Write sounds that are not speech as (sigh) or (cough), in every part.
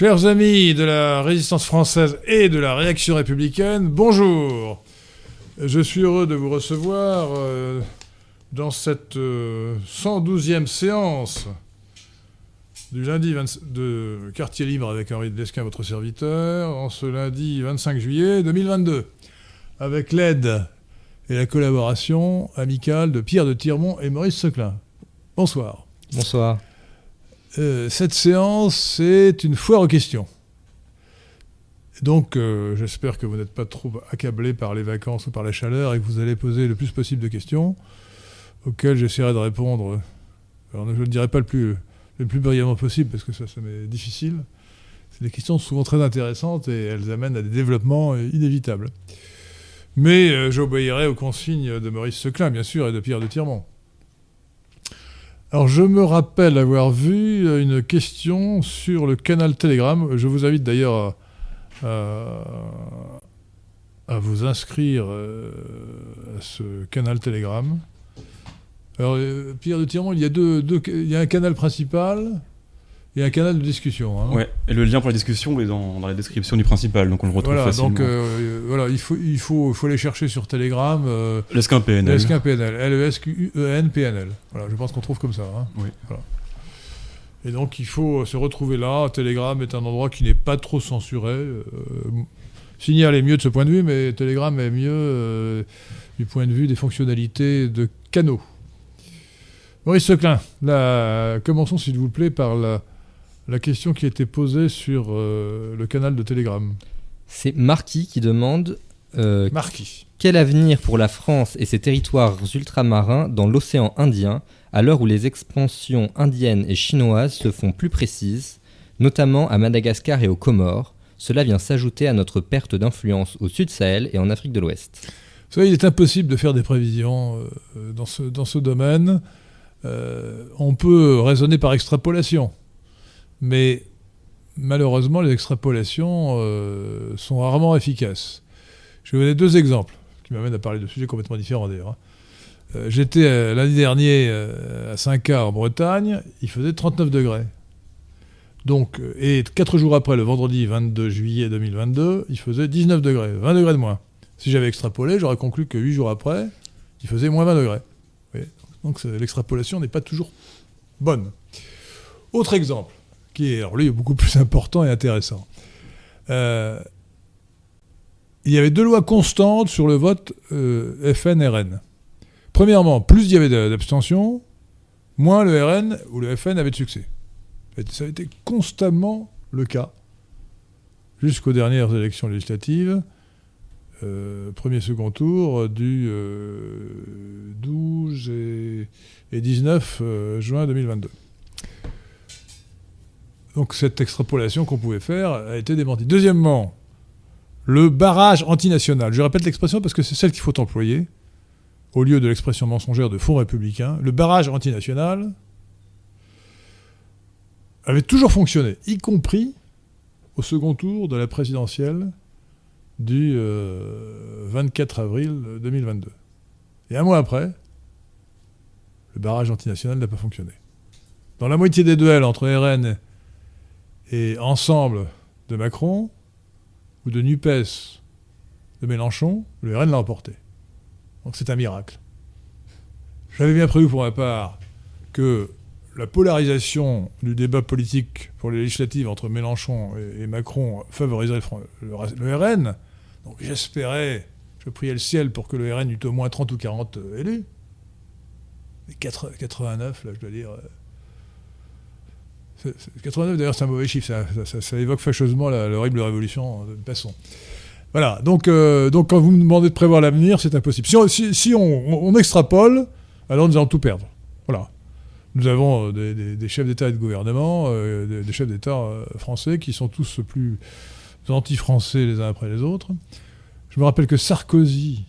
Chers amis de la résistance française et de la réaction républicaine, bonjour. Je suis heureux de vous recevoir euh, dans cette 112e séance du lundi de Quartier Libre avec Henri de votre serviteur, en ce lundi 25 juillet 2022, avec l'aide et la collaboration amicale de Pierre de Tirmont et Maurice Seclin. Bonsoir. Bonsoir. Euh, cette séance, c'est une foire aux questions. Donc, euh, j'espère que vous n'êtes pas trop accablé par les vacances ou par la chaleur et que vous allez poser le plus possible de questions auxquelles j'essaierai de répondre. Alors, je ne dirai pas le plus, le plus brillamment possible parce que ça, ça m'est difficile. C'est des questions souvent très intéressantes et elles amènent à des développements inévitables. Mais euh, j'obéirai aux consignes de Maurice Seclin, bien sûr, et de Pierre de Tirmont. Alors, je me rappelle avoir vu euh, une question sur le canal Telegram. Je vous invite d'ailleurs à, vous inscrire euh, à ce canal Telegram. Alors, Pierre de Tirmont, il y a, deux, il y a un canal principal a un canal de discussion. Hein. Ouais, et le lien pour la discustion est dans, la description du principal, donc on le retrouve voilà, facilement. Donc euh, voilà, il faut, il faut, faut aller chercher sur Telegram. Euh, Lesquin PNL. Lesquin PNL. L-E-S-Q-U-E-N-P-N-L. Voilà, je pense qu'on trouve comme ça. Hein. Oui. Voilà. Et donc il faut se retrouver là. Telegram est un endroit qui n'est pas trop censuré. Euh, Signal est mieux de ce point de vue, mais Telegram est mieux euh, du point de vue des fonctionnalités de canaux. Maurice Seclin, là, commençons s'il vous plaît par la la question qui a été posée sur euh, le canal de Telegram. C'est Marquis qui demande euh, Marquis. quel avenir pour la France et ses territoires ultramarins dans l'océan Indien à l'heure où les expansions indiennes et chinoises se font plus précises, notamment à Madagascar et aux Comores? Cela vient s'ajouter à notre perte d'influence au Sud Sahel et en Afrique de l'Ouest. Vous savez, il est impossible de faire des prévisions euh, dans, ce, dans ce domaine. on peut raisonner par extrapolation. Mais malheureusement, les extrapolations euh, sont rarement efficaces. Je vais vous donner deux exemples qui m'amènent à parler de sujets complètement différents d'ailleurs. Hein. Euh, j'étais euh, l'année dernière à 5K en Bretagne, il faisait 39 degrés. Donc, et quatre jours après, le vendredi 22 juillet 2022, il faisait 19 degrés, 20 degrés de moins. Si j'avais extrapolé, j'aurais conclu que 8 jours après, il faisait moins 20 degrés. Donc l'extrapolation n'est pas toujours bonne. Autre exemple qui est, alors lui, beaucoup plus important et intéressant. Euh, il y avait deux lois constantes sur le vote euh, FN-RN. Premièrement, plus il y avait d'abstention, moins le RN ou le FN avait de succès. Ça a été constamment le cas jusqu'aux dernières élections législatives, euh, premier second tour du 12 et, et 19 juin 2022. Donc cette extrapolation qu'on pouvait faire a été démentie. Deuxièmement, le barrage antinational. Je répète l'expression parce que c'est celle qu'il faut employer, au lieu de l'expression mensongère de fonds républicain. Le barrage antinational avait toujours fonctionné, y compris au second tour de la présidentielle du 24 euh, avril 2022. Et un mois après, le barrage antinational n'a pas fonctionné. Dans la moitié des duels entre RN et ensemble de Macron ou de NUPES de Mélenchon, le RN l'a emporté. Donc c'est un miracle. J'avais bien prévu pour ma part que la polarisation du débat politique pour les législatives entre Mélenchon et, Macron favoriserait le, RN. Donc j'espérais, je priais le ciel pour que le RN eût au moins 30 ou 40 élus. Mais 89, là je dois dire, 89 d'ailleurs c'est un mauvais chiffre, ça, évoque fâcheusement l'horrible révolution de Passons. Voilà, donc, euh, donc quand vous me demandez de prévoir l'avenir, c'est impossible. Si, on, extrapole, alors nous allons tout perdre. Voilà. Nous avons euh, des, chefs d'État et de gouvernement, euh, des, chefs d'État français qui sont tous plus anti-français les uns après les autres. Je me rappelle que Sarkozy,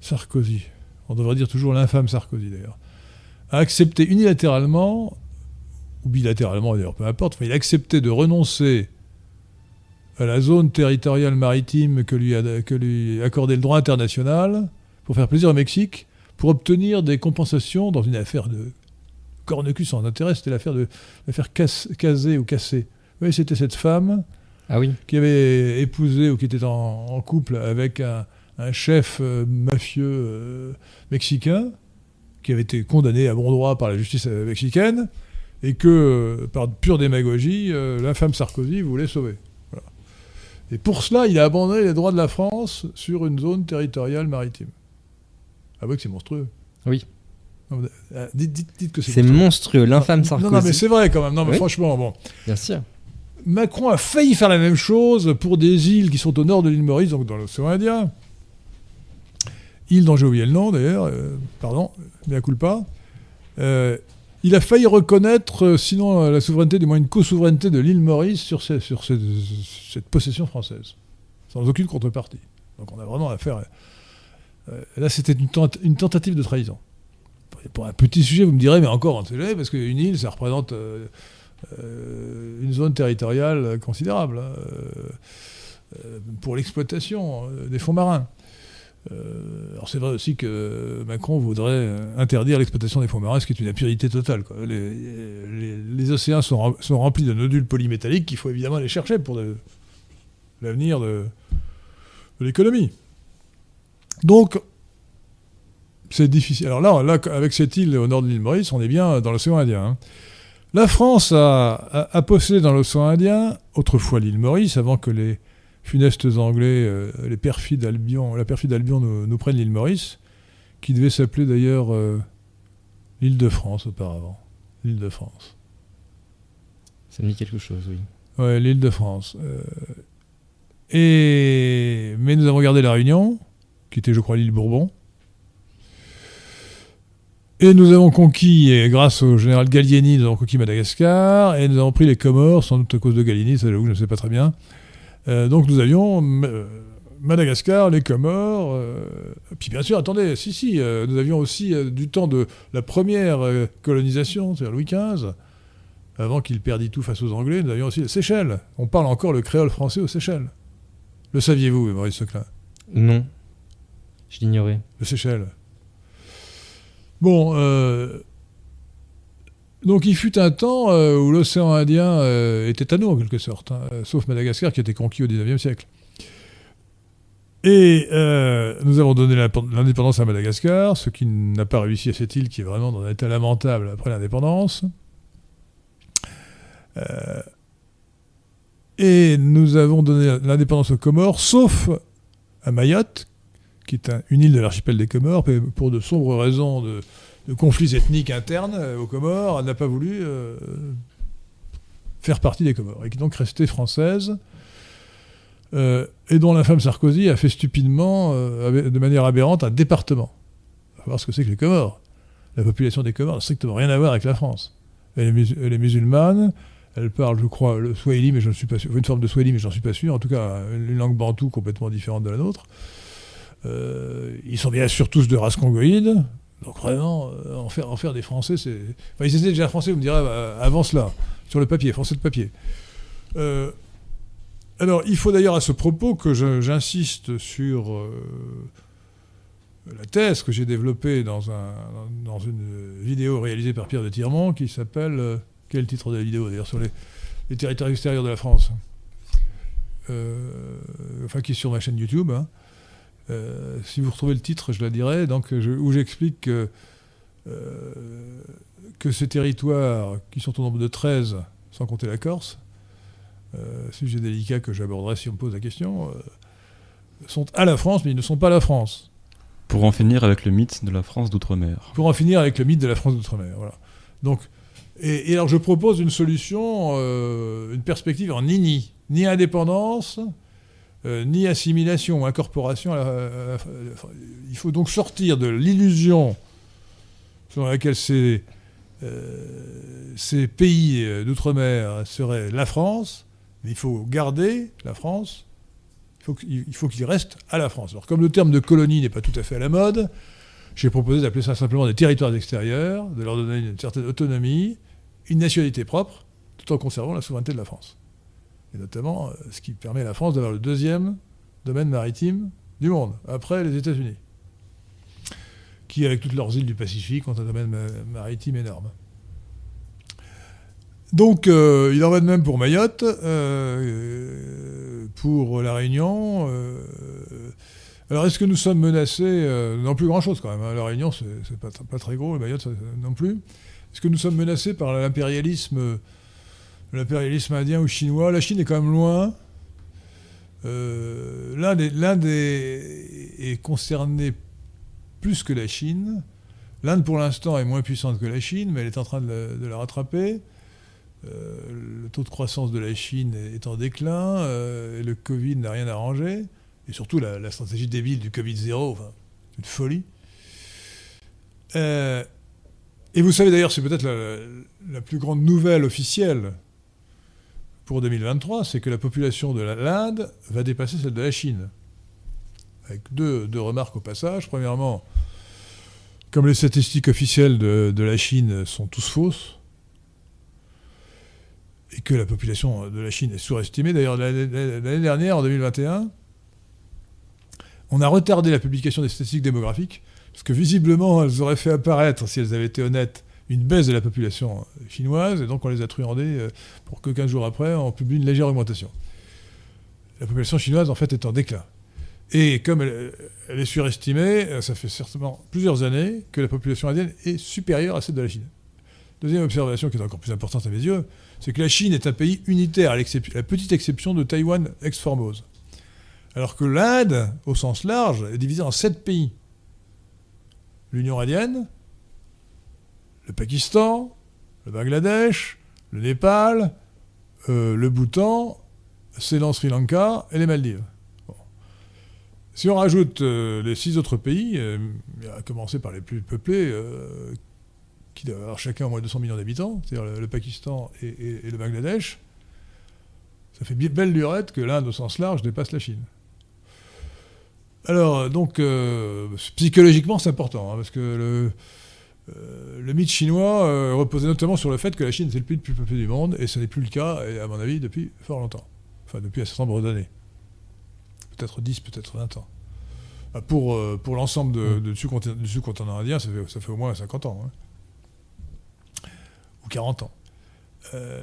Sarkozy, on devrait dire toujours l'infâme Sarkozy d'ailleurs, a accepté unilatéralement ou bilatéralement d'ailleurs, peu importe, il a accepté de renoncer à la zone territoriale maritime que lui, a, que lui accordait le droit international pour faire plaisir au Mexique, pour obtenir des compensations dans une affaire de cornecus sans intérêt, c'était l'affaire de l'affaire Casé ou Cassé, Oui, c'était cette femme Ah oui. qui avait épousé ou qui était en, en couple avec un, un chef euh, mafieux euh, mexicain qui avait été condamné à bon droit par la justice mexicaine et que, par pure démagogie, euh, l'infâme Sarkozy voulait sauver. Voilà. Et pour cela, il a abandonné les droits de la France sur une zone territoriale maritime. Ah oui, que c'est monstrueux. Oui. Non, euh, dites, dites- dites que c'est C'est monstrueux. monstrueux, l'infâme Non, Sarkozy. non, mais c'est vrai quand même. Non, mais Oui. franchement, bon. Bien sûr. Macron a failli faire la même chose pour des îles qui sont au nord de l'île Maurice, donc dans l'océan Indien. Île dont j'ai oublié le nom d'ailleurs, euh, pardon, mais à culpa. Euh, il a failli reconnaître, euh, sinon euh, la souveraineté, du moins une co-souveraineté de l'île Maurice sur, cette possession française, sans aucune contrepartie. Donc on a vraiment affaire. euh, là, c'était une, tent- une tentative de trahison. Pour un petit sujet, vous me direz, mais encore, on sait parce qu'une île, ça représente une zone territoriale considérable hein, pour l'exploitation des fonds marins. Euh, alors c'est vrai aussi que Macron voudrait interdire l'exploitation des fonds marins, ce qui est une absurdité totale. Les, océans sont, sont remplis de nodules polymétalliques qu'il faut évidemment aller chercher pour l'avenir de, l'économie. Donc, c'est difficile. Alors là, avec cette île au nord de l'île Maurice, on est bien dans l'océan Indien. hein. La France a possédé dans l'océan Indien, autrefois l'île Maurice, avant que les funestes Anglais, euh, les perfides Albion, la perfide Albion nous, nous prenne l'île Maurice, qui devait s'appeler d'ailleurs euh, l'île de France auparavant. L'île de France. Ça me dit quelque chose, oui. Ouais, l'île de France. Euh, et... Mais nous avons gardé la Réunion, qui était, je crois, l'île Bourbon. Et nous avons conquis, et grâce au général Gallieni, nous avons conquis Madagascar, et nous avons pris les Comores, sans doute à cause de Gallieni, ça j'avoue, je ne sais pas très bien. Euh, donc nous avions euh, Madagascar, les Comores, euh, puis bien sûr, attendez, si, si, nous avions aussi du temps de la première colonisation, c'est-à-dire Louis XV, avant qu'il perdit tout face aux Anglais, nous avions aussi les Seychelles. On parle encore le créole français aux Seychelles. Le saviez-vous, Maurice Seclin? Non. Je l'ignorais. Le Seychelles. Bon, euh, donc il fut un temps euh, où l'océan Indien euh, était à nous, en quelque sorte, hein, euh, sauf Madagascar qui a été conquis au XIXe siècle. Et nous avons donné l'indépendance à Madagascar, ce qui n'a pas réussi à cette île qui est vraiment dans un état lamentable après l'indépendance. Et nous avons donné l'indépendance aux Comores, sauf à Mayotte, qui est un- une île de l'archipel des Comores, pour de sombres raisons de, de conflits ethniques internes euh, aux Comores, n'a pas voulu euh, faire partie des Comores, et qui est donc restée française, euh, et dont l'infâme Sarkozy a fait stupidement, de manière aberrante, un département. On va voir ce que c'est que les Comores. La population des Comores n'a strictement rien à voir avec la France. Elle est, musulmane, elle parle, je crois, le swahili, mais je ne suis pas sûr, une forme de swahili, mais j'en suis pas sûr. En tout cas, une langue bantoue complètement différente de la nôtre. Ils sont bien sûr tous de race congoïde. Donc vraiment, euh, en, faire, des Français, c'est... Enfin, ils étaient déjà français, vous me direz, bah, avant cela, sur le papier, français de papier. Euh, alors, il faut d'ailleurs à ce propos que j'insiste sur euh, la thèse que j'ai développée dans, un, dans une vidéo réalisée par Pierre de Tirmont qui s'appelle... euh, quel titre de la vidéo d'ailleurs Sur les, territoires extérieurs de la France? Euh, enfin, qui est sur ma chaîne YouTube. hein. Euh, si vous retrouvez le titre, je la dirai, donc, je- où j'explique que, euh, que ces territoires, qui sont au nombre de 13, sans compter la Corse, euh, sujet délicat que j'aborderai si on me pose la question, sont à la France, mais ils ne sont pas la France. Pour en finir avec le mythe de la France d'outre-mer. Pour en finir avec le mythe de la France d'outre-mer. Voilà. Donc, et, et alors je propose une solution, une perspective en ni-ni, ni indépendance, euh, ni assimilation ou incorporation. il faut donc sortir de l'illusion selon laquelle ces, euh, pays euh, d'outre-mer seraient la France, mais il faut garder la France. Il faut qu'il il faut qu'il reste à la France. Alors comme le terme de colonie n'est pas tout à fait à la mode, j'ai proposé d'appeler ça simplement des territoires extérieurs, de leur donner une certaine autonomie, une nationalité propre, tout en conservant la souveraineté de la France. Et notamment, euh, ce qui permet à la France d'avoir le deuxième domaine maritime du monde, après les États-Unis, qui, avec toutes leurs îles du Pacifique, ont un domaine ma- maritime énorme. Donc, euh, il en va de même pour Mayotte, euh, pour La Réunion. alors, est-ce que nous sommes menacés Non, plus grand-chose quand même. hein. La Réunion, c'est pas, pas très gros, et Mayotte non plus. Est-ce que nous sommes menacés par l'impérialisme l'impérialisme indien ou chinois La Chine est quand même loin. Euh, L'Inde est, concernée plus que la Chine. L'Inde, pour l'instant, est moins puissante que la Chine, mais elle est en train de la, rattraper. Euh, le taux de croissance de la Chine est, en déclin, euh, et le Covid n'a rien arrangé. Et surtout, la, stratégie débile du Covid-0, enfin, une folie. Et vous savez d'ailleurs, c'est peut-être la plus grande nouvelle officielle pour 2023, c'est que la population de l'Inde va dépasser celle de la Chine. Avec deux, remarques au passage. Premièrement, comme les statistiques officielles de, la Chine sont tous fausses, et que la population de la Chine est surestimée, d'ailleurs l'année dernière, en 2021, on a retardé la publication des statistiques démographiques, parce que visiblement, elles auraient fait apparaître, si elles avaient été honnêtes, une baisse de la population chinoise, et donc on les a truandées euh, pour que 15 jours après, on publie une légère augmentation. La population chinoise, en fait, est en déclin. Et comme elle, est surestimée, euh, ça fait certainement plusieurs années que la population indienne est supérieure à celle de la Chine. Deuxième observation qui est encore plus importante à mes yeux, c'est que la Chine est un pays unitaire, à la petite exception de Taïwan ex-Formose. Alors que l'Inde, au sens large, est divisée en sept pays. L'Union indienne, le Pakistan, le Bangladesh, le Népal, euh, le Bhoutan, Ceylan, Sri Lanka et les Maldives. Si on rajoute euh, les six autres pays, euh, à commencer par les plus peuplés, qui doivent avoir chacun au moins 200 millions d'habitants, c'est-à-dire le, Pakistan et, le Bangladesh, ça fait belle lurette que l'Inde au sens large dépasse la Chine. Alors, donc, psychologiquement, c'est important, hein, parce que le, euh, le mythe chinois euh, reposait notamment sur le fait que la Chine était le pays le plus peuplé du monde, et ce n'est plus le cas, à mon avis, depuis fort longtemps. Enfin, depuis un certain nombre d'années. Peut-être 10, peut-être 20 ans. Ah, Pour, euh, pour l'ensemble de, de, du sous-continent indien, ça fait, ça fait au moins 50 ans. hein. Ou 40 ans. Euh,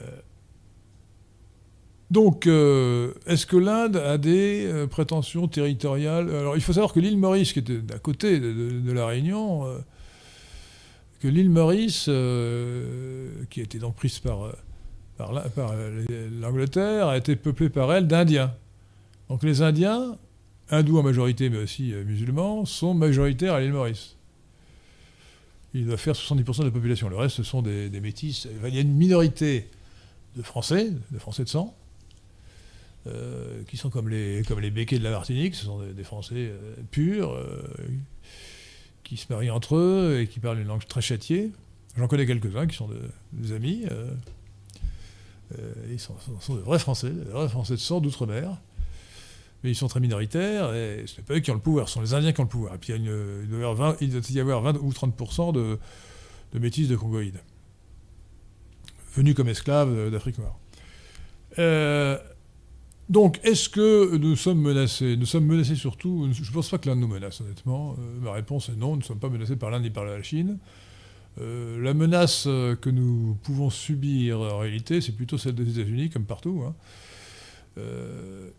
donc, euh, est-ce que l'Inde a des euh, prétentions territoriales? Alors, il faut savoir que l'île Maurice, qui était à côté de, la Réunion, euh, que l'île Maurice, euh, qui a été donc prise par, euh, euh, l'Angleterre, a été peuplée par elle d'Indiens. Donc, les Indiens, hindous en majorité, mais aussi musulmans, sont majoritaires à l'île Maurice. Ils doivent faire 70% de la population. Le reste, ce sont des, métis. Il y a une minorité de Français, de Français de sang, qui sont comme les, béquets de la Martinique, ce sont des, Français purs, qui se marient entre eux et qui parlent une langue très châtiée. J'en connais quelques-uns qui sont de- des amis. euh, euh, ils sont, de vrais Français, de vrais Français de sang d'outre-mer. Mais ils sont très minoritaires et ce n'est pas eux qui ont le pouvoir, ce sont les Indiens qui ont le pouvoir. Et puis il, doit y avoir 20, il doit y avoir 20 ou 30% de, de métis de Congoïdes, venus comme esclaves d'Afrique noire. Euh, donc, est-ce que nous sommes menacés? Nous sommes menacés surtout. Je ne pense pas que l'Inde nous menace, honnêtement. Euh, ma réponse est non, nous ne sommes pas menacés par l'Inde ni par la Chine. Euh, la menace euh, que nous pouvons subir en réalité, c'est plutôt celle des États-Unis, comme partout. hein.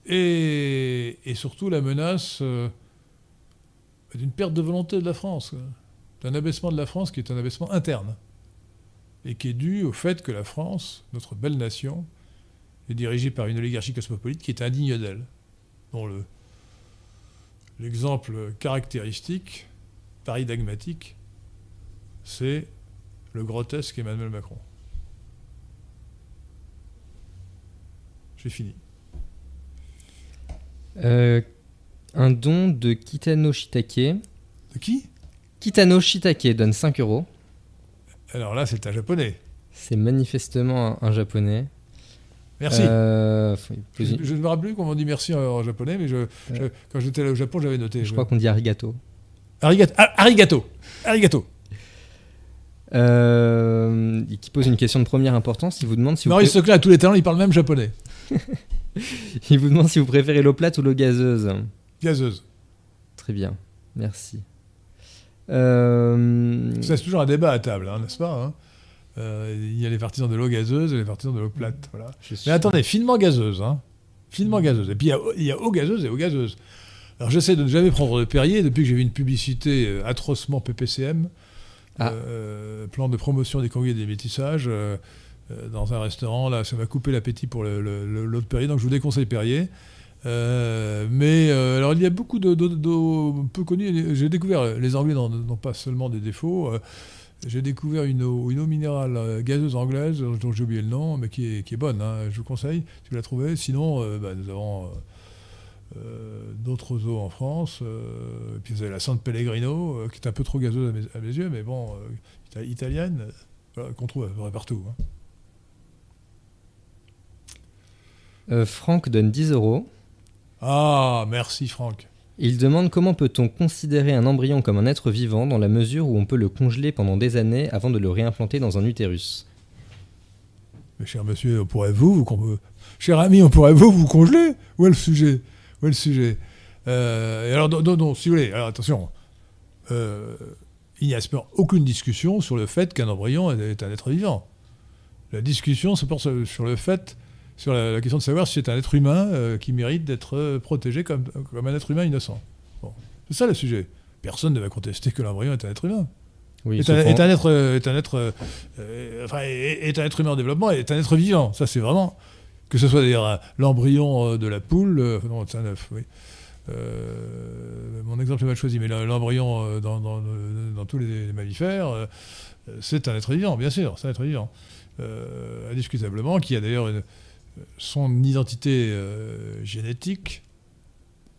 Et, surtout la menace d'une perte de volonté de la France, d'un abaissement de la France qui est un abaissement interne, et qui est dû au fait que la France, notre belle nation, est dirigée par une oligarchie cosmopolite qui est indigne d'elle, dont le- l'exemple caractéristique, paradigmatique, c'est le grotesque Emmanuel Macron. J'ai fini. Euh, un don de Kitano Shitake. De qui? Kitano Shitake donne 5 euros. Alors là, c'est un japonais. C'est manifestement un, un japonais. Merci. Euh, Je, ne me rappelle plus comment on dit merci en, en japonais, mais je, je- quand j'étais au Japon, j'avais noté. je crois qu'on dit arigato. Arigato. Ah, arigato. Arigato. Euh, qui pose une question de première importance. Il vous demande si vous, Maurice pré- Seclin, à tous les talents, il parle même japonais. (laughs) il vous demande si vous préférez l'eau plate ou l'eau gazeuse. Gazeuse. Très bien, merci. Euh, Ça, C'est toujours un débat à table, hein, n'est-ce pas hein? Il y a les partisans de l'eau gazeuse et les partisans de l'eau plate. Voilà. Mais attendez, finement gazeuse. Hein. Finement gazeuse. Et puis il y a, il y a eau gazeuse et eau gazeuse. Alors j'essaie de ne jamais prendre de Perrier depuis que j'ai vu une publicité euh, atrocement PPCM, Ah. euh, plan de promotion des congrès et des métissages, euh, euh, dans un restaurant. Là, ça m'a coupé l'appétit pour le- le- le- l'eau de Perrier, donc je vous déconseille Perrier. Euh, mais euh, alors il y a beaucoup d'eau peu connues. J'ai découvert, euh, les Anglais n'ont pas seulement des défauts. J'ai découvert une eau, une eau minérale euh, gazeuse anglaise, euh, dont j'ai oublié le nom, mais qui est, qui est bonne. hein, je vous conseille, si vous la trouvez. Sinon, euh, bah, nous avons euh, d'autres eaux en France. euh, puis vous avez la Sante Pellegrino, qui est un peu trop gazeuse à mes, à mes yeux, mais bon, ita- italienne, voilà, qu'on trouve à peu près partout. hein. Franck donne 10 euros. Ah, merci Franck. Il demande comment peut-on considérer un embryon comme un être vivant dans la mesure où on peut le congeler pendant des années avant de le réimplanter dans un utérus. Mais cher monsieur, on pourrait vous, vous cher ami, on pourrait vous vous congeler Où est le sujet Où est le sujet Euh, Alors, non, non, si vous voulez, alors attention, euh, il n'y a aucune discussion sur le fait qu'un embryon est un être vivant. La discussion se porte sur le fait, sur la, la question de savoir si c'est un être humain euh, qui mérite d'être euh, protégé comme, comme un être humain innocent. Bon, c'est ça le sujet. Personne ne va contester que l'embryon est un être humain Oui, est, un, est être, euh, est un être, euh, enfin, est, est un être humain en développement, est un être vivant. Ça, c'est vraiment que ce soit d'ailleurs l'embryon de la poule, euh, non, c'est un œuf, oui. Euh, mon exemple est mal choisi, mais le- l'embryon dans, dans- dans tous les, mammifères, c'est un être vivant, bien sûr, c'est un être vivant. Indiscutablement, qui a d'ailleurs une- son identité euh, génétique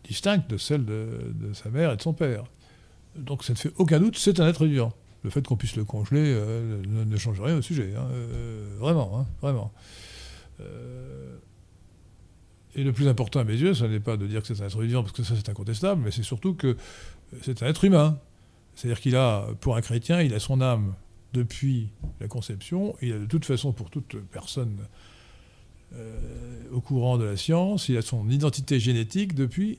distincte de celle de, sa mère et de son père. Donc ça ne fait aucun doute, c'est un être vivant. Le fait qu'on puisse le congeler euh, ne, change rien au sujet. hein, euh, vraiment, hein, vraiment. Et le plus important à mes yeux, ce n'est pas de dire que c'est un être vivant, parce que ça c'est incontestable, mais c'est surtout que c'est un être humain. C'est-à-dire qu'il a, pour un chrétien, il a son âme depuis la conception, il a de toute façon, pour toute personne au courant de la science, il a son identité génétique depuis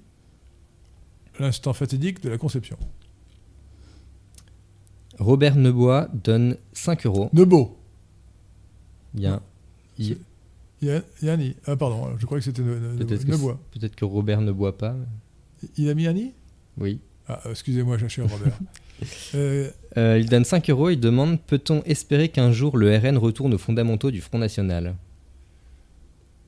l'instant fatidique de la conception. Robert Nebois donne 5 euros. Nebo. Il y a un-. Ah, pardon, je crois que c'était que, Nebois. peut-être que Robert ne boit pas. Il a mis Yanni? Oui. Ah, excusez-moi, j'ai Robert. (laughs) Euh, Euh, il donne 5 euros. Il demande Peut-on espérer qu'un jour le RN retourne aux fondamentaux du Front National?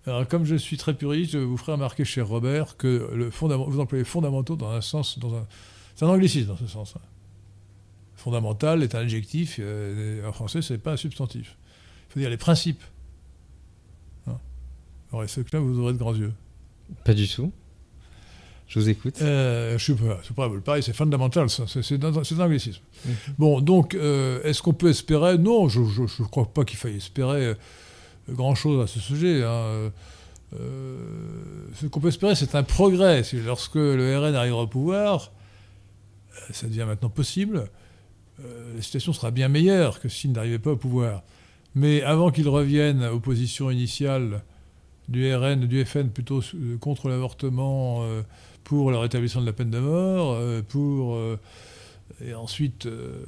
Alors, comme je suis très puriste, je vous ferai remarquer, cher Robert, que le vous employez fondamentaux dans un sens, dans un, c'est un anglicisme dans ce sens. hein. Fondamental est un adjectif, euh, en français, c'est pas un substantif. Il faut dire les principes. Hein. Alors, et ce que là, vous aurez de grands yeux? Pas du tout. Je vous écoute. Euh, je sais pas, pareil, c'est fondamental, un- c'est un anglicisme. Mhm. Bon, donc, euh, est-ce qu'on peut espérer? Non, je ne crois pas qu'il faille espérer euh, grand-chose à ce sujet. hein. Euh, ce qu'on peut espérer, c'est un progrès. Lorsque le RN arrivera au pouvoir, euh, ça devient maintenant possible, euh, la situation sera bien meilleure que s'il n'arrivait pas au pouvoir. Mais avant qu'il revienne aux positions initiales du RN, du FN plutôt contre l'avortement, pour le rétablissement de la peine de mort, pour et ensuite euh,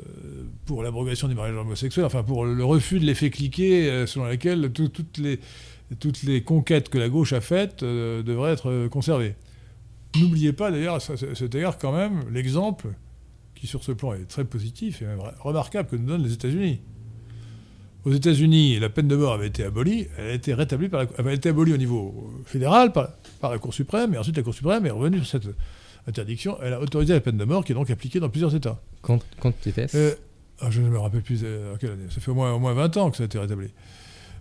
pour l'abrogation du mariage homosexuel, enfin pour le refus de l'effet cliquet euh, selon lequel tout- toutes, les, toutes les conquêtes que la gauche a faites euh, devraient être conservées. N'oubliez pas d'ailleurs à ce- cet égard quand même l'exemple qui sur ce plan est très positif et remarquable que nous donnent les États-Unis. Aux États-Unis, la peine de mort avait été abolie, elle a été rétablie par la, elle a été abolie au niveau fédéral par, par la Cour suprême, et ensuite la Cour suprême est revenue sur cette interdiction. Elle a autorisé la peine de mort qui est donc appliquée dans plusieurs États. Quand, quand était-ce Euh, ah, je ne me rappelle plus euh, en quelle année. Ça fait au moins, au moins 20 ans que ça a été rétabli.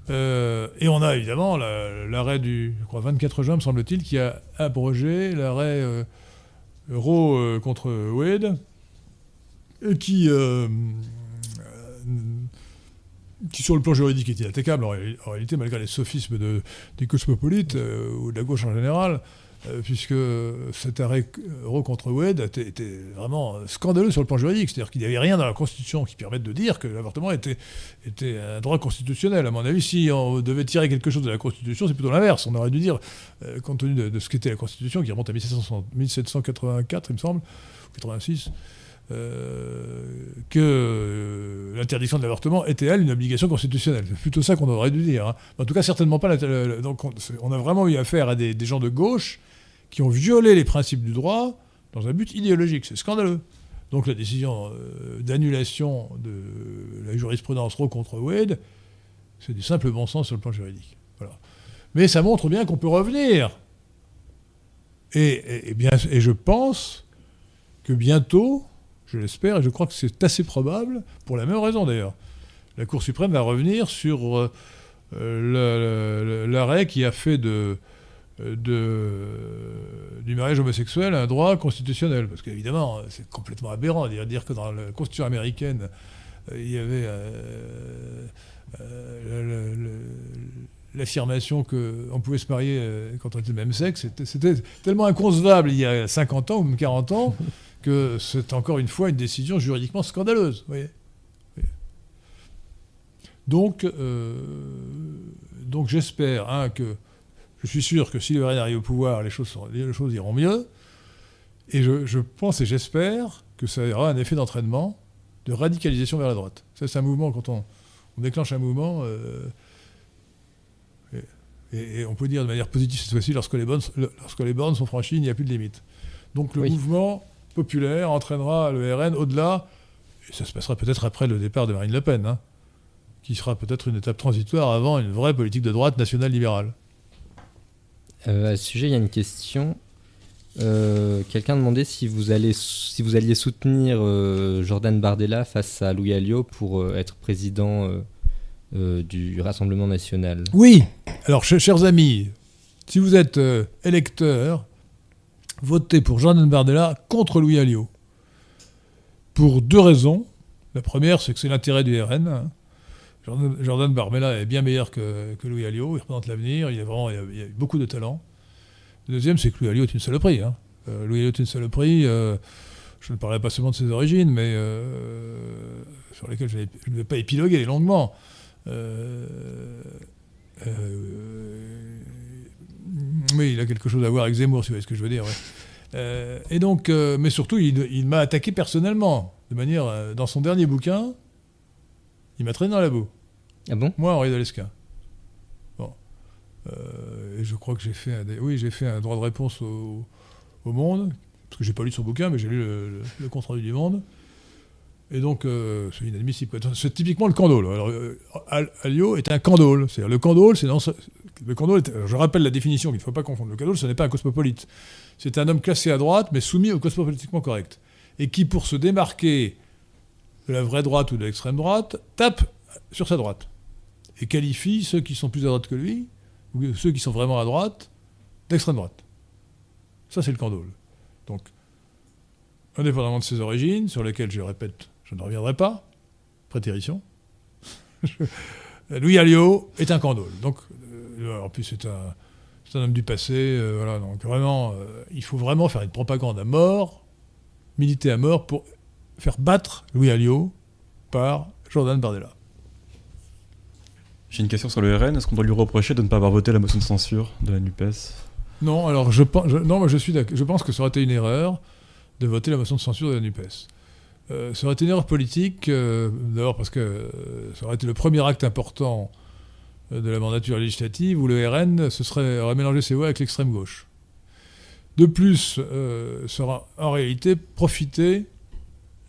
Euh, et on a évidemment la- l'arrêt du je crois, 24 juin, me semble-t-il, qui a abrogé l'arrêt euh, Roe euh, contre Wade, qui, euh, euh, qui, sur le plan juridique, est inattaquable en, réa- en réalité, malgré les sophismes de, des cosmopolites euh, ou de la gauche en général, euh, puisque cet arrêt euh, Roe contre Wade était, vraiment scandaleux sur le plan juridique. C'est-à-dire qu'il n'y avait rien dans la Constitution qui permette de dire que l'avortement était, un droit constitutionnel. À mon avis, si on devait tirer quelque chose de la Constitution, c'est plutôt l'inverse. On aurait dû dire, euh, compte tenu de, ce qu'était la Constitution, qui remonte à 1760 1784, il me semble, ou 86, euh, que l'interdiction de l'avortement était, elle, une obligation constitutionnelle. C'est plutôt ça qu'on aurait dû dire. hein. En tout cas, certainement pas. donc, on, a vraiment eu affaire à des gens de gauche qui ont violé les principes du droit dans un but idéologique. C'est scandaleux. Donc, la décision euh, d'annulation de la jurisprudence Roe contre Wade, c'est du simple bon sens sur le plan juridique. Mais ça montre bien qu'on peut revenir. Et, je pense que bientôt, je l'espère, et je crois que c'est assez probable, pour la même raison d'ailleurs, la Cour suprême va revenir sur euh, l'arrêt qui a fait de, de- du mariage homosexuel un droit constitutionnel. Parce qu'évidemment, c'est complètement aberrant de dire, que dans la Constitution américaine, euh, il y avait euh, euh, le- le- l'affirmation qu'on pouvait se marier euh, quand on était de même sexe. C'était- tellement inconcevable il y a 50 ans ou même 40 ans (laughs) que c'est encore une fois une décision juridiquement scandaleuse. vous voyez. Voyez. Donc, euh, donc j'espère hein, que je suis sûr que si le RN arrive au pouvoir, les choses, sont- les choses iront mieux. Et je, je pense et j'espère que ça aura un effet d'entraînement, de radicalisation vers la droite. Ça, c'est un mouvement, quand on, on déclenche un mouvement, euh, et, et- et on peut dire de manière positive cette fois-ci, lorsque les, bornes, lorsque les bornes sont franchies, il n'y a plus de limite. Donc le Oui. mouvement populaire entraînera le RN au-delà, et ça se passera peut-être après le départ de Marine Le Pen, hein, qui sera peut-être une étape transitoire avant une vraie politique de droite nationale libérale. Euh, à ce sujet, il y a une question. Euh, Quelqu'un demandait si vous, si vous alliez soutenir euh, Jordan Bardella face à Louis Alliot pour être président du Rassemblement national. Oui. Alors, ch- chers amis, si vous êtes électeur, votez pour Jordan Bardella contre Louis Alliot. Pour deux raisons. La première, c'est que c'est l'intérêt du RN. Jordan, Jordan est bien meilleur que, Louis Alliot. Il représente l'avenir. Il, a vraiment, a, beaucoup de talent. Le deuxième, c'est que Louis Alliot est une saloperie. hein. Euh, Louis Alliot est une saloperie. euh, je ne parlerai pas seulement de ses origines, mais euh, sur lesquelles je, ne vais pas épiloguer longuement. Oui, il a quelque chose à voir avec Zemmour, si vous voyez ce que je veux dire. et donc, mais surtout, il, il m'a attaqué personnellement, de manière, dans son dernier bouquin, il m'a traîné dans la boue. Ah bon? Moi, Henri Dalesca. Bon. Euh, et je crois que j'ai fait un, oui, fait un droit de réponse au, Monde, parce que j'ai pas lu son bouquin, mais j'ai lu le, le- le compte rendu du Monde. Et donc, euh, c'est inadmissible. C'est typiquement le candole. Alors, euh, Al- Alliot est un candole. C'est-à-dire, le candole, c'est dans ce- le candole est- je rappelle la définition qu'il ne faut pas confondre. Le candole, ce n'est pas un cosmopolite. C'est un homme classé à droite, mais soumis au cosmopolitiquement correct. Et qui, pour se démarquer de la vraie droite ou de l'extrême droite, tape sur sa droite. Et qualifie ceux qui sont plus à droite que lui, ou ceux qui sont vraiment à droite, d'extrême droite. Ça, c'est le candole. Donc, indépendamment de ses origines, sur lesquelles, je répète, je ne reviendrai pas, prétérition, (laughs) Louis Alliot est un candole. Donc, euh, en plus, c'est un, un homme du passé. euh, voilà, donc vraiment, euh, il faut vraiment faire une propagande à mort, militer à mort pour faire battre Louis Alliot par Jordan Bardella. J'ai une question sur le RN. Est-ce qu'on doit lui reprocher de ne pas avoir voté la motion de censure de la NUPES? Non, alors je, pense- que ça aurait été une erreur de voter la motion de censure de la NUPES. Euh, ça aurait été une erreur politique, euh, d'abord parce que euh, ça aurait été le premier acte important euh, de la mandature législative où le RN se serait, aurait mélangé ses voix avec l'extrême gauche. De plus, euh, ça aura en réalité profité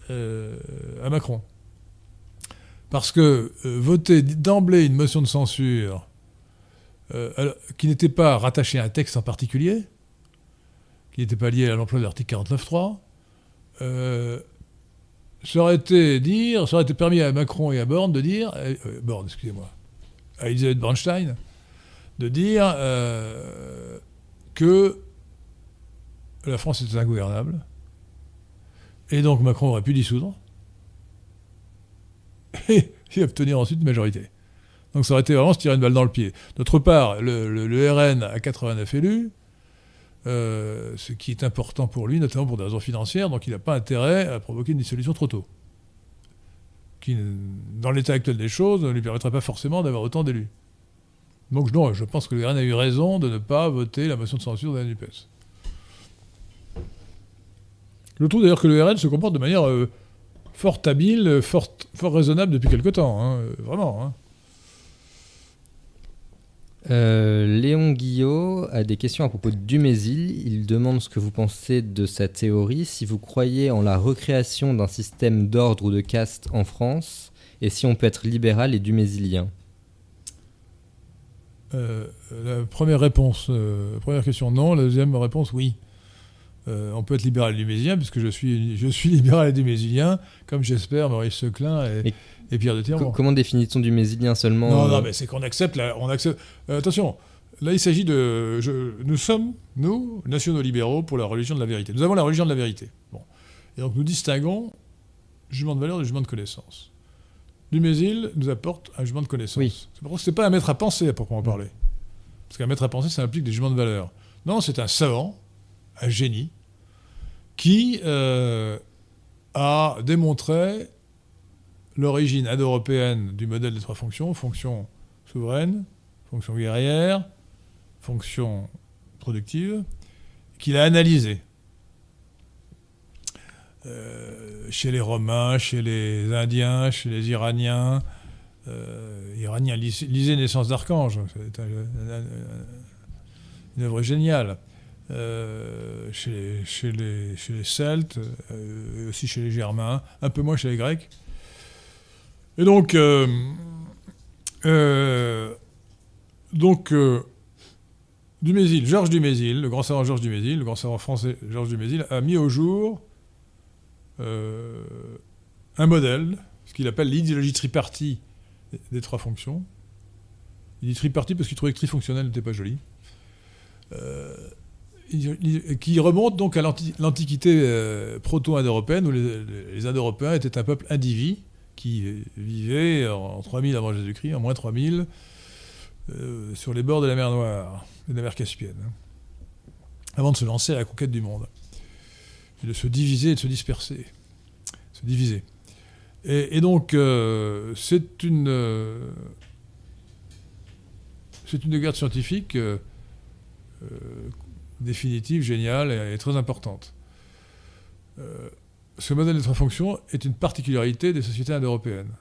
à Macron. Parce que euh, voter d'emblée une motion de censure euh, qui n'était pas rattaché à un texte en particulier, qui n'était pas lié à l'emploi de l'article 49.3, euh, ça aurait été dire, ça aurait été permis à Macron et à Borne de dire, Borne, excusez-moi, à Elisabeth Bornstein, de dire que la France était ingouvernable, et donc Macron aurait pu dissoudre, (laughs) et, obtenir ensuite une majorité. Donc ça aurait été vraiment se tirer une balle dans le pied. D'autre part, le RN a 89 élus, euh, ce qui est important pour lui, notamment pour des raisons financières, donc il n'a pas intérêt à provoquer une dissolution trop tôt. Qui, dans l'état actuel des choses, ne lui permettrait pas forcément d'avoir autant d'élus. Donc non, je pense que le RN a eu raison de ne pas voter la motion de censure de la NUPES. Je trouve d'ailleurs que le RN se comporte de manière euh, fort habile, fort, fort raisonnable depuis quelque temps, hein, vraiment. hein. Euh, Léon Guillot a des questions à propos de Dumézil. Il demande ce que vous pensez de sa théorie, si vous croyez en la recréation d'un système d'ordre ou de caste en France, et si on peut être libéral et dumézilien. Euh, la première réponse, euh, première question, non. La deuxième réponse, oui. Euh, on peut être libéral et dumésien, puisque je suis, je suis (laughs) libéral et dumésilien, comme j'espère Maurice Seclin et, Pierre de Tirmont. comment définit-on dumézilien seulement Non, euh, non, mais c'est qu'on accepte. La, on accepte euh, attention, là, il s'agit de. je- nous sommes, nous, nationaux libéraux, pour la religion de la vérité. Nous avons la religion de la vérité. Bon. Et donc, nous distinguons jugement de valeur du jugement de connaissance. Dumézil nous apporte un jugement de connaissance. Oui. C'est pour ça que pas un maître à penser à proprement parler. Parce qu'un maître à penser, ça implique des jugements de valeur. Non, c'est un savant, un génie, qui euh, a démontré l'origine indo-européenne du modèle des trois fonctions, fonction souveraine, fonction guerrière, fonction productive, qu'il a analysé. Euh, chez les Romains, chez les Indiens, chez les Iraniens. Euh, Iraniens, lis- lisez Naissance d'Archange, c'est un- un- un- une œuvre géniale. Euh, chez, les, Celtes, euh, aussi chez les Germains, un peu moins chez les Grecs. Et donc, euh, donc Dumézil, Georges Dumézil, le grand savant Georges Dumézil, le grand savant français Georges Dumézil, a mis au jour un modèle, ce qu'il appelle l'idéologie tripartie des, trois fonctions. Il dit tripartie parce qu'il trouvait que trifonctionnel n'était pas joli. Qui remonte donc à l'anti- l'Antiquité euh, proto-indo-européenne, où les, Indo-Européens étaient un peuple indivis qui euh, vivait en, en 3000 avant Jésus-Christ, en moins 3000, euh, sur les bords de la mer Noire de la mer Caspienne, hein, avant de se lancer à la conquête du monde, et de se diviser et de se disperser, se diviser. Et, donc, c'est une, c'est une découverte scientifique définitive, géniale et, très importante. Euh, ce modèle des trois fonctions est une particularité des sociétés indo-européennes.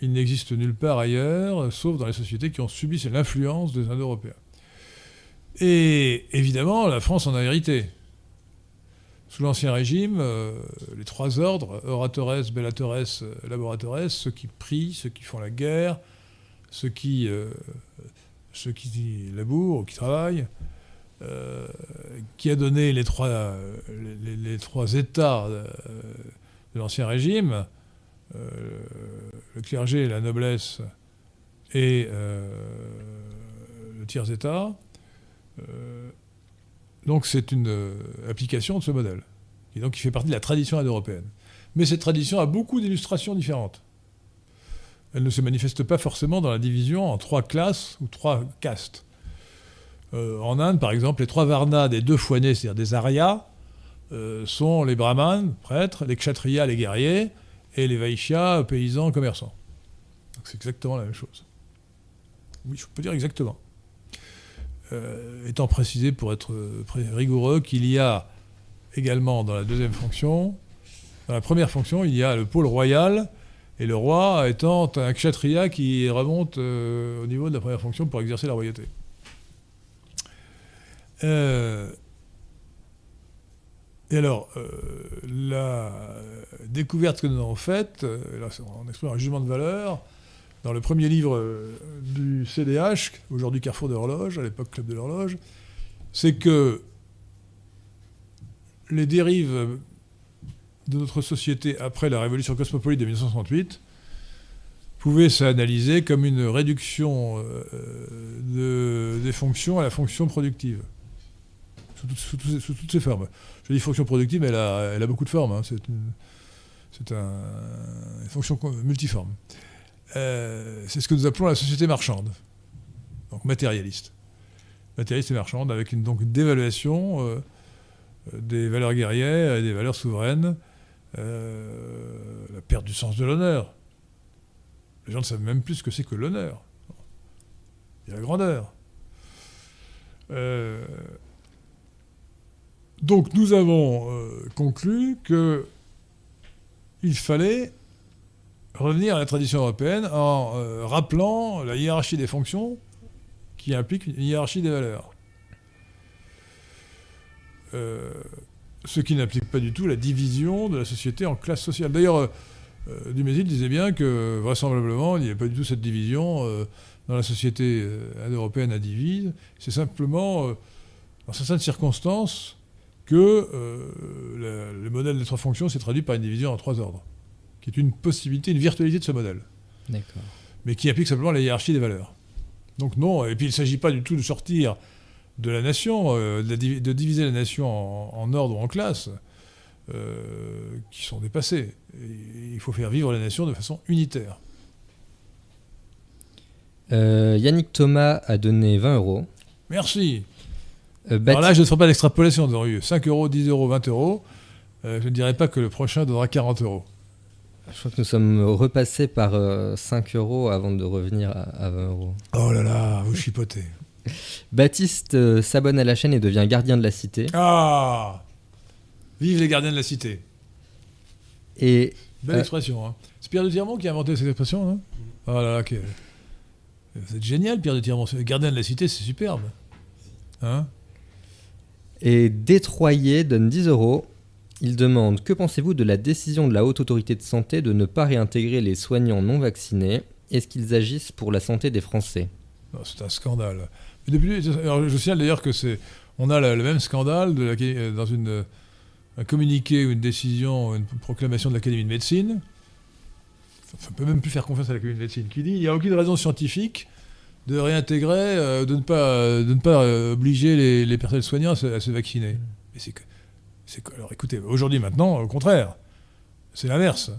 Il n'existe nulle part ailleurs, sauf dans les sociétés qui ont subi l'influence des Indo-Européens. Et évidemment, la France en a hérité. Sous l'Ancien Régime, euh, les trois ordres, oratores, bellatores, laboratores, ceux qui prient, ceux qui font la guerre, ceux qui, euh, ceux qui labourent ou qui travaillent, euh, qui a donné les trois, les, trois états euh, de l'Ancien Régime, euh, le clergé, la noblesse et le tiers-état. Donc c'est une application de ce modèle, et donc qui fait partie de la tradition indo-européenne. Mais cette tradition a beaucoup d'illustrations différentes. Elle ne se manifeste pas forcément dans la division en trois classes ou trois castes. Euh, en Inde, par exemple, les trois varnas des deux foinés, c'est-à-dire des aryas, euh, sont les brahmanes, prêtres, les kshatriyas, les guerriers, et les vaishyas, paysans, commerçants. C'est exactement la même chose. Oui, je peux dire exactement. Euh, étant précisé pour être rigoureux qu'il y a également dans la deuxième fonction, dans la première fonction, il y a le pôle royal, et le roi étant un kshatriya qui remonte au niveau de la première fonction pour exercer la royauté. Euh, et alors, euh, la découverte que nous avons faite, euh, là, on exprime un jugement de valeur, dans le premier livre du CDH, aujourd'hui Carrefour de l'horloge, à l'époque Club de l'horloge, c'est que les dérives de notre société après la révolution cosmopolite de 1968 pouvaient s'analyser comme une réduction de- des fonctions à la fonction productive, sous, toutes- ses formes. Je dis fonction productive, mais elle a, a beaucoup de formes. hein. C'est une, fonction multiforme. Euh, c'est ce que nous appelons la société marchande, donc matérialiste. Matérialiste et marchande, avec une, donc dévaluation euh, des valeurs guerrières et des valeurs souveraines, euh, la perte du sens de l'honneur. Les gens ne savent même plus ce que c'est que l'honneur. Et la grandeur. Euh, Donc nous avons euh, conclu que il fallait revenir à la tradition européenne en euh, rappelant la hiérarchie des fonctions qui implique une hiérarchie des valeurs. Euh, ce qui n'implique pas du tout la division de la société en classes sociales. D'ailleurs, Dumézil disait bien que vraisemblablement, il n'y a pas du tout cette division dans la société européenne à divise. C'est simplement, dans certaines circonstances, que euh, le, le modèle des trois fonctions s'est traduit par une division en trois ordres, qui est une possibilité, une virtualité de ce modèle, D'accord. mais qui implique simplement la hiérarchie des valeurs. Donc non, et puis il ne s'agit pas du tout de sortir de la nation, euh, de, la divi- de diviser la nation en, en ordre ou en classes, euh, qui sont dépassés. Et il faut faire vivre la nation de façon unitaire. Yannick Thomas a donné 20 euros. Merci. Euh, Alors là, je ne ferai pas d'extrapolation, eu 5 euros, 10 euros, 20 euros. Euh, je ne dirais pas que le prochain donnera 40 euros. Je crois que nous sommes repassés par euh, 5 euros avant de revenir à, à 20 euros. Oh là là, vous chipotez. (laughs) Baptiste euh, s'abonne à la chaîne et devient gardien de la cité. Ah Vive les gardiens de la cité. Et Belle Euh. expression. Hein. C'est Pierre de Tirmont qui a inventé cette expression, non? Oh là là, vous êtes génial, Pierre de Tirmont. Gardien de la cité, c'est superbe. Hein? Et Détroyer donne 10 euros. Il demande Que pensez-vous de la décision de la Haute Autorité de Santé de ne pas réintégrer les soignants non vaccinés? Est-ce qu'ils agissent pour la santé des Français? Non, C'est un scandale. Je signale d'ailleurs que c'est, on a le, même scandale dans une, un communiqué ou une décision, une proclamation de l'Académie de médecine. On peut même plus faire confiance à l'Académie de médecine qui dit il n'y a aucune raison scientifique de réintégrer, euh, de ne pas, euh, euh, obliger les, les personnels soignants à se, vacciner. Mais c'est que, alors écoutez, aujourd'hui maintenant, au contraire, c'est l'inverse.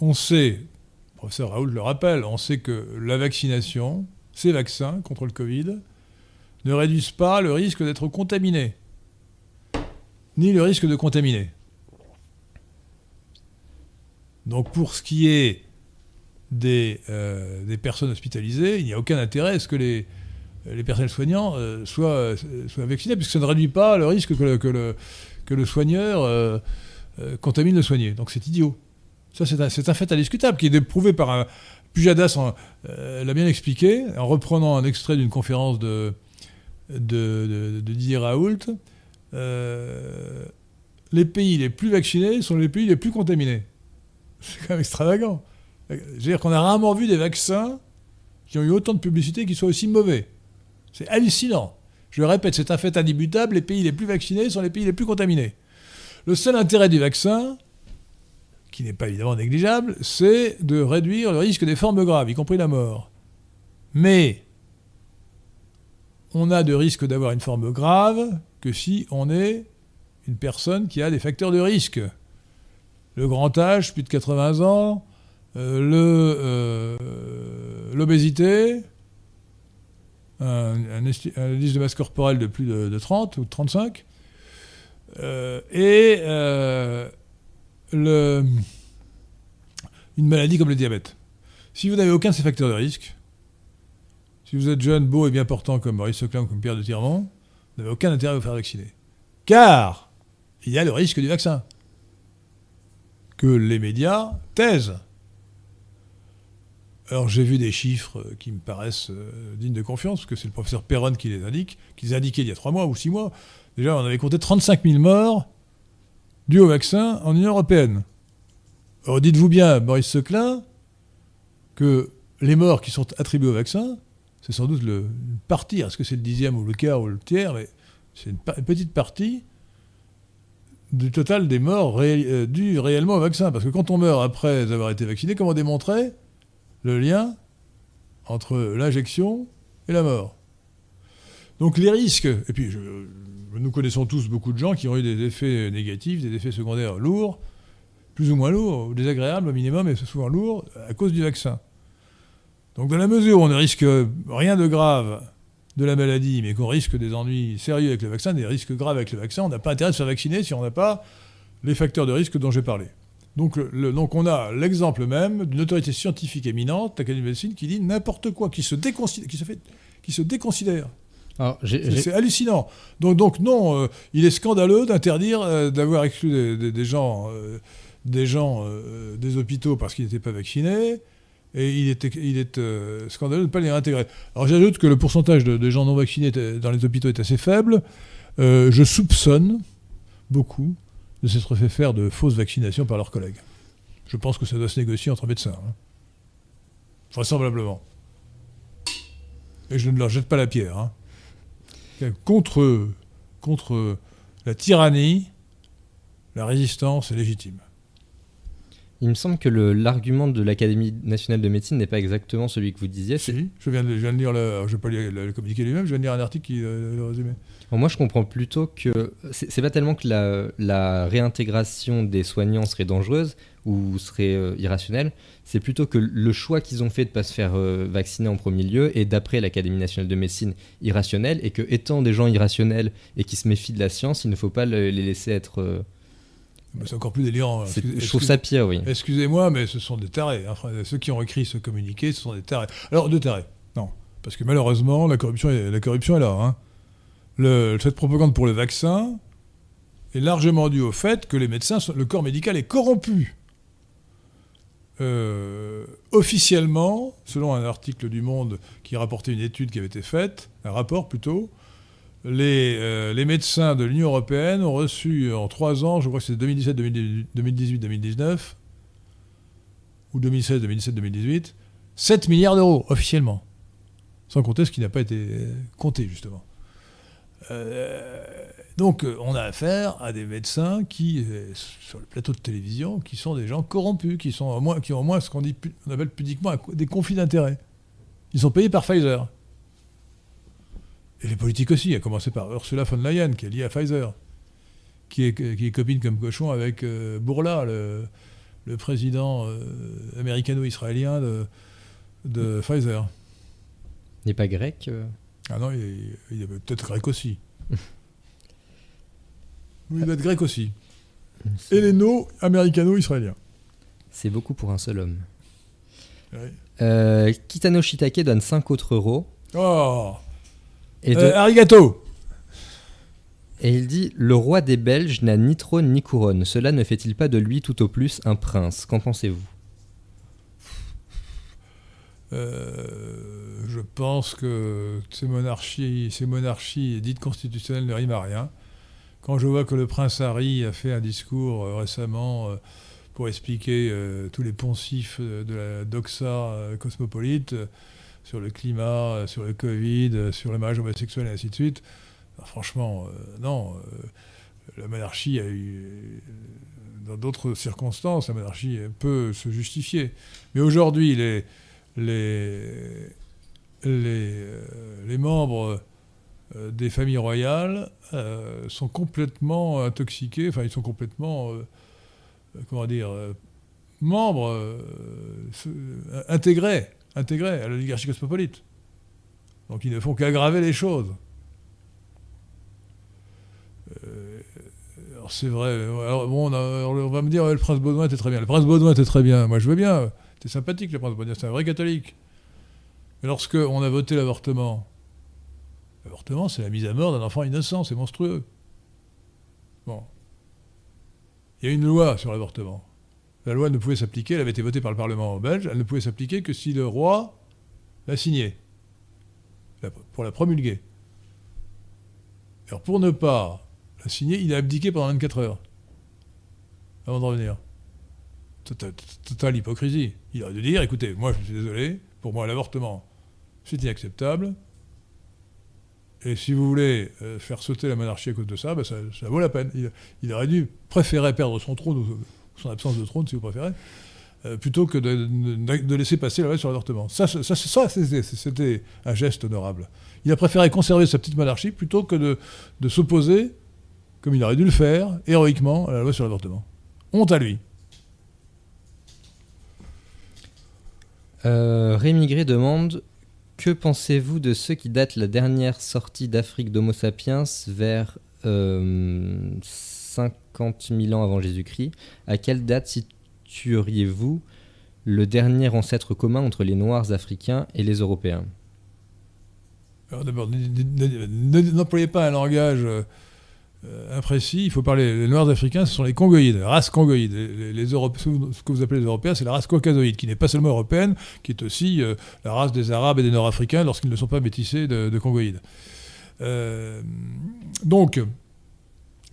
On sait, le professeur Raoult le rappelle, on sait que la vaccination, ces vaccins contre le Covid, ne réduisent pas le risque d'être contaminé, ni le risque de contaminer. Donc pour ce qui est des, euh, des personnes hospitalisées, il n'y a aucun intérêt à ce que les, les personnels soignants euh, soient, soient vaccinés, puisque ça ne réduit pas le risque que le, que soigneur euh, euh, contamine le soigné. Donc c'est idiot. Ça, c'est un, un fait indiscutable qui est prouvé par un. Pujadas euh, l'a bien expliqué en reprenant un extrait d'une conférence de, de, de- de Didier Raoult. Euh, les pays les plus vaccinés sont les pays les plus contaminés. C'est quand même extravagant. Je veux dire qu'on a rarement vu des vaccins qui ont eu autant de publicité qui soient aussi mauvais. C'est hallucinant. Je le répète, c'est un fait indubitable. Les pays les plus vaccinés sont les pays les plus contaminés. Le seul intérêt du vaccin, qui n'est pas évidemment négligeable, c'est de réduire le risque des formes graves, y compris la mort. Mais on a de risque d'avoir une forme grave que si on est une personne qui a des facteurs de risque. Le grand âge, plus de 80 ans, l'obésité, un, un esti- un indice de masse corporelle de plus de, de 30 ou de 35, euh, et euh, une maladie comme le diabète. Si vous n'avez aucun de ces facteurs de risque, si vous êtes jeune, beau et bien portant comme Maurice Seclin ou comme Pierre de Tirmont, vous n'avez aucun intérêt à vous faire vacciner. Car il y a le risque du vaccin que les médias taisent. Alors j'ai vu des chiffres qui me paraissent euh, dignes de confiance, parce que c'est le professeur Perron qui les indique, qui les a indiqués il y a trois mois ou six mois. Déjà, on avait compté 35 000 morts dus au vaccin en Union européenne. Alors dites-vous bien, Maurice Seclin, que les morts qui sont attribués au vaccin, c'est sans doute le, une partie, est-ce que c'est le dixième ou le quart ou le tiers, mais c'est une, petite partie du total des morts ré- euh, dus réellement au vaccin. Parce que quand on meurt après avoir été vacciné, comment démontrer le lien entre l'injection et la mort Donc les risques, et puis je- nous connaissons tous beaucoup de gens qui ont eu des effets négatifs, des effets secondaires lourds, plus ou moins lourds, ou désagréables au minimum, et souvent lourds, à cause du vaccin. Donc dans la mesure où on ne risque rien de grave de la maladie, mais qu'on risque des ennuis sérieux avec le vaccin, des risques graves avec le vaccin, on n'a pas intérêt de se faire vacciner si on n'a pas les facteurs de risque dont j'ai parlé. Donc, le- donc on a l'exemple même d'une autorité scientifique éminente, l'Académie de médecine, qui dit n'importe quoi, qui se, déconsidère, qui, se fait, qui se déconsidère. C'est hallucinant. Donc, donc non, euh, il est scandaleux d'interdire euh, d'avoir exclu des, des- des gens, euh, des, gens euh, des hôpitaux parce qu'ils n'étaient pas vaccinés. Et il est, il est scandaleux de ne pas les réintégrer. Alors j'ajoute que le pourcentage de, de gens non vaccinés dans les hôpitaux est assez faible. Je soupçonne beaucoup de s'être fait faire de fausses vaccinations par leurs collègues. Je pense que ça doit se négocier entre médecins. hein. Vraisemblablement. Et je ne leur jette pas la pierre. hein contre, contre la tyrannie, la résistance est légitime. Il me semble que l'argument de l'Académie nationale de médecine n'est pas exactement celui que vous disiez. Si, je viens de, je viens de lire le, je vais pas lire le, communiqué lui-même, je viens de lire un article qui euh, le résumait. Moi, je comprends plutôt que c'est pas tellement que la, la réintégration des soignants serait dangereuse ou serait euh, irrationnelle, c'est plutôt que le choix qu'ils ont fait de ne pas se faire euh, vacciner en premier lieu est d'après l'Académie nationale de médecine irrationnel et que étant des gens irrationnels et qui se méfient de la science, il ne faut pas le- les laisser être. C'est encore plus délirant. Excusez- je trouve ça pire, oui. Excusez-moi, mais ce sont des tarés. hein. Ceux qui ont écrit ce communiqué, ce sont des tarés. Alors, deux tarés. Non. Parce que malheureusement, la corruption est, la corruption est là. hein. Le- cette propagande pour le vaccin est largement due au fait que les médecins, sont- le corps médical est corrompu. Euh, officiellement, selon un article du Monde qui rapportait une étude qui avait été faite, un rapport plutôt, les, euh, les médecins de l'Union européenne ont reçu en trois ans, je crois que c'est 2017, 2018, 2019, ou 2016, 2017, 2018, 7 milliards d'euros officiellement. Sans compter ce qui n'a pas été euh, compté, justement. Euh, donc, on a affaire à des médecins qui, sur le plateau de télévision, qui sont des gens corrompus, qui, sont qui ont au moins ce qu'on on appelle pudiquement des conflits d'intérêts. Ils sont payés par Pfizer. Et les politiques aussi, à commencer par Ursula von der Leyen, qui est liée à Pfizer, qui est, qui est copine comme cochon avec euh, Bourla, le, le président euh, américano-israélien de, de Pfizer. Il n'est pas grec euh, Ah non, il, est- il est peut-être grec aussi. (laughs) Il doit être grec aussi. Héléno-américano-israélien. C'est beaucoup pour un seul homme. Kitano Shitake donne 5 autres euros. Oh Et, de- Euh, Arigato et il dit Le roi des Belges n'a ni trône ni couronne. Cela ne fait-il pas de lui tout au plus un prince? Qu'en pensez-vous? Euh, Je pense que ces monarchies, ces monarchies dites constitutionnelles ne riment à rien. Quand je vois que le prince Harry a fait un discours euh, récemment euh, pour expliquer tous les poncifs de la doxa cosmopolite sur le climat, euh, sur le Covid, euh, sur le mariage homosexuel et ainsi de suite, franchement, euh, non. la monarchie a eu, dans d'autres circonstances, la monarchie peut se justifier. Mais aujourd'hui, les, les, les, les membres des familles royales sont complètement intoxiqués, enfin ils sont complètement, comment dire, membres intégrés, intégrés à l'oligarchie cosmopolite. Donc ils ne font qu'aggraver les choses. Euh, alors c'est vrai, alors, bon, on, va me dire le prince Baudouin était très bien. Le prince Baudouin était très bien, moi je veux bien. C'est sympathique le prince Baudouin, c'est un vrai catholique. Mais lorsque on a voté l'avortement, l'avortement c'est la mise à mort d'un enfant innocent, c'est monstrueux. Bon. Il y a une loi sur l'avortement. La loi ne pouvait s'appliquer, elle avait été votée par le Parlement belge, elle ne pouvait s'appliquer que si le roi l'a signée, la- pour la promulguer. Alors pour ne pas la signer, il a abdiqué pendant 24 heures, avant de revenir. Total, totale hypocrisie. Il aurait dû dire, écoutez, moi je suis désolé, pour moi l'avortement, c'est inacceptable. Et si vous voulez euh, faire sauter la monarchie à cause de ça, ben ça, ça vaut la peine. Il, il aurait dû préférer perdre son trône, son absence de trône, si vous préférez, euh, plutôt que de, laisser passer la loi sur l'avortement. Ça, ça, c'était- un geste honorable. Il a préféré conserver sa petite monarchie plutôt que de, s'opposer, comme il aurait dû le faire, héroïquement, à la loi sur l'avortement. Honte à lui. Euh, demande Que pensez-vous de ceux qui datent la dernière sortie d'Afrique d'Homo sapiens vers euh, 50 000 ans avant Jésus-Christ À quelle date situeriez-vous le dernier ancêtre commun entre les Noirs africains et les Européens? Alors d'abord, n'employez pas un langage euh, imprécis, il faut parler. Les Noirs africains, ce sont les Congoïdes, la race congoïde. Les, ce que vous appelez les Européens, c'est la race caucasoïde, qui n'est pas seulement européenne, qui est aussi euh, la race des Arabes et des Nord-Africains lorsqu'ils ne sont pas métissés de, Congoïdes. Euh, donc,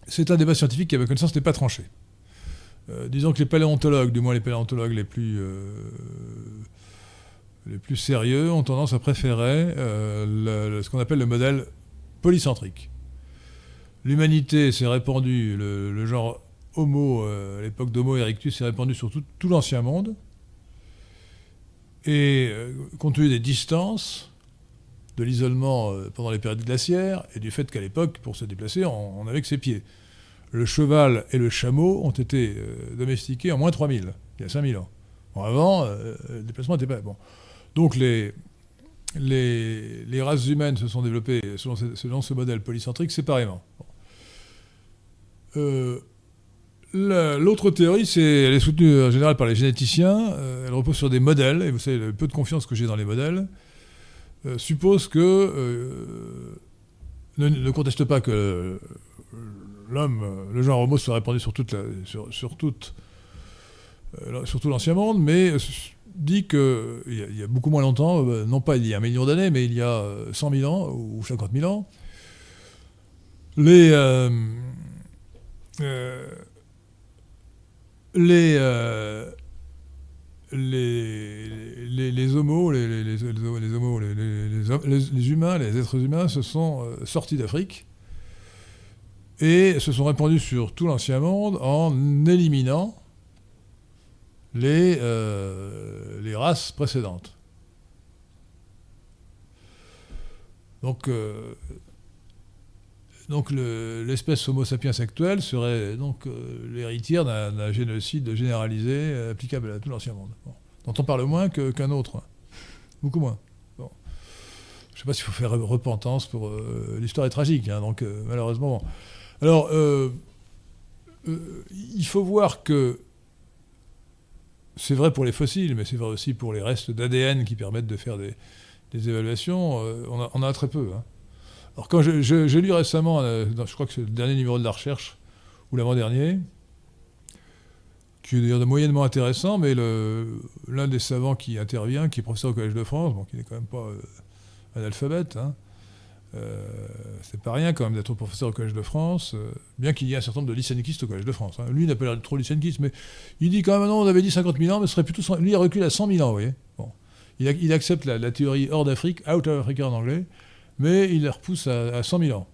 c'est un débat scientifique qui, à ma connaissance, n'est pas tranché. disons que les paléontologues, du moins les paléontologues les plus, plus sérieux, ont tendance à préférer ce qu'on appelle le modèle polycentrique l'humanité s'est répandue, le, genre Homo, euh, l'époque d'Homo erectus, s'est répandu sur tout, l'ancien monde. Et euh, compte tenu des distances, de l'isolement euh, pendant les périodes glaciaires, et du fait qu'à l'époque, pour se déplacer, on, avait que ses pieds. Le cheval et le chameau ont été domestiqués en moins 3000, il y a 5000 ans. avant, le déplacement n'était pas... Bon. Donc les, races humaines se sont développées selon ce, modèle polycentrique séparément. Euh, l'autre théorie, c'est, elle est soutenue en général par les généticiens, euh, elle repose sur des modèles, et vous savez, le peu de confiance que j'ai dans les modèles, euh, suppose que, ne, conteste pas que l'homme, le genre homo soit répandu sur, toute sur, toute, sur tout l'ancien monde, mais dit qu'il y, y, a beaucoup moins longtemps, non pas il y a un million d'années, mais il y a 100 000 ans ou 50 000 ans, les euh, les, euh, les, les, les, homos, les, les, les, les, humains, les êtres humains se sont euh, sortis d'Afrique et se sont répandus sur tout l'ancien monde en éliminant les, les races précédentes. Donc, donc l'espèce Homo sapiens actuelle serait donc euh, l'héritière d'un génocide généralisé euh, applicable à tout l'ancien monde, dont on parle moins qu'un autre, beaucoup moins. Je ne sais pas s'il faut faire repentance pour euh, l'histoire est tragique, hein, donc malheureusement. Alors il faut voir que c'est vrai pour les fossiles, mais c'est vrai aussi pour les restes d'ADN qui permettent de faire des, évaluations. on, a, on, a, très peu. Hein. Alors quand j'ai lu récemment, euh, je crois que c'est le dernier numéro de la recherche, ou l'avant-dernier, qui est d'ailleurs moyennement intéressant, mais l'un des savants qui intervient, qui est professeur au Collège de France, bon, qui n'est quand même pas euh, analphabète, hein, euh, c'est pas rien quand même d'être professeur au Collège de France, bien qu'il y ait un certain nombre de lycénikistes au Collège de France. Hein. Lui, il n'a pas l'air trop lycénikiste, mais il dit quand même, non, on avait dit 50 000 ans, mais ce serait plutôt... Lui, il recule à 100 000 ans, vous voyez. Bon. Il, accepte la, théorie hors d'Afrique, out of Africa en anglais, mais il les repousse à, 100 000 ans.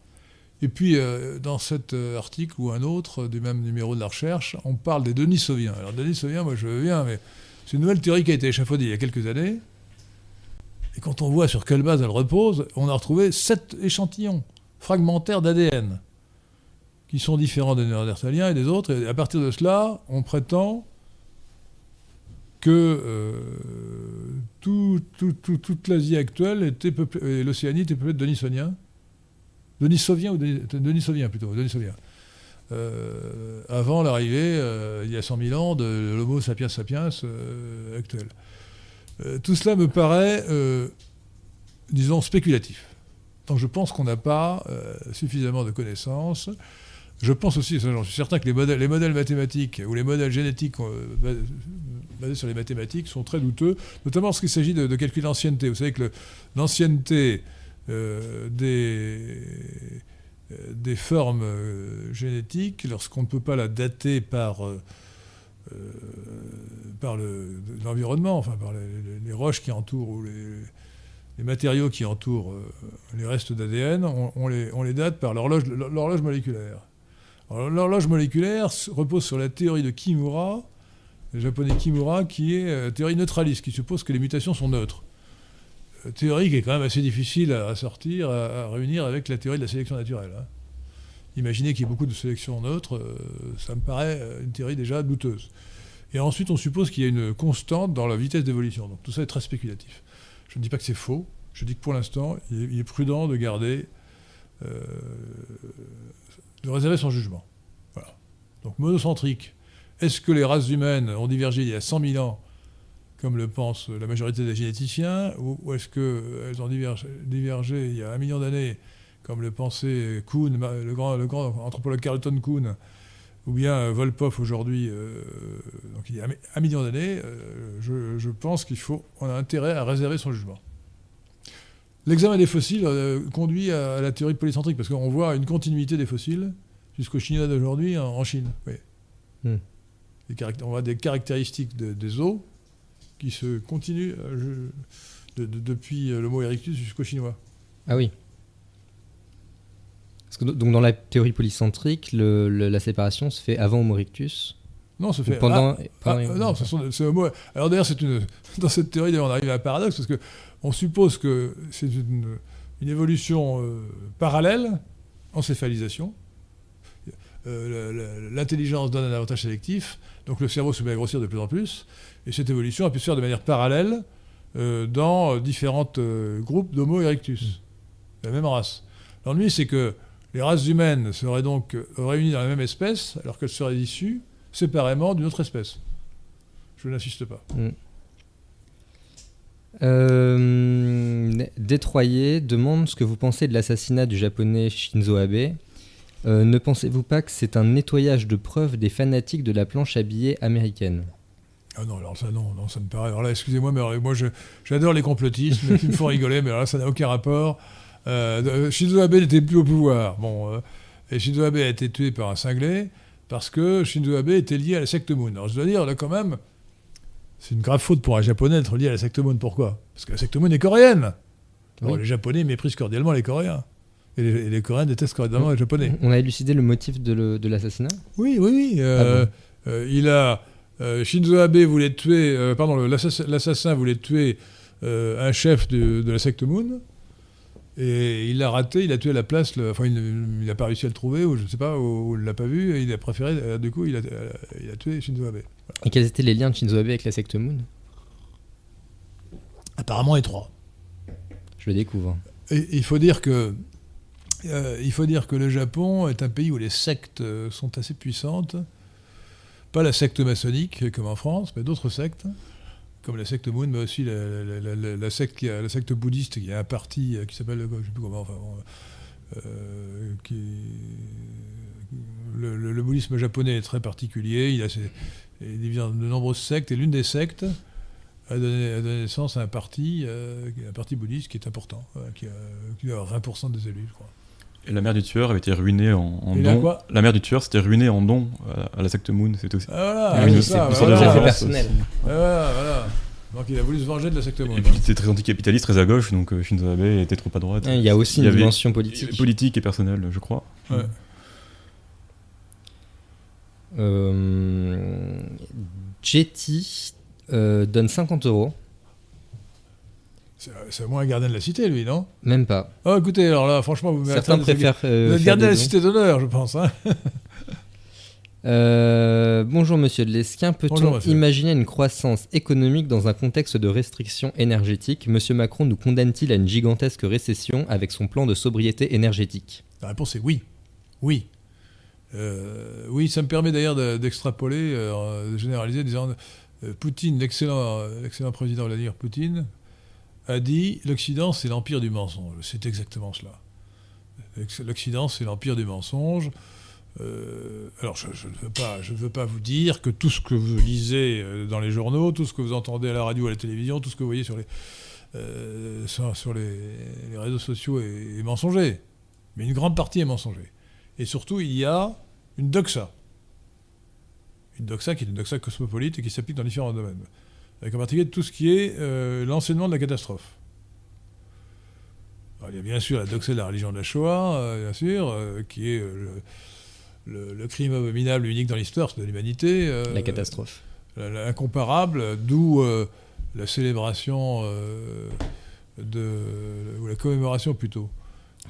Et puis, euh, dans cet euh, article ou un autre du même numéro de la recherche, on parle des Denisoviens. Alors, Denisoviens, moi je veux bien, mais c'est une nouvelle théorie qui a été échafaudée il y a quelques années. Et quand on voit sur quelle base elle repose, on a retrouvé sept échantillons fragmentaires d'ADN qui sont différents des néandertaliens et des autres. Et à partir de cela, on prétend que euh, toute l'Asie actuelle était peuplée, et l'Océanie était peuplée de Denisoniens. Denisoviens ou plutôt, Denisoviens. Euh, avant l'arrivée, euh, il y a 100 000 ans, de l'Homo sapiens sapiens actuel. tout cela me paraît, disons, spéculatif. Donc je pense qu'on n'a pas suffisamment de connaissances je pense aussi, j'en suis certain que les modèles, les modèles, mathématiques ou les modèles génétiques euh, basés sur les mathématiques sont très douteux, notamment lorsqu'il s'agit de, calculer l'ancienneté. Vous savez que l'ancienneté euh, des, euh, formes génétiques, lorsqu'on ne peut pas la dater par, par l'environnement, enfin par les, roches qui entourent ou les, matériaux qui entourent les restes d'ADN, on, les, on, les, date par l'horloge moléculaire. L'horloge moléculaire repose sur la théorie de Kimura, le japonais Kimura, qui est euh, théorie neutraliste, qui suppose que les mutations sont neutres. Euh, théorie qui est quand même assez difficile à, sortir, à, réunir avec la théorie de la sélection naturelle. Hein. Imaginez qu'il y ait beaucoup de sélections neutres, euh, ça me paraît une théorie déjà douteuse. Et ensuite, on suppose qu'il y a une constante dans la vitesse d'évolution. Donc tout ça est très spéculatif. Je ne dis pas que c'est faux, je dis que pour l'instant, il, est prudent de garder de réserver son jugement. Donc monocentrique. Est-ce que les races humaines ont divergé il y a 100 000 ans comme le pense la majorité des généticiens, ou, est-ce qu'elles ont divergé, il y a un million d'années, comme le pensait Kuhn, le grand, anthropologue Carlton Kuhn, ou bien Volpov aujourd'hui, donc il y a un million d'années, je, je, pense qu'il faut, on a intérêt à réserver son jugement. L'examen des fossiles conduit à, la théorie polycentrique, parce qu'on voit une continuité des fossiles jusqu'au Chinois d'aujourd'hui en, Chine. Oui. Hmm. on voit des caractéristiques des os qui se continuent euh, depuis le mot erectus jusqu'au chinois. Ah oui. donc dans la théorie polycentrique, la séparation se fait avant Homo erectus non, se fait pendant. Ah, ah, non, c'est Homo. Alors d'ailleurs, c'est une (laughs) dans cette théorie, on arrive à un paradoxe parce que on suppose que c'est une, évolution euh, parallèle, encéphalisation, euh, l'intelligence donne un avantage sélectif, donc le cerveau se met à grossir de plus en plus, et cette évolution a pu se faire de manière parallèle euh, dans différents groupes d'Homo erectus, la même race. L'ennui, c'est que les races humaines seraient donc réunies dans la même espèce, alors qu'elles seraient issues séparément d'une autre espèce. Je n'insiste pas. Mm. Détroyer demande ce que vous pensez de l'assassinat du japonais Shinzo Abe euh, ne pensez-vous pas que c'est un nettoyage de preuves des fanatiques de la planche à billets américaine? Ah non, alors ça, non, ça me paraît. Alors là, excusez-moi, mais moi, j'adore les complotismes qui me font rigoler, mais alors là, ça n'a aucun rapport. Euh, euh Shinzo Abe n'était plus au pouvoir. Bon, euh, et Shinzo Abe a été tué par un cinglé parce que Shinzo Abe était lié à la secte Moon. Alors je dois dire, là, quand même, c'est une grave faute pour un japonais d'être lié à la secte Moon. Pourquoi? Parce que la secte Moon est coréenne. les japonais méprisent cordialement les coréens. Et les, Coréens détestent cordialement les Japonais. On a élucidé le motif de l'assassinat? Oui, oui, oui. Euh, ah euh, il a. Euh, Shinzo Abe voulait tuer. pardon, l'assassin voulait tuer un chef de, la secte Moon. Et il l'a raté, il a tué à la place. enfin, il n'a pas réussi à le trouver, ou je ne sais pas, ou, il ne l'a pas vu. Et il a préféré. du coup, il a, il a tué Shinzo Abe. Et quels étaient les liens de Shinzo Abe avec la secte Moon? Apparemment étroits. Je le découvre. Et, il faut dire que euh, il faut dire que le Japon est un pays où les sectes euh, sont assez puissantes. Pas la secte maçonnique comme en France, mais d'autres sectes, comme la secte Moon, mais aussi la, secte, bouddhiste qui a un parti euh, qui s'appelle, je ne sais plus comment, enfin, qui, le, bouddhisme japonais est très particulier. Il, a ses, il divise de nombreuses sectes, et l'une des sectes a donné, naissance à un parti, un parti bouddhiste qui est important, qui, a, qui a 20% des élus, je crois. Et la mère du tueur avait été ruinée en, en don. La mère du tueur s'était ruinée en don à, la secte Moon. C'était aussi. Ah voilà, c'est ça. Voilà, personnel. Voilà, voilà. Donc il a voulu se venger de la secte Moon. Et puis il était très anticapitaliste, très à gauche, donc euh, Shinzo Abe était trop à droite. Il y a aussi une dimension politique. Politique et personnelle, je crois. Ouais. Euh, Jetty euh, donne 50 euros c'est moins un gardien de la cité, lui, non? Même pas. Oh, écoutez, alors là, franchement, vous Certains préfèrent. Euh, gardien de la cité d'honneur, je pense. Hein (laughs) euh, bonjour Monsieur de Lesquin. Peut-on imaginer une croissance économique dans un contexte de restriction énergétique? Monsieur Macron nous condamne-t-il à une gigantesque récession avec son plan de sobriété énergétique? La réponse est oui. Oui. Euh, oui, ça me permet d'ailleurs d'extrapoler, de généraliser, disant Poutine, l'excellent président Vladimir Poutine, a dit l'Occident, c'est l'empire du mensonge. C'est exactement cela. L'Occident, c'est l'empire du mensonge. Euh, alors, je, ne veux pas, je veux pas vous dire que tout ce que vous lisez euh, dans les journaux, tout ce que vous entendez à la radio, à la télévision, tout ce que vous voyez sur les, euh, sur, les, réseaux sociaux est, est, mensonger. Mais une grande partie est mensonger. Et surtout, il y a une doxa. Une doxa qui est une doxa cosmopolite et qui s'applique dans différents domaines avec en particulier tout ce qui est euh, l'enseignement de la catastrophe. il y a bien sûr la doxée de la religion de la Shoah, euh, bien sûr, euh, qui est le, crime abominable unique dans l'histoire de l'humanité. la catastrophe. Incomparable, d'où la célébration de, ou la commémoration plutôt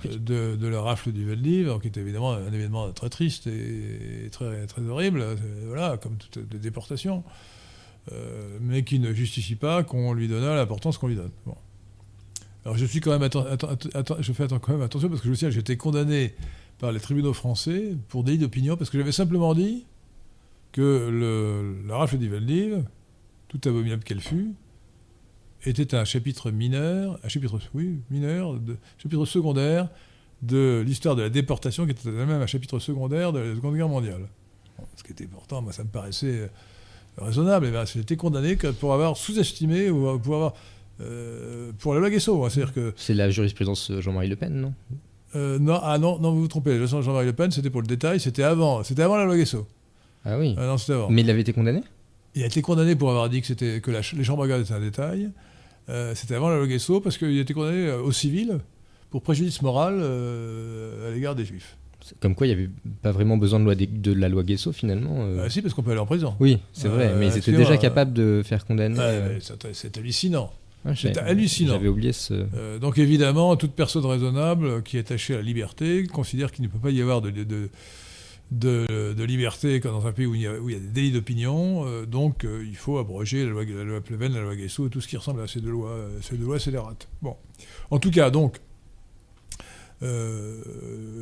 de, la rafle du Veldiv, qui est évidemment un événement très triste et très, très horrible, voilà, comme toute déportation. Euh, mais qui ne justifie pas qu'on lui donne l'importance qu'on lui donne. Alors je suis quand même je fais quand même attention parce que je sais j'ai été condamné par les tribunaux français pour délit d'opinion parce que j'avais simplement dit que le, la rafle d'Ivaldiv, tout abominable qu'elle fut, était un chapitre mineur, un chapitre, oui, mineur, de, chapitre secondaire de l'histoire de la déportation, qui était même un chapitre secondaire de la Seconde Guerre mondiale. ce qui était pourtant, moi, ça me paraissait euh, raisonnable. Et ben, été condamné pour avoir sous-estimé ou pour avoir euh, pour la loi Guesso. C'est-à-dire que c'est la jurisprudence Jean-Marie Le Pen, non? Euh, non, ah non, non, vous vous trompez. Jean-Marie Le Pen, c'était pour le détail, c'était avant, c'était avant la loi Guesso. Ah oui. Ah non, c'était avant. Mais il avait été condamné? Il a été condamné pour avoir dit que c'était que les chambres à gaz étaient un détail. c'était avant la loi Guesso parce qu'il a été condamné au civil pour préjudice moral euh, à l'égard des juifs. Comme quoi, il n'y avait pas vraiment besoin de, loi de, la loi Guesso finalement. Euh. Ah, si, parce qu'on peut aller en prison. Oui, c'est vrai, euh, mais ils étaient déjà capables de faire condamner. c'est hallucinant. c'est hallucinant. J'avais oublié ce. donc évidemment, toute personne raisonnable qui est attachée à la liberté considère qu'il ne peut pas y avoir de, de, de, liberté dans un pays où il y a, où il y a des délits d'opinion. donc il faut abroger la loi, la loi Pleven, la loi Guesso, tout ce qui ressemble à ces deux lois, ces deux lois scélérates. Bon. En tout cas, donc, euh,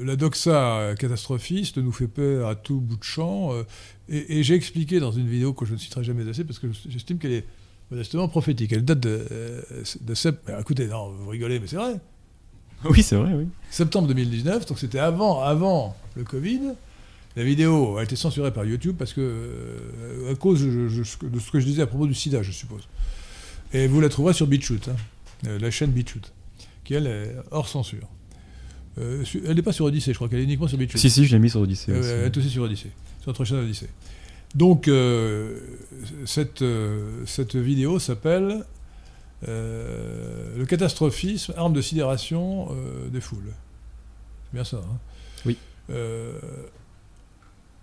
la doxa catastrophiste nous fait peur à tout bout de champ. Euh, et, j'ai expliqué dans une vidéo que je ne citerai jamais assez parce que j'estime qu'elle est modestement prophétique. Elle date de, euh, de septembre. Écoutez, non, vous rigolez, mais c'est vrai. Oui, c'est vrai, oui. Septembre 2019, donc c'était avant, avant le Covid. La vidéo a été censurée par YouTube parce que, à cause de ce que je disais à propos du sida, je suppose. Et vous la trouverez sur BitChute, hein, la chaîne BitChute, qui elle est hors censure. Euh, elle n'est pas sur Odyssée, je crois qu'elle est uniquement sur BitChute. Si, si, je l'ai mis sur Odyssey. Euh, elle est aussi sur Odyssée, sur notre chaîne Odyssée. Donc, euh, cette, cette vidéo s'appelle Le catastrophisme, arme de sidération des foules. C'est bien ça. Hein oui.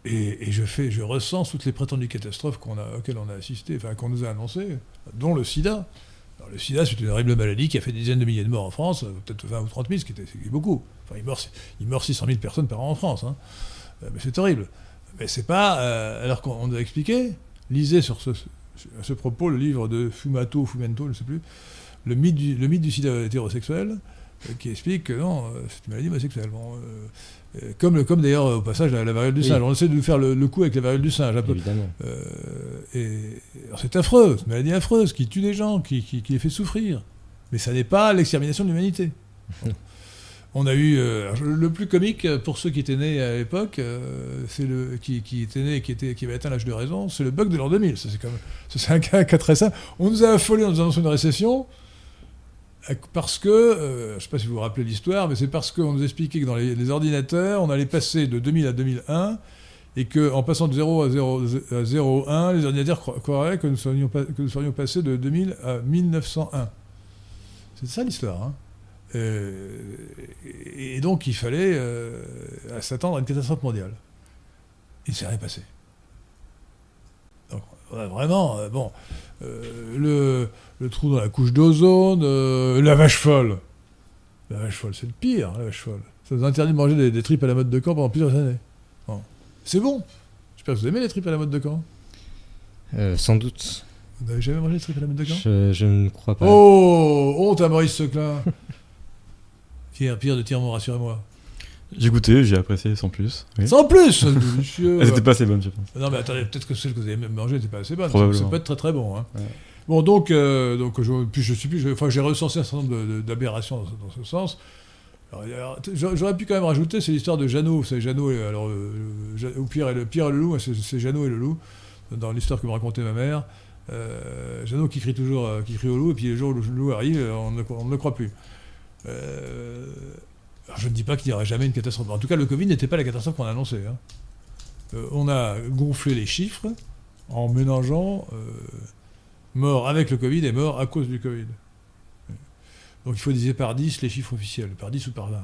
Et, je, fais, je ressens toutes les prétendues catastrophes qu'on a, auxquelles on a assisté, enfin qu'on nous a annoncées, dont le sida le sida, c'est une horrible maladie qui a fait des dizaines de milliers de morts en France, euh, peut-être 20 ou 30 000, ce qui était, beaucoup. Enfin, il meurt, il meurt 600 000 personnes par an en France. Hein. Euh, mais c'est horrible. Mais c'est pas. Euh, alors qu'on a expliqué, lisez sur ce, à ce propos le livre de Fumato, Fumento, je ne sais plus, le mythe du, sida hétérosexuel, qui explique que non, c'est une maladie homosexuelle. Euh, comme, comme d'ailleurs au passage la, la variole du singe. On essaie de nous faire le, coup avec la variole du singe. Un peu. Évidemment. Euh, et, c'est affreux, c'est une maladie affreuse qui tue des gens, qui, qui, les fait souffrir. Mais ça n'est pas l'extermination de l'humanité. (laughs) On a eu euh, le plus comique pour ceux qui étaient nés à l'époque, c'est le qui, qui, était né, qui était qui avait atteint l'âge de raison, c'est le bug de l'an 2000. C'est c'est un cas, cas, très simple. On nous a affolés en nous annonçant une récession. Parce que, euh, je ne sais pas si vous vous rappelez l'histoire, mais c'est parce qu'on nous expliquait que dans les, ordinateurs, on allait passer de 2000 à 2001, et qu'en passant de 0 à 0, à 0 1, les ordinateurs croiraient que nous, serions, que nous serions passés de 2000 à 1901. C'est ça l'histoire. Hein. Euh, et donc il fallait euh, s'attendre à une catastrophe mondiale. Il ne s'est rien passé. Donc vraiment, bon, le le trou dans la couche d'ozone, euh, la vache folle. La vache folle, c'est le pire, la vache folle. Ça nous interdit de manger des, tripes à la mode de camp pendant plusieurs années. C'est bon. J'espère que vous aimez les tripes à la mode de camp. Euh, sans doute. Vous n'avez jamais mangé des tripes à la mode de camp? Je, ne crois pas. Oh Honte à Maurice Seclin (laughs) Pierre, Pierre de Tirement, rassurez-moi. J'ai goûté, j'ai apprécié sans plus. Sans plus (laughs) Elles n'étaient pas assez bonnes, je pense. Non, mais attendez, peut-être que celles que vous avez mangées n'étaient pas assez bonnes. Ça peut être très très bon. Hein. Bon, donc, euh, donc je, puis je suis plus, enfin, j'ai recensé un certain nombre d'aberrations dans, ce sens. J'aurais pu quand même rajouter, c'est l'histoire de Jeannot. C'est Jeannot, alors, euh, ou Pierre et le, Pierre et le loup, c'est Jeannot et le loup, dans l'histoire que me racontait ma mère. Euh, Jeannot qui crie toujours, euh, qui crie au loup, et puis les jours où le loup arrive, on ne, on ne le croit plus. Je ne dis pas qu'il n'y aura jamais une catastrophe. En tout cas, le Covid n'était pas la catastrophe qu'on a annoncée. Hein. on a gonflé les chiffres en mélangeant mort avec le Covid et mort à cause du Covid. Donc il faut diviser par 10 les chiffres officiels, par 10 ou par 20.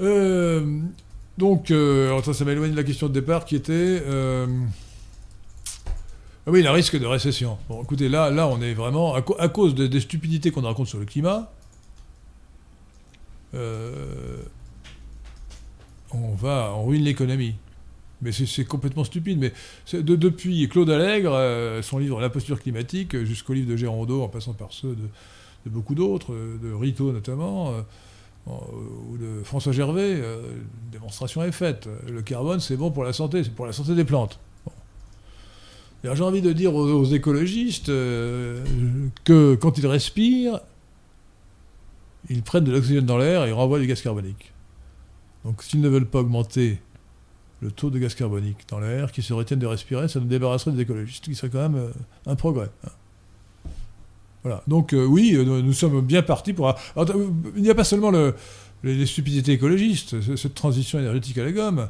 Euh, donc, euh, ça, m'a éloigné de la question de départ qui était. Euh, ah oui, le risque de récession. Bon, écoutez, là, là on est vraiment. À, cause des stupidités qu'on raconte sur le climat, on va. On ruine l'économie. Mais c'est complètement stupide. Mais de, depuis Claude Allègre, euh, son livre La posture climatique, jusqu'au livre de Gérondeau, en passant par ceux de, beaucoup d'autres, euh, de Rito notamment, euh, ou de François Gervais, une démonstration est faite. Le carbone, c'est bon pour la santé, c'est pour la santé des plantes. J'ai envie de dire aux, écologistes euh, que quand ils respirent, ils prennent de l'oxygène dans l'air et renvoient du gaz carbonique. Donc s'ils ne veulent pas augmenter le taux de gaz carbonique dans l'air, qu'ils se retiennent de respirer, ça nous débarrasserait des écologistes, qui serait quand même euh, un progrès. Hein. Voilà. Donc euh, oui, nous, sommes bien partis pour... il n'y a pas seulement les, stupidités écologistes, cette transition énergétique à la gomme,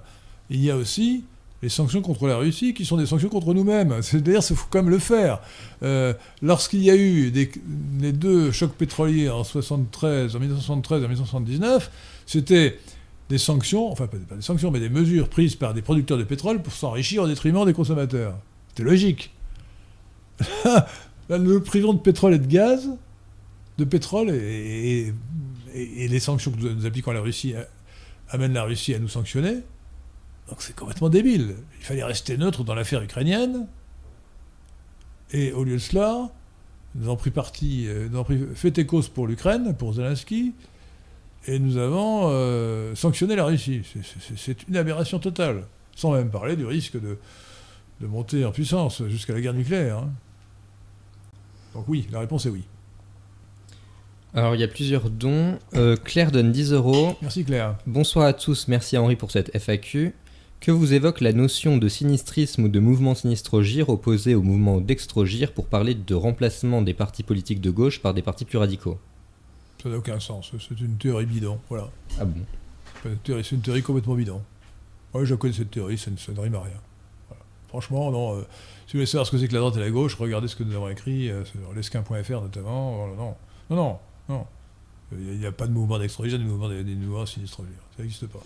il y a aussi les sanctions contre la Russie, qui sont des sanctions contre nous-mêmes. (laughs) C'est-à-dire, il faut quand même le faire. Euh, lorsqu'il y a eu les deux chocs pétroliers en 73, en 1973 et en 1979, c'était des sanctions, enfin pas des sanctions, mais des mesures prises par des producteurs de pétrole pour s'enrichir au détriment des consommateurs. C'était logique. (laughs) Nous privons de pétrole et de gaz, de pétrole, et, et les sanctions que nous appliquons à la Russie euh, amènent la Russie à nous sanctionner. Donc c'est complètement débile. Il fallait rester neutre dans l'affaire ukrainienne. Et au lieu de cela, nous avons pris parti, euh, nous avons pris, fait cause pour l'Ukraine, pour Zelensky, et nous avons euh, sanctionné la Russie. C'est une aberration totale, sans même parler du risque de, de monter en puissance jusqu'à la guerre nucléaire. Hein. Donc oui, la réponse est oui. Alors il y a plusieurs dons. Euh, Claire donne 10 euros. Merci Claire. Bonsoir à tous, merci à Henri pour cette FAQ. Que vous évoque la notion de sinistrisme ou de mouvement sinistrogir opposé au mouvement dextrogir pour parler de remplacement des partis politiques de gauche par des partis plus radicaux? Ça n'a aucun sens, c'est une théorie bidon, voilà. Ah bon? C'est une théorie complètement bidon. Moi je connais cette théorie, ça ne, rime à rien. Franchement, non. Euh, si vous voulez savoir ce que c'est que la droite et la gauche, regardez ce que nous avons écrit euh, sur lesquin.fr notamment. non, non, non, non. Il n'y a, pas de mouvement d'extrogir, de mouvement, des mouvements sinistrogir. Ça n'existe pas.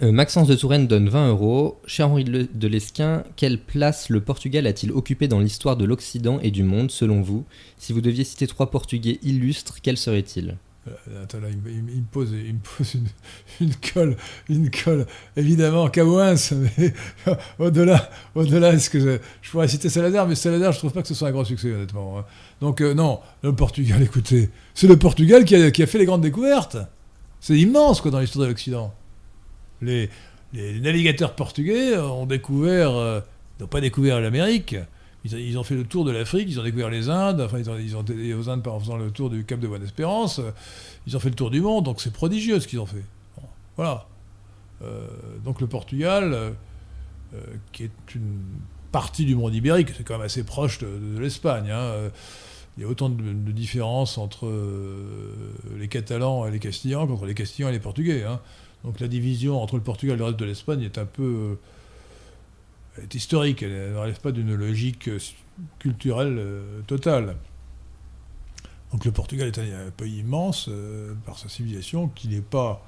Euh, Maxence de Touraine donne 20 euros. Cher Henri de Lesquin, quelle place le Portugal a-t-il occupé dans l'histoire de l'Occident et du monde, selon vous? Si vous deviez citer trois Portugais illustres, quels seraient-ils? Euh, Attends, là, il, me pose, (laughs) une, colle, une colle. Évidemment, Cavouins, (laughs) mais au-delà, au-delà, est-ce que je, pourrais citer Salazar, mais Salazar, je trouve pas que ce soit un grand succès, honnêtement. Hein. Donc, euh, non, le Portugal, (laughs) écoutez, c'est le Portugal qui a, qui a fait les grandes découvertes. C'est immense, quoi, dans l'histoire de l'Occident les, navigateurs portugais ont découvert, euh, n'ont pas découvert l'Amérique, ils, ont fait le tour de l'Afrique, ils ont découvert les Indes, enfin ils ont, ils été aux Indes en faisant le tour du Cap de Bonne-Espérance, ils ont fait le tour du monde, donc c'est prodigieux ce qu'ils ont fait. voilà. Euh, donc le Portugal, euh, qui est une partie du monde ibérique, c'est quand même assez proche de, l'Espagne. Hein, il y a autant de, différences entre les Catalans et les Castillans qu'entre les Castillans et les Portugais. Hein. Donc la division entre le Portugal et le reste de l'Espagne est un peu euh, est historique, elle ne relève pas d'une logique euh, culturelle euh, totale. Donc le Portugal est un, pays immense par sa civilisation qui n'est pas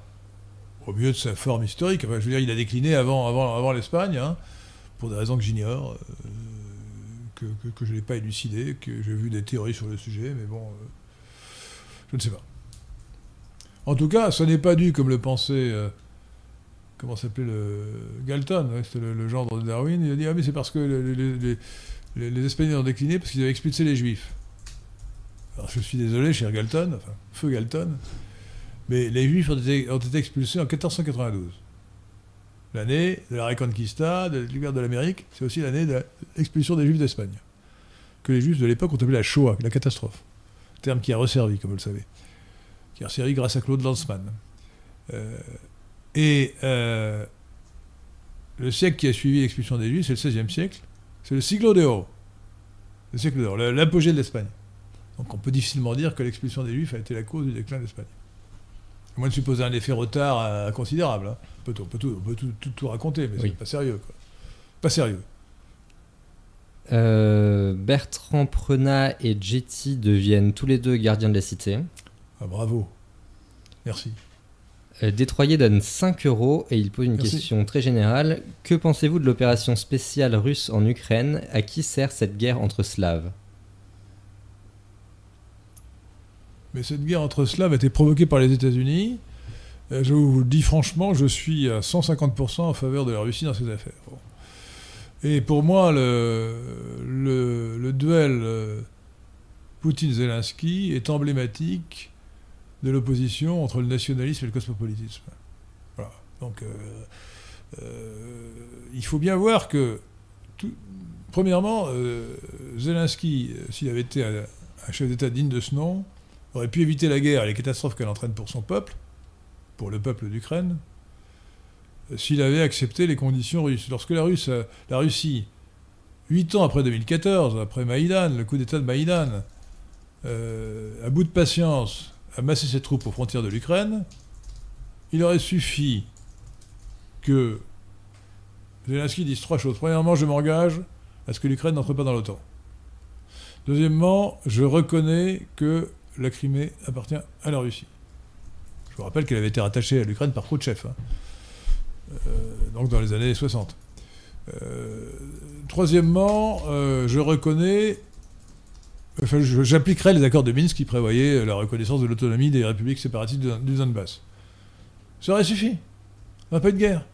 au mieux de sa forme historique. Enfin, je veux dire, il a décliné avant, l'Espagne, hein, pour des raisons que j'ignore, que, que, je n'ai pas élucidées, que j'ai vu des théories sur le sujet, mais bon, je ne sais pas. En tout cas, ce n'est pas dû, comme le pensait. Euh, comment s'appelait le. Galton, c'était le, gendre de Darwin. Il a dit Ah, mais c'est parce que les, Espagnols ont décliné parce qu'ils avaient expulsé les Juifs. Alors je suis désolé, cher Galton, enfin, feu Galton, mais les Juifs ont été, expulsés en 1492. L'année de la Reconquista, de la de l'Amérique, c'est aussi l'année de l'expulsion des Juifs d'Espagne. Que les Juifs de l'époque ont appelé la Shoah, la catastrophe. Terme qui a resservi, comme vous le savez servi grâce à Claude Lanzmann. Euh, et euh, le siècle qui a suivi l'expulsion des Juifs, c'est le XVIe siècle, c'est le siglo d'or. Le siècle d'or, l'apogée de l'Espagne. Donc on peut difficilement dire que l'expulsion des Juifs a été la cause du déclin d'Espagne. Moi, de supposer un effet retard euh, considérable. Hein. On peut, tout, tout, raconter, mais c'est pas sérieux. Quoi. Pas sérieux. Bertrand Prenat et Jetty deviennent tous les deux gardiens de la cité. Ah, bravo. Merci. Euh, Détroyer donne 5 euros et il pose une question très générale. Que pensez-vous de l'opération spéciale russe en Ukraine? À qui sert cette guerre entre Slaves? Mais cette guerre entre Slaves a été provoquée par les États-Unis. Euh, je vous le dis franchement, je suis à 150% en faveur de la Russie dans ces affaires. Et pour moi, le, le duel euh, Poutine-Zelensky est emblématique de l'opposition entre le nationalisme et le cosmopolitisme. Voilà. Donc, euh, euh, il faut bien voir que premièrement, Zelensky, s'il avait été un, chef d'État digne de ce nom, aurait pu éviter la guerre et les catastrophes qu'elle entraîne pour son peuple, pour le peuple d'Ukraine, s'il avait accepté les conditions russes. Lorsque la, Russie, huit ans après 2014, après Maïdan, le coup d'État de Maïdan, euh, à bout de patience, a massé ses troupes aux frontières de l'Ukraine, il aurait suffi que Zelensky dise trois choses. Premièrement, je m'engage à ce que l'Ukraine n'entre pas dans l'OTAN. Deuxièmement, je reconnais que la Crimée appartient à la Russie. Je vous rappelle qu'elle avait été rattachée à l'Ukraine par Khrouchtchev, hein. euh, donc dans les années 60. Euh, troisièmement, euh, je reconnais, j'appliquerai les accords de Minsk qui prévoyaient la reconnaissance de l'autonomie des républiques séparatistes du Donbass. Ça aurait suffi. On n'a pas eu de guerre.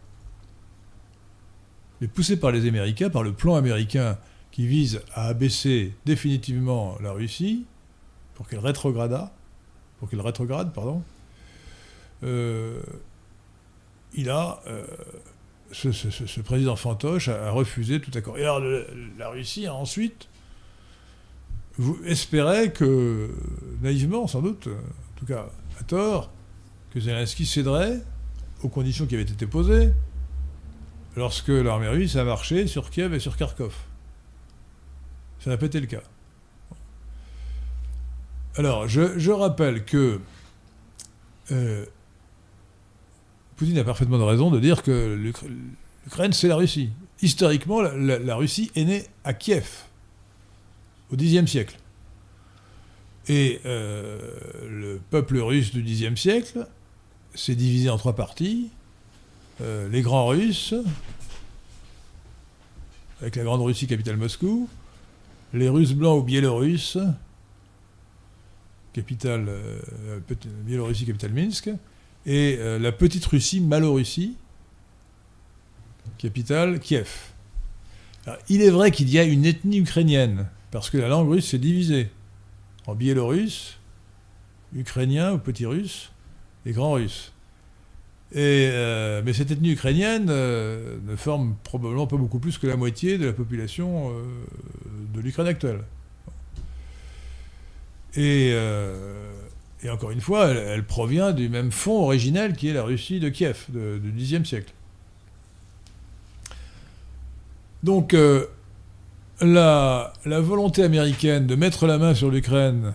Mais poussé par les Américains, par le plan américain qui vise à abaisser définitivement la Russie, pour qu'elle rétrograda, pour qu'elle rétrograde, pardon, euh, il a, euh, ce, président fantoche a, refusé tout accord. Et alors la Russie a ensuite vous espérait que, naïvement sans doute, en tout cas à tort, que Zelensky céderait aux conditions qui avaient été posées lorsque l'armée russe a marché sur Kiev et sur Kharkov. Ça n'a pas été le cas. Alors, je, rappelle que euh, Poutine a parfaitement raison de dire que l'Ukraine, c'est la Russie. Historiquement, la, Russie est née à Kiev, au Xe siècle. Et euh, le peuple russe du Xe siècle s'est divisé en trois parties. Euh, les grands Russes, avec la Grande Russie capitale Moscou, les Russes blancs ou Biélorusses, capitale, euh, Biélorussie, capitale Minsk, et la petite Russie, Malorussie, capitale Kiev. il est vrai qu'il y a une ethnie ukrainienne, parce que la langue russe s'est divisée en biélorusse, ukrainien ou petit russe, et grand russe. Et, euh, mais cette ethnie ukrainienne ne forme probablement pas beaucoup plus que la moitié de la population de l'Ukraine actuelle. Euh, et, encore une fois, elle, provient du même fond originel qui est la Russie de Kiev, du Xe siècle. Donc, la, volonté américaine de mettre la main sur l'Ukraine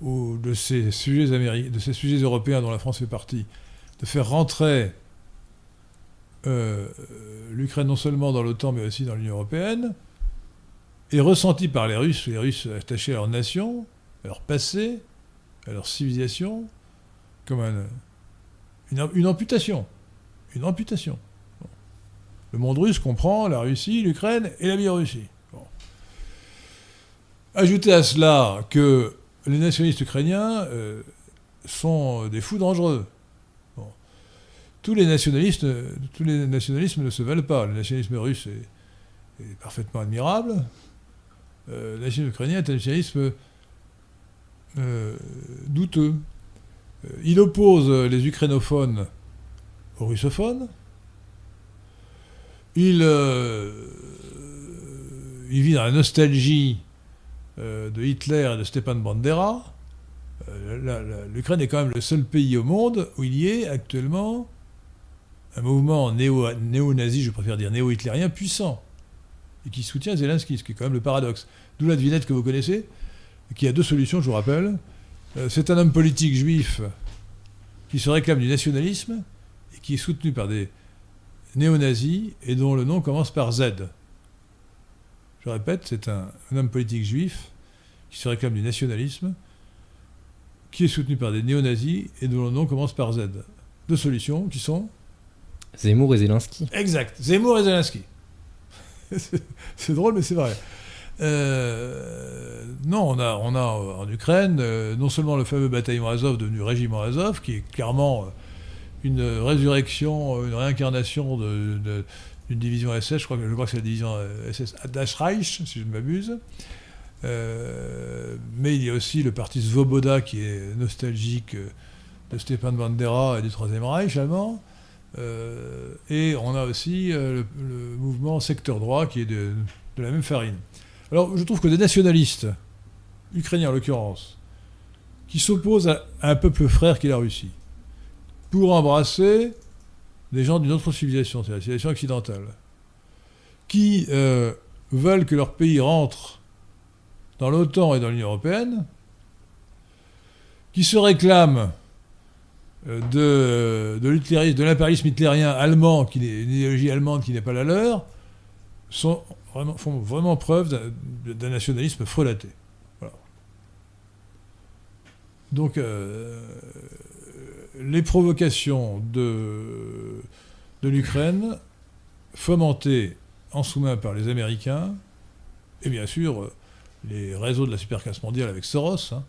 ou de ces, sujets de ces sujets européens dont la France fait partie, de faire rentrer euh, l'Ukraine non seulement dans l'OTAN mais aussi dans l'Union européenne, est ressentie par les Russes, les Russes attachés à leur nation, leur passé, à leur civilisation, comme une, amputation. Une amputation. Le monde russe comprend la Russie, l'Ukraine et la Biélorussie. Ajoutez à cela que les nationalistes ukrainiens euh, sont des fous dangereux. Tous les nationalistes, tous les nationalismes ne se valent pas. Le nationalisme russe est, parfaitement admirable. Euh, le nationalisme ukrainien est un nationalisme euh, douteux. Il oppose les ukrainophones aux russophones. Il, euh, il vit dans la nostalgie de Hitler et de Stepan Bandera. L'Ukraine est quand même le seul pays au monde où il y ait actuellement un mouvement néo-nazi, je préfère dire néo-hitlérien, puissant, et qui soutient Zelensky, ce qui est quand même le paradoxe. D'où la devinette que vous connaissez, qui a deux solutions, je vous rappelle. Euh, c'est un homme politique juif qui se réclame du nationalisme et qui est soutenu par des néo-nazis et dont le nom commence par Z. Je répète, c'est un, homme politique juif qui se réclame du nationalisme, qui est soutenu par des néo-nazis et dont le nom commence par Z. Deux solutions qui sont Zemmour et Zelensky. Exact, Zemmour et Zelensky. (laughs) c'est drôle, mais c'est vrai. Euh, non, on a, on a en Ukraine euh, non seulement le fameux bataillon Azov devenu régiment Azov, qui est clairement euh, une résurrection, une réincarnation d'une division SS, je crois, je crois que c'est la division SS Das Reich, si je ne m'abuse. mais il y a aussi le parti Svoboda qui est nostalgique de Stepan Bandera et du Troisième Reich allemand. et on a aussi le, mouvement secteur droit qui est de, la même farine. Alors je trouve que des nationalistes, ukrainiens en l'occurrence, qui s'opposent à, un peuple frère qui est la Russie, pour embrasser des gens d'une autre civilisation, c'est la civilisation occidentale, qui veulent que leur pays rentre dans l'OTAN et dans l'Union européenne, qui se réclament euh, de, de l'impérialisme hitlérien allemand, qui est une idéologie allemande qui n'est pas la leur, sont font vraiment preuve d'un nationalisme frelaté. Donc, euh, les provocations de, de l'Ukraine, fomentées en sous-main par les Américains, et bien sûr euh, les réseaux de la supercasse mondiale avec Soros, hein,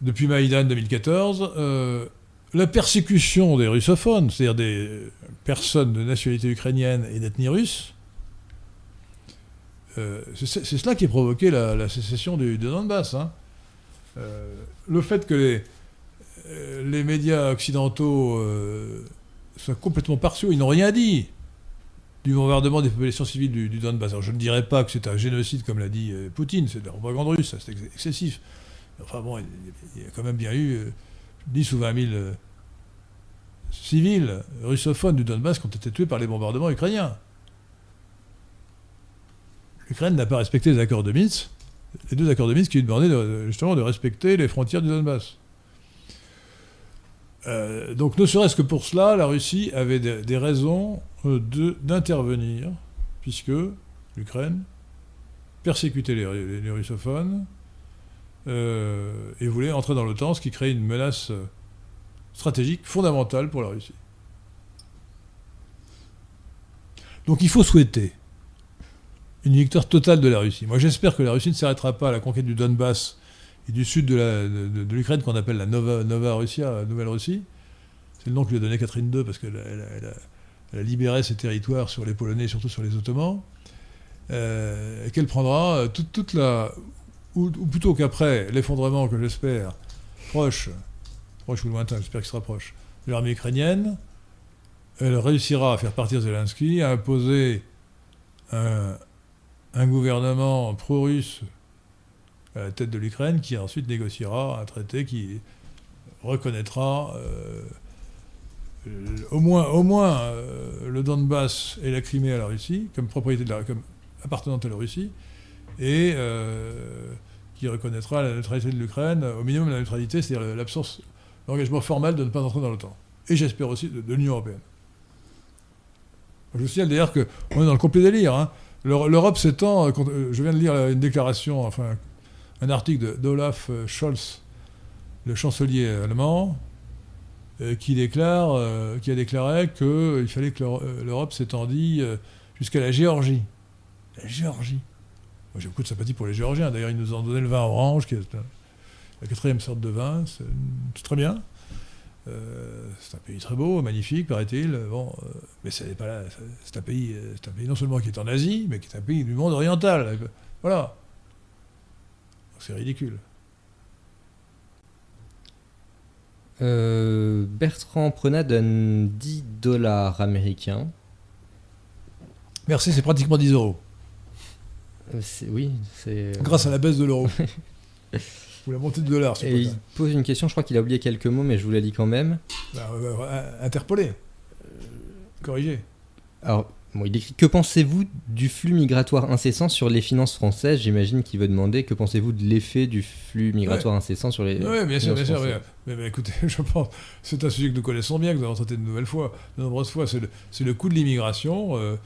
depuis Maïdan 2014, euh, la persécution des russophones, c'est-à-dire des personnes de nationalité ukrainienne et d'ethnie russe, euh, c'est cela qui a provoqué la, sécession du, de Donbass. Hein. le fait que les, les médias occidentaux soient complètement partiaux, ils n'ont rien dit du bombardement des populations civiles du, Donbass. Alors je ne dirais pas que c'est un génocide comme l'a dit euh, Poutine, c'est de la propagande russe, c'est excessif. Enfin bon, il, y a quand même bien eu 10 euh, ou 20 000 euh, civils russophones du Donbass qui ont été tués par les bombardements ukrainiens. L'Ukraine n'a pas respecté les accords de Minsk, les deux accords de Minsk qui lui demandaient justement de respecter les frontières du Donbass. Euh, donc ne serait-ce que pour cela, la Russie avait des, raisons euh, d'intervenir, puisque l'Ukraine persécutait les, russophones euh, et voulait entrer dans l'OTAN, ce qui crée une menace stratégique fondamentale pour la Russie. Donc il faut souhaiter une victoire totale de la Russie. Moi j'espère que la Russie ne s'arrêtera pas à la conquête du Donbass et du sud de l'Ukraine qu'on appelle la Nova, Russia, Nouvelle-Russie. C'est le nom que lui a donné Catherine II parce qu'elle a, libéré ses territoires sur les Polonais surtout sur les Ottomans. Euh, qu'elle prendra euh, toute, la. Ou, plutôt qu'après l'effondrement que j'espère, proche, proche ou lointain, j'espère qu'il sera proche, de l'armée ukrainienne, elle réussira à faire partir Zelensky, à imposer un gouvernement pro-russe à la tête de l'Ukraine, qui ensuite négociera un traité qui reconnaîtra euh, au moins, au moins euh, le Donbass et la Crimée à la Russie, comme propriété de la, comme appartenant à la Russie, et euh, qui reconnaîtra la neutralité de l'Ukraine, au minimum la neutralité, c'est-à-dire l'absence, l'engagement formel de ne pas entrer dans l'OTAN. Et j'espère aussi de, l'Union européenne. Je vous signale d'ailleurs qu'on est dans le complet délire. Hein. L'Europe s'étend, je viens de lire une déclaration, enfin un article d'Olaf Scholz, le chancelier allemand, euh, qui, déclare, euh, qui a déclaré qu'il fallait que euh, l'Europe s'étendit jusqu'à la Géorgie. La Géorgie. Moi j'ai beaucoup de sympathie pour les Géorgiens. D'ailleurs, ils nous ont donné le vin orange, qui est la quatrième sorte de vin. C'est très bien. c'est un pays très beau, magnifique, paraît-il. Bon, mais c'est pas C'est un c'est un pays non seulement qui est en Asie, mais qui est un pays du monde oriental. Voilà. C'est ridicule. Euh, Bertrand Prenat donne 10 dollars américains. Merci, c'est pratiquement 10 euros. Euh, oui, c'est. Euh, Grâce à la baisse de l'euro. (laughs) Ou la montée de dollar. Et il pose une question, je crois qu'il a oublié quelques mots, mais je vous la lis quand même. Bah, interpellé. Corrigé. Alors, il écrit Que pensez-vous du flux migratoire incessant sur les finances françaises? J'imagine qu'il veut demander que pensez-vous de l'effet du flux migratoire incessant sur les. Oui, bien sûr, bien sûr. Mais, écoutez, (laughs) je pense c'est un sujet que nous connaissons bien, que nous avons traité de nouvelles fois, de nombreuses fois. C'est le, coût de l'immigration. Euh,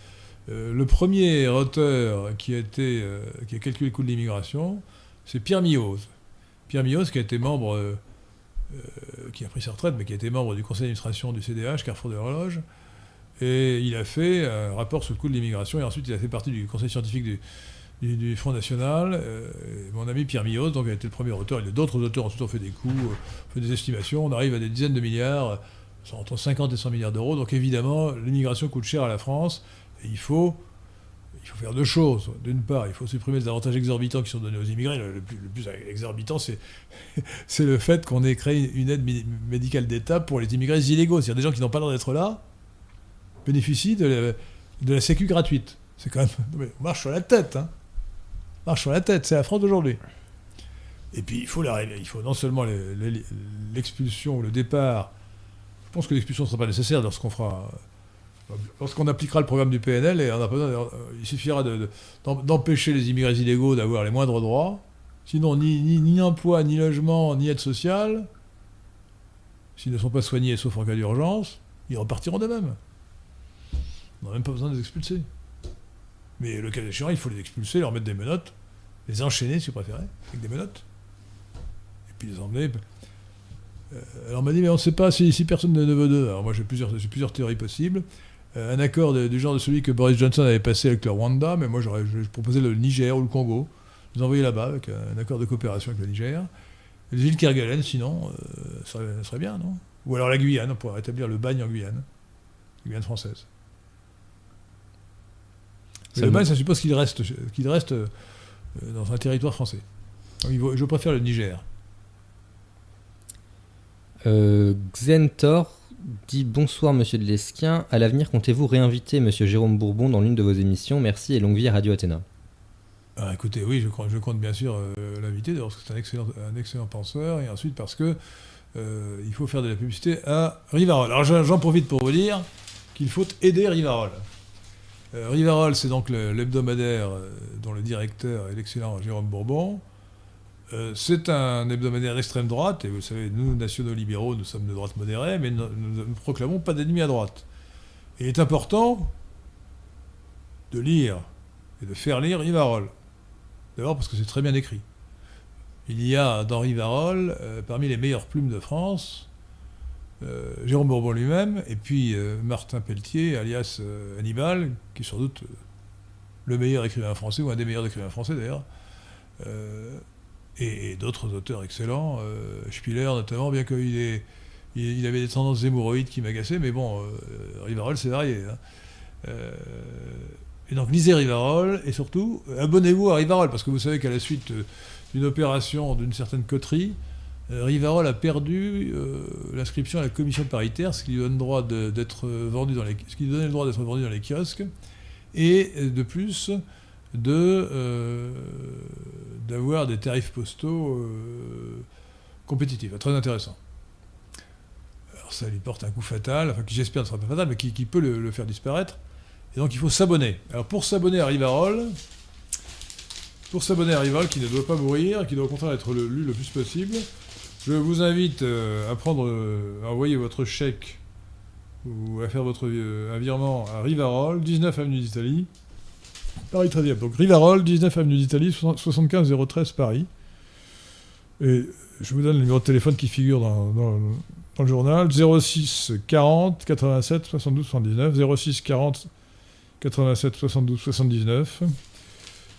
euh, le premier auteur qui a, été, euh, qui a calculé le coût de l'immigration, c'est Pierre Mioz. Pierre Mioz, qui a été membre, qui a pris sa retraite, mais qui a été membre du conseil d'administration du CDH, Carrefour de l'Horloge. Et il a fait un rapport sur le coût de l'immigration, et ensuite il a fait partie du conseil scientifique du, Front National. Euh, mon ami Pierre Millot, donc, a été le premier auteur. A d'autres auteurs ont fait des coûts, euh, fait des estimations. On arrive à des dizaines de milliards, entre 50 et 100 milliards d'euros. Donc évidemment, l'immigration coûte cher à la France. Et il faut, il faut faire deux choses. D'une part, il faut supprimer les avantages exorbitants qui sont donnés aux immigrés. Le plus, exorbitant, (laughs) c'est, le fait qu'on ait créé une aide médicale d'État pour les immigrés illégaux. C'est-à-dire des gens qui n'ont pas droit d'être là bénéficient de la, sécu gratuite. C'est quand même... (laughs) On marche sur la tête. Hein. On marche sur la tête. C'est la France d'aujourd'hui. Et puis, il faut, non seulement l'expulsion ou le départ. Je pense que l'expulsion ne sera pas nécessaire lorsqu'on fera Lorsqu'on appliquera le programme du PNL, et besoin, il suffira d'empêcher les immigrés illégaux d'avoir les moindres droits. Sinon, ni, ni, emploi, ni logement, ni aide sociale, s'ils ne sont pas soignés, sauf en cas d'urgence, ils repartiront d'eux-mêmes. On n'a même pas besoin de les expulser. Mais le cas échéant, il faut les expulser, leur mettre des menottes, les enchaîner, si vous préférez, avec des menottes, et puis les emmener. Euh, alors on m'a dit, mais on ne sait pas si, personne ne veut d'eux. Alors moi j'ai plusieurs, théories possibles. Euh, un accord du genre de celui que Boris Johnson avait passé avec le Rwanda, mais moi j'aurais proposé le Niger ou le Congo. Nous envoyer là-bas avec un accord de coopération avec le Niger. Les îles Kerguelen, sinon, euh, ça, serait, bien, non? Ou alors la Guyane, pour rétablir le bagne en Guyane. Guyane française. Le bagne, ça suppose qu'il reste, qu'il reste euh, dans un territoire français. je préfère le Niger. Xentor dit bonsoir Monsieur de Lesquin. À l'avenir, comptez-vous réinviter Monsieur Jérôme Bourbon dans l'une de vos émissions? Merci et longue vie à Radio Athéna. Ah, écoutez, oui, je, compte bien sûr euh, l'inviter, parce que c'est un excellent, un excellent penseur, et ensuite parce que euh, il faut faire de la publicité à Rivarol. Alors j'en profite pour vous dire qu'il faut aider Rivarol. Euh, Rivarol, c'est donc l'hebdomadaire dont le directeur est l'excellent Jérôme Bourbon. Euh, c'est un hebdomadaire d'extrême droite, et vous savez, nous, nationaux libéraux, nous sommes de droite modérée, mais nous ne proclamons pas d'ennemis à droite. il est important de lire et de faire lire Rivarol. D'abord parce que c'est très bien écrit. Il y a dans Rivarol, euh, parmi les meilleures plumes de France, euh, Jérôme Bourbon lui-même, et puis Martin Pelletier, alias Hannibal, qui est sans doute le meilleur écrivain français, ou un des meilleurs écrivains français d'ailleurs et, d'autres auteurs excellents, euh, Spiller notamment, bien qu'il il, avait des tendances hémorroïdes qui m'agaçaient, mais bon, euh, Rivarol, c'est varié. Hein. Euh, et donc lisez Rivarol, et surtout, abonnez-vous à Rivarol, parce que vous savez qu'à la suite d'une opération d'une certaine coterie, Rivarol a perdu l'inscription à la commission paritaire, ce qui lui donne droit d'être vendu dans les, ce qui lui donnait le droit d'être vendu dans les kiosques, et de plus, de euh, d'avoir des tarifs postaux euh, compétitifs. Très intéressant. Alors ça lui porte un coup fatal, enfin qui j'espère ne sera pas fatal, mais qui, peut le, faire disparaître. Et donc il faut s'abonner. Alors pour s'abonner à Rivarol, pour s'abonner à Rivarol qui ne doit pas mourir, qui doit au contraire être lu le plus possible, je vous invite euh, à prendre, à envoyer votre chèque ou à faire votre un virement à Rivarol, 19 avenue d'Italie, Paris 13e. Donc Rivarol, 19 avenue d'Italie, 75 013 Paris. Et je vous donne le numéro de téléphone qui figure dans, le journal 06 40 87 72 79 06 40 87 72 79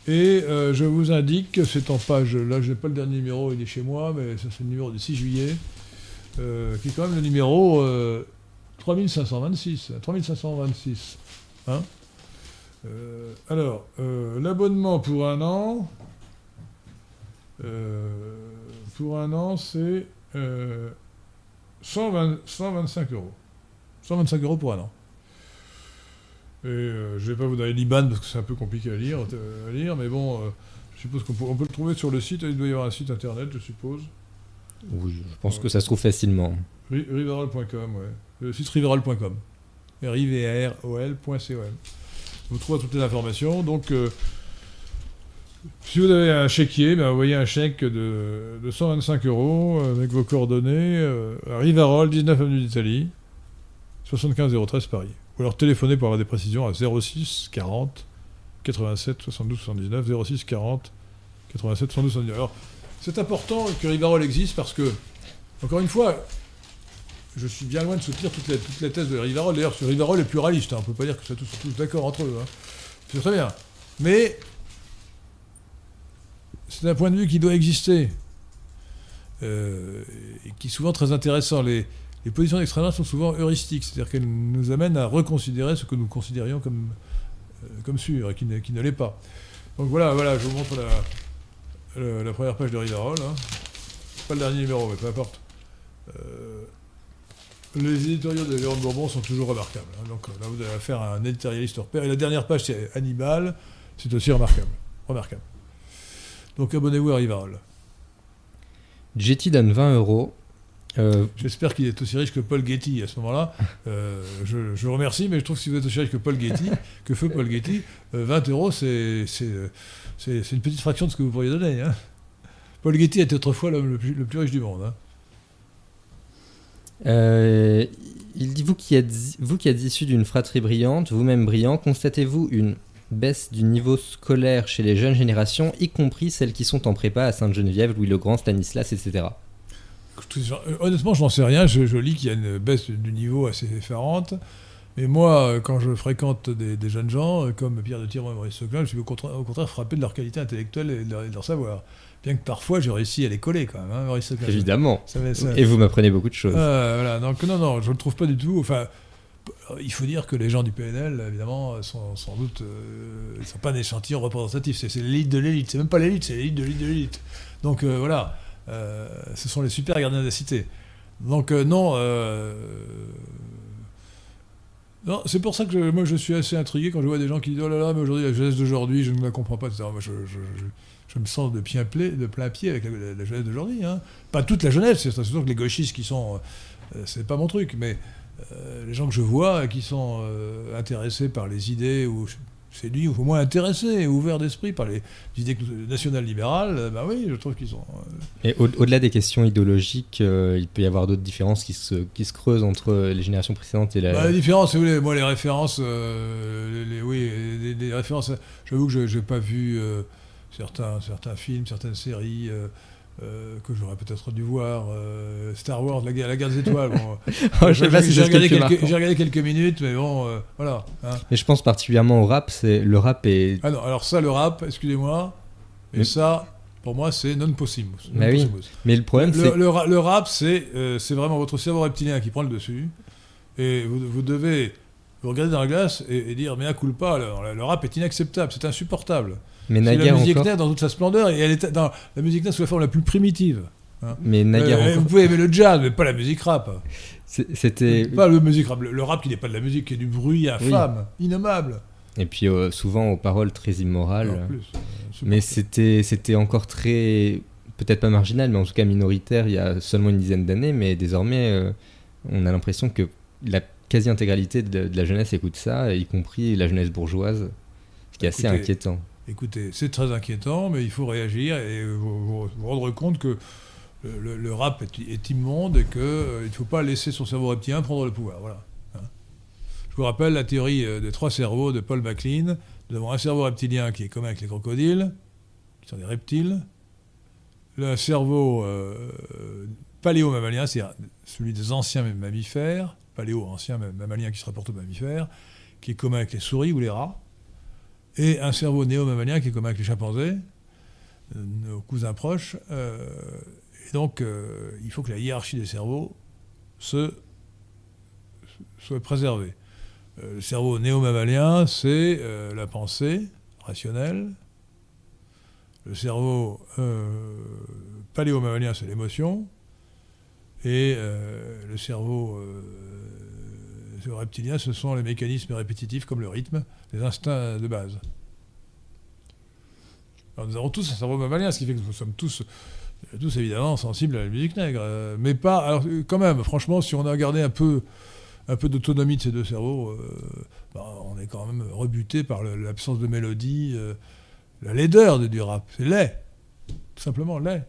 et euh, je vous indique que c'est en page là je n'ai pas le dernier numéro il est chez moi mais ça c'est le numéro du 6 juillet euh, qui est quand même le numéro 3526 euh, 3526 hein alors, l'abonnement pour un an, pour un an, c'est 125 euros. 125 euros pour un an. Et je ne vais pas vous donner l'IBAN parce que c'est un peu compliqué à lire, à lire mais bon, je suppose qu'on peut, le trouver sur le site. Il doit y avoir un site internet, je suppose. Oui, je pense que ça se trouve facilement. Riverol.com, ouais. Le site riverol.com. r i v a r o lcom vous trouvez toutes les informations. Donc, euh, si vous avez un chéquier, ben, envoyez un chèque de, 125 euros avec vos coordonnées euh, à Rivarol, 19 avenue d'Italie, 75 013 Paris. Alors téléphonez pour avoir des précisions à 06 40 87 72 79 06 40 87 72 79. Alors, c'est important que Rivarol existe parce que, encore une fois, je suis bien loin de soutenir toutes les, thèses de Rivarol. D'ailleurs, ce Rivarol est pluraliste. Hein. On ne peut pas dire que sont tous, tous d'accord entre eux. Hein. C'est très bien. Mais c'est un point de vue qui doit exister. Euh, et qui est souvent très intéressant. Les, positions d'extrême droite sont souvent heuristiques. C'est-à-dire qu'elles nous amènent à reconsidérer ce que nous considérions comme comme sûr, et qui ne, qui ne l'est pas. Donc voilà, voilà, je vous montre la, la, première page de Riverol. Hein. Pas le dernier numéro, mais peu importe. les éditoriaux de Léon Bourbon sont toujours remarquables. Hein. Donc là, vous allez faire un éditorialiste hors. Et la dernière page, c'est Hannibal. C'est aussi remarquable. Remarquable. Donc abonnez-vous à Riverol. Jetty donne 20 euros. Euh, J'espère qu'il est aussi riche que Paul Getty à ce moment-là. (laughs) Euh, je, je, remercie, mais je trouve que si vous êtes aussi riche que Paul Getty, (laughs) que feu Paul Getty, 20 euh, euros, c'est une petite fraction de ce que vous pourriez donner. Hein. Paul Getty était autrefois l'homme le plus, le plus, riche du monde. Hein. il dit vous qui êtes vous qui êtes issu d'une fratrie brillante, vous-même brillant, constatez-vous une baisse du niveau scolaire chez les jeunes générations, y compris celles qui sont en prépa à Sainte-Geneviève, Louis-le-Grand, Stanislas, etc. Euh, honnêtement, je n'en sais rien. Je, lis qu'il y a une baisse du niveau assez effarante. Mais moi, euh, quand je fréquente des, jeunes gens, euh, comme Pierre de Tiron et Maurice Seclin, je suis au contraire, frappé de leur qualité intellectuelle et de leur, savoir. Bien que parfois, j'ai réussi à les coller quand même, hein, Maurice Seclin. Évidemment. et vous m'apprenez beaucoup de choses. voilà. Donc, non, non, je ne le trouve pas du tout. Enfin, il faut dire que les gens du PNL, évidemment, sont sans doute. Euh, ne sont pas un échantillon représentatif. C'est l'élite de l'élite. C'est même pas l'élite, c'est l'élite de l'élite de l'élite. Donc euh, voilà. Euh, ce sont les super gardiens de la cité. Donc non. Non, c'est pour ça que moi je suis assez intrigué quand je vois des gens qui disent Oh là là, mais aujourd'hui, la jeunesse d'aujourd'hui, je ne la comprends pas, je, je, me sens de, plein, de plein pied avec la, jeunesse d'aujourd'hui. Hein. Pas toute la jeunesse, c'est sûr que les gauchistes qui sont. c'est pas mon truc, mais euh, les gens que je vois qui sont euh, intéressés par les idées, ou c'est lui, ou au moins intéressés, ouverts d'esprit par les idées nationales libérales, ben oui, je trouve qu'ils sont. Et au-delà des questions idéologiques, il peut y avoir d'autres différences qui se, qui se creusent entre les générations précédentes et la. Bah, les différences, vous voulez, moi les références, les, oui, les, références, j'avoue que je n'ai pas vu certains, certains films, certaines séries. Euh, que j'aurais peut-être dû voir. Euh, Star Wars, la, la guerre des étoiles. Oh, (laughs) j'ai regardé, regardé, quelques minutes, mais bon, euh, voilà. Hein. Mais je pense particulièrement au rap. C'est le rap est. Ah non, alors ça, le rap, excusez-moi, et ça, pour moi, c'est non possible. Mais, oui. mais le problème, c'est le, le, rap, c'est c'est vraiment votre cerveau reptilien qui prend le dessus, et vous, vous devez vous regarder dans la glace et, dire mais à coup pas, le rap est inacceptable, c'est insupportable. Mais la musique encore... dans toute sa splendeur, et elle est dans la musique nègre sous la forme la plus primitive. Hein. Mais euh, Vous pouvez aimer le jazz, mais pas la musique rap. C'était pas le musique rap, le, rap qui n'est pas de la musique, qui est du bruit infâme, innommable. Et puis euh, souvent aux paroles très immorales. Plus, euh, mais c'était c'était encore très peut-être pas marginal, mais en tout cas minoritaire il y a seulement une dizaine d'années. Mais désormais, on a l'impression que la quasi-intégralité de, la jeunesse écoute ça, y compris la jeunesse bourgeoise, ce qui est assez inquiétant. Écoutez, c'est très inquiétant, mais il faut réagir et vous, rendre compte que le, rap est, immonde et qu'il euh, ne faut pas laisser son cerveau reptilien prendre le pouvoir. Hein. Je vous rappelle la théorie euh, des trois cerveaux de Paul MacLean. Nous avons un cerveau reptilien qui est commun avec les crocodiles, qui sont des reptiles. Le cerveau euh, paléo-mammalien, c'est celui des anciens mammifères, paléo, ancien mammalien qui se rapporte aux mammifères, qui est commun avec les souris ou les rats et un cerveau néo-mammalien qui est comme avec les chimpanzés, euh, nos cousins proches. Euh, et donc, euh, il faut que la hiérarchie des cerveaux soit préservée. le cerveau néo-mammalien, c'est la pensée rationnelle. Le cerveau paléo-mammalien, c'est l'émotion. Et le cerveau ce sont les mécanismes répétitifs comme le rythme, les instincts de base. nous avons tous un cerveau mammalien, ce qui fait que nous sommes tous, tous évidemment sensibles à la musique nègre. Euh, mais pas. Alors, quand même, franchement, si on a gardé un peu, un peu d'autonomie de ces deux cerveaux, euh, bah, on est quand même rebuté par l'absence de mélodie, euh, la laideur du rap. C'est laid. Tout simplement laid.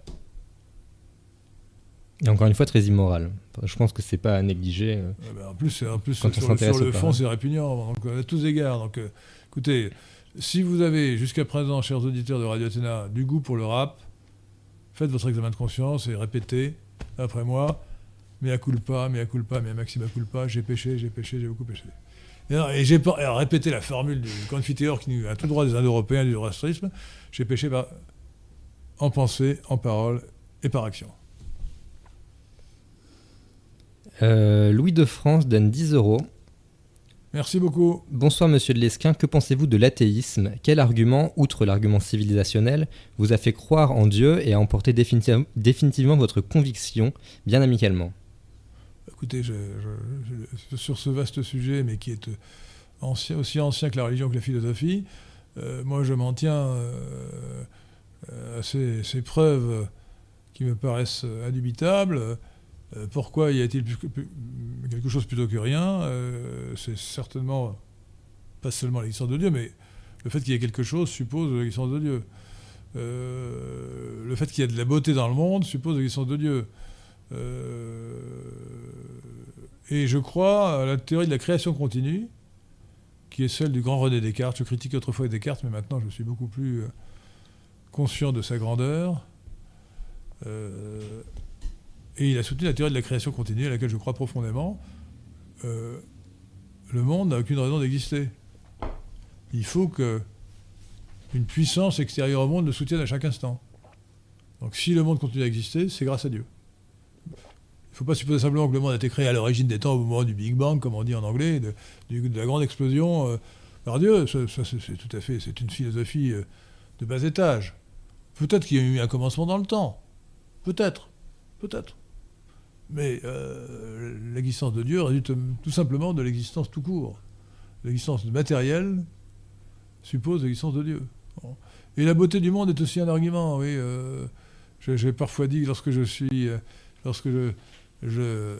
Et encore une fois, très immoral. Je pense que c'est pas à négliger. Euh, ben, en plus, en plus sur, le fond, c'est répugnant. Donc, à tous égards. Donc, euh, écoutez, si vous avez jusqu'à présent, chers auditeurs de Radio Athéna, du goût pour le rap, faites votre examen de conscience et répétez après moi. Mais à culpa, mais à culpa, mais à maxima culpa, j'ai péché, j'ai péché, j'ai beaucoup péché. Et, j'ai répété la formule du confiteor qui a tout droit des Indo-Européens du rastrisme. J'ai péché en pensée, en parole et par action. Euh, Louis de France donne 10 euros. Merci beaucoup. Bonsoir Monsieur de Lesquin, que pensez-vous de l'athéisme? Quel argument, outre l'argument civilisationnel, vous a fait croire en Dieu et a emporté définitivement votre conviction, bien amicalement? Écoutez, sur ce vaste sujet, mais qui est ancien, aussi ancien que la religion que la philosophie, euh, moi je m'en tiens euh, à ces, preuves qui me paraissent indubitables. Euh, pourquoi y a-t-il quelque chose plutôt que rien? Euh, C'est certainement pas seulement l'existence de Dieu, mais le fait qu'il y ait quelque chose suppose l'existence de Dieu. Euh, le fait qu'il y ait de la beauté dans le monde suppose l'existence de Dieu. et je crois à la théorie de la création continue, qui est celle du grand René Descartes. Je critiquais autrefois Descartes, mais maintenant je suis beaucoup plus conscient de sa grandeur. Et il a soutenu la théorie de la création continue, à laquelle je crois profondément. Euh, le monde n'a aucune raison d'exister. Il faut que une puissance extérieure au monde le soutienne à chaque instant. Donc si le monde continue à exister, c'est grâce à Dieu. Il ne faut pas supposer simplement que le monde a été créé à l'origine des temps, au moment du Big Bang, comme on dit en anglais, de, la grande explosion euh, par Dieu. Ça, c'est tout à fait, c'est une philosophie euh, de bas étage. Peut-être qu'il y a eu un commencement dans le temps. Peut-être. Peut-être. Mais euh, l'existence de Dieu résulte tout simplement de l'existence tout court. L'existence matérielle suppose l'existence de Dieu. Et la beauté du monde est aussi un argument, oui. Euh, j'ai parfois dit que lorsque je suis. Euh, lorsque je,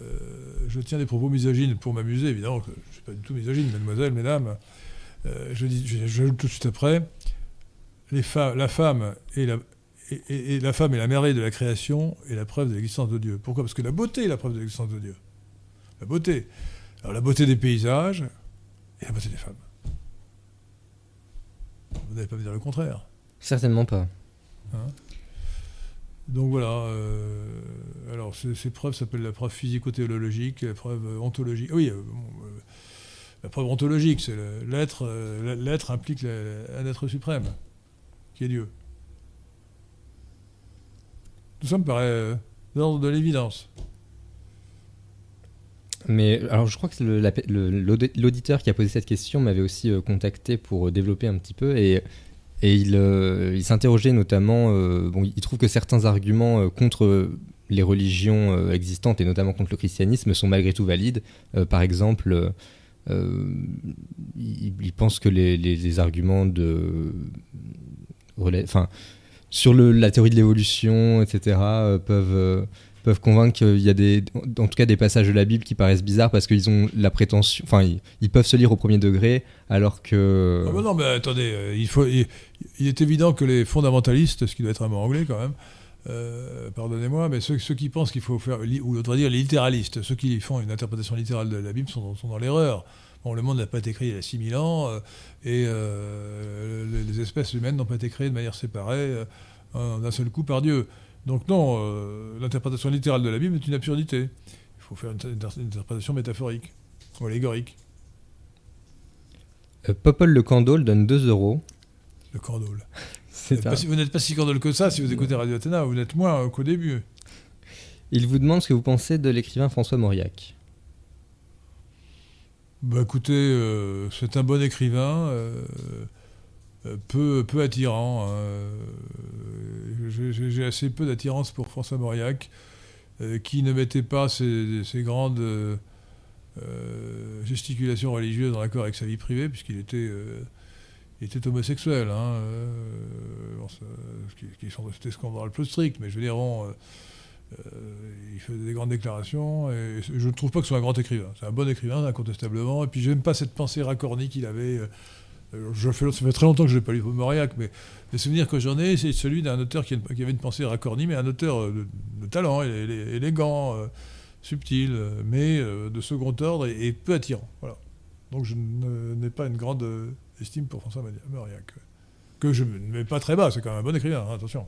je, tiens des propos misogynes pour m'amuser, évidemment, que je ne suis pas du tout misogyne, mademoiselle, mesdames, je dis, j'ajoute tout de suite après, les la femme et la, et, la femme est la merveille de la création et la preuve de l'existence de Dieu. Pourquoi? Parce que la beauté est la preuve de l'existence de Dieu. La beauté. Alors la beauté des paysages et la beauté des femmes. Vous n'allez pas me dire le contraire. Certainement pas. Hein? Donc voilà. Euh, alors ces, preuves s'appellent la preuve physico-théologique, la preuve ontologique. Oui, euh, euh, la preuve ontologique, c'est l'être. L'être implique un être suprême, qui est Dieu. Tout ça me paraît euh, d'ordre de l'évidence. Mais alors, je crois que l'auditeur qui a posé cette question m'avait aussi euh, contacté pour euh, développer un petit peu et, et il, il s'interrogeait notamment. bon, il trouve que certains arguments contre les religions existantes et notamment contre le christianisme sont malgré tout valides. par exemple, il, pense que les, les arguments de. Enfin sur le, la théorie de l'évolution, etc., euh, peuvent, euh, peuvent convaincre qu'il y a des, en tout cas des passages de la Bible qui paraissent bizarres parce qu'ils ont la prétention, enfin, ils, peuvent se lire au premier degré, alors que. Ah non, mais attendez, euh, il, faut, il, est évident que les fondamentalistes, ce qui doit être un mot anglais quand même, pardonnez-moi, mais ceux, qui pensent qu'il faut faire, ou on dire les littéralistes, ceux qui font une interprétation littérale de la Bible sont dans l'erreur. Bon, le monde n'a pas été créé il y a 6000 ans, euh, et euh, les, espèces humaines n'ont pas été créées de manière séparée euh, d'un seul coup par Dieu. Donc non, l'interprétation littérale de la Bible est une absurdité. Il faut faire une, interprétation métaphorique ou allégorique. Popol le Candole donne 2 euros. Le Candole. (laughs) vous n'êtes pas si candole que ça si vous écoutez Radio Athéna, vous n'êtes moins qu'au début. Il vous demande ce que vous pensez de l'écrivain François Mauriac. Bah écoutez, euh, c'est un bon écrivain, euh, euh, peu, peu attirant. Hein. J'ai assez peu d'attirance pour François Mauriac, qui ne mettait pas ses, grandes gesticulations religieuses en accord avec sa vie privée, puisqu'il était, homosexuel. Hein, C'était scandale plus strict, mais je veux dire, il fait des grandes déclarations et je ne trouve pas que ce soit un grand écrivain. C'est un bon écrivain, incontestablement. Et puis j'aime pas cette pensée racornie qu'il avait. Euh, je fais, ça fait très longtemps que je n'ai pas lu Mauriac, mais les souvenirs que j'en ai, c'est celui d'un auteur qui, avait une pensée racornie, mais un auteur euh, de, talent, élégant, subtil, mais de second ordre et, peu attirant. Voilà. Donc je n'ai pas une grande estime pour François Mauriac. Que je ne mets pas très bas, c'est quand même un bon écrivain, hein, attention.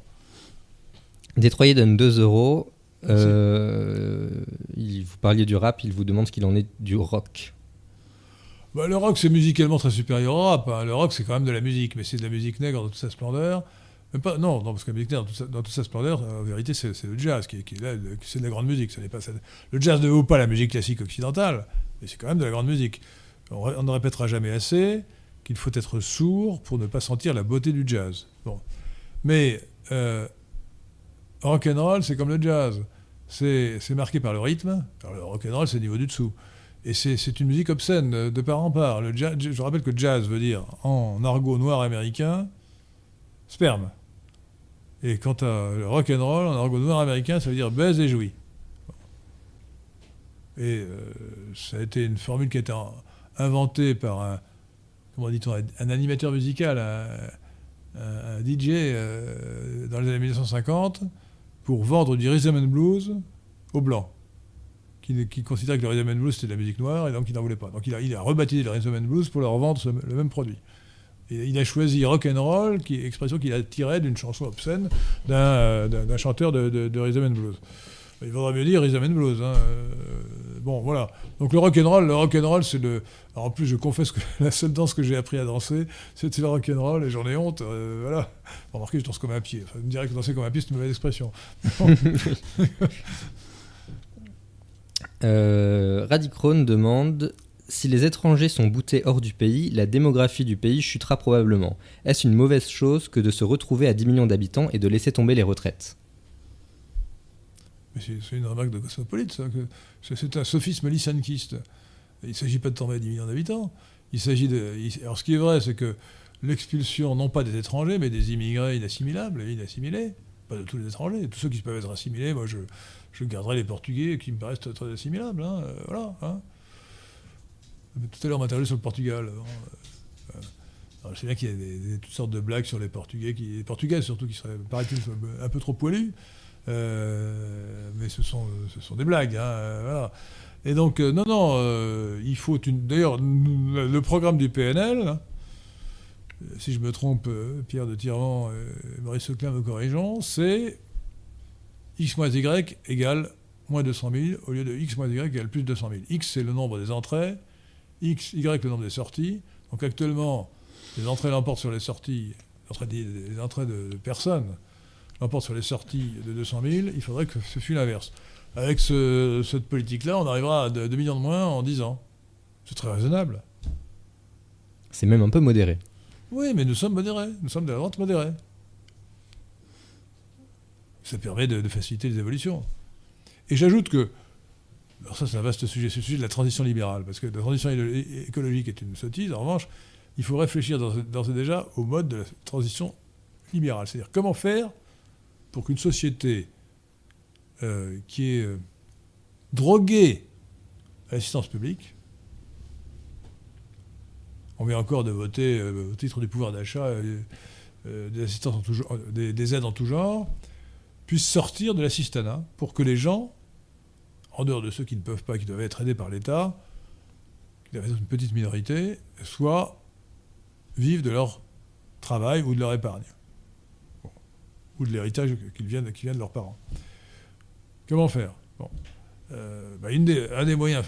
Détroyer donne 2 euros. Euh, vous parliez du rap, il vous demande ce qu'il en est du rock. Bah, le rock, c'est musicalement très supérieur au rap. Hein. Le rock, c'est quand même de la musique, mais c'est de la musique nègre dans toute sa splendeur. non, non, parce que la musique nègre, dans toute sa, splendeur, en vérité, c'est le jazz, qui, qui c'est de la grande musique. n'est pas, le jazz ne vaut pas la musique classique occidentale, mais c'est quand même de la grande musique. on ne répétera jamais assez qu'il faut être sourd pour ne pas sentir la beauté du jazz. Bon. Mais euh, rock'n'roll, c'est comme le jazz. C'est marqué par le rythme. Alors, le rock'n'roll, c'est niveau du dessous. Et c'est une musique obscène de part en part. Je rappelle que jazz veut dire, en argot noir américain, sperme. Et quant à le rock'n'roll, en argot noir américain, ça veut dire baise et jouis. Et euh, ça a été une formule qui a été inventée par un, comment dit-on, un animateur musical, un, DJ euh, dans les années 1950 pour vendre du rhythm and blues aux blancs, qui, qui considéraient que le rhythm and blues c'était de la musique noire et donc il n'en voulait pas. Donc il a, rebaptisé le rhythm and blues pour leur vendre le même produit. Et il a choisi rock and roll, qui expression qu'il a tirée d'une chanson obscène d'un euh, chanteur de rhythm and blues. Il faudrait mieux dire Rhythm and Blues. Hein. Euh, bon, voilà. Donc le rock and roll, le rock and roll, c'est le. Alors, en plus, je confesse que (laughs) la seule danse que j'ai appris à danser, c'était le rock and roll, et j'en ai honte. Euh, voilà. Remarquez, je danse comme un pied. Enfin, me dirait que danser comme un pied, c'est une mauvaise expression. (laughs) euh, demande si les étrangers sont boutés hors du pays, la démographie du pays chutera probablement. Est-ce une mauvaise chose que de se retrouver à 10 millions d'habitants et de laisser tomber les retraites? C'est une remarque de cosmopolite, ça. C'est un sophisme lysankiste. Il ne s'agit pas de tomber à 10 millions d'habitants. Il s'agit de. Alors, ce qui est vrai, c'est que l'expulsion, non pas des étrangers, mais des immigrés inassimilables inassimilés, pas de tous les étrangers, tous ceux qui peuvent être assimilés, moi, je, garderai les Portugais qui me paraissent très assimilables. Hein, euh, voilà. Hein. Tout à l'heure, on m'interrogeait sur le Portugal. Hein, euh, je sais bien qu'il y a toutes sortes de blagues sur les Portugais, qui, les Portugais surtout, qui seraient, paraît-il, un peu trop poilus. Euh, mais ce sont, ce sont des blagues. Hein, euh. Et donc, euh, non, non, il faut une. D'ailleurs, le programme du PNL, hein, si je me trompe, Pierre de Tirant et Maurice Seclin me corrigeons, c'est x moins y égale moins 200 000 au lieu de x moins y égale plus 200 000. x, c'est le nombre des entrées, x, y, le nombre des sorties. Donc actuellement, les entrées l'emportent sur les sorties, les entrées de personnes l'emporte sur les sorties de 200 000, il faudrait que ce fût l'inverse. Avec cette politique-là, on arrivera à 2 millions de moins en 10 ans. C'est très raisonnable. C'est même un peu modéré. Oui, mais nous sommes modérés. Nous sommes de la vente modérée. Ça permet de, faciliter les évolutions. Et j'ajoute que, alors ça c'est un vaste sujet, c'est le sujet de la transition libérale, parce que la transition écologique est une sottise. En revanche, il faut réfléchir d'ores et déjà au mode de la transition libérale. C'est-à-dire comment faire pour qu'une société euh, qui est euh, droguée à l'assistance publique, on vient encore de voter euh, au titre du pouvoir d'achat des, des, des, aides en tout genre, puisse sortir de l'assistanat pour que les gens, en dehors de ceux qui ne peuvent pas, qui doivent être aidés par l'État, qui doivent être une petite minorité, soit vivent de leur travail ou de leur épargne ou de l'héritage qu'ils viennent, qui vient de leurs parents. Comment faire? Bon. Euh, bah, une des, un des moyens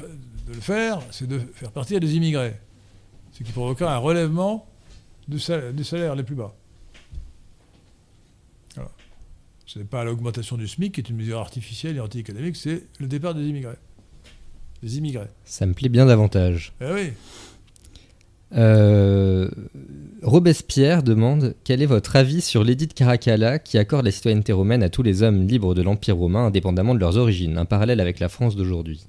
de le faire, c'est de faire partir des immigrés, ce qui provoquera un relèvement des salaires les plus bas. Ce n'est pas l'augmentation du SMIC qui est une mesure artificielle et anti-économique, c'est le départ des immigrés. Des immigrés. Ça me plaît bien davantage. Eh oui. Euh, Robespierre demande quel est votre avis sur l'édit de Caracalla qui accorde la citoyenneté romaine à tous les hommes libres de l'Empire romain indépendamment de leurs origines, un parallèle avec la France d'aujourd'hui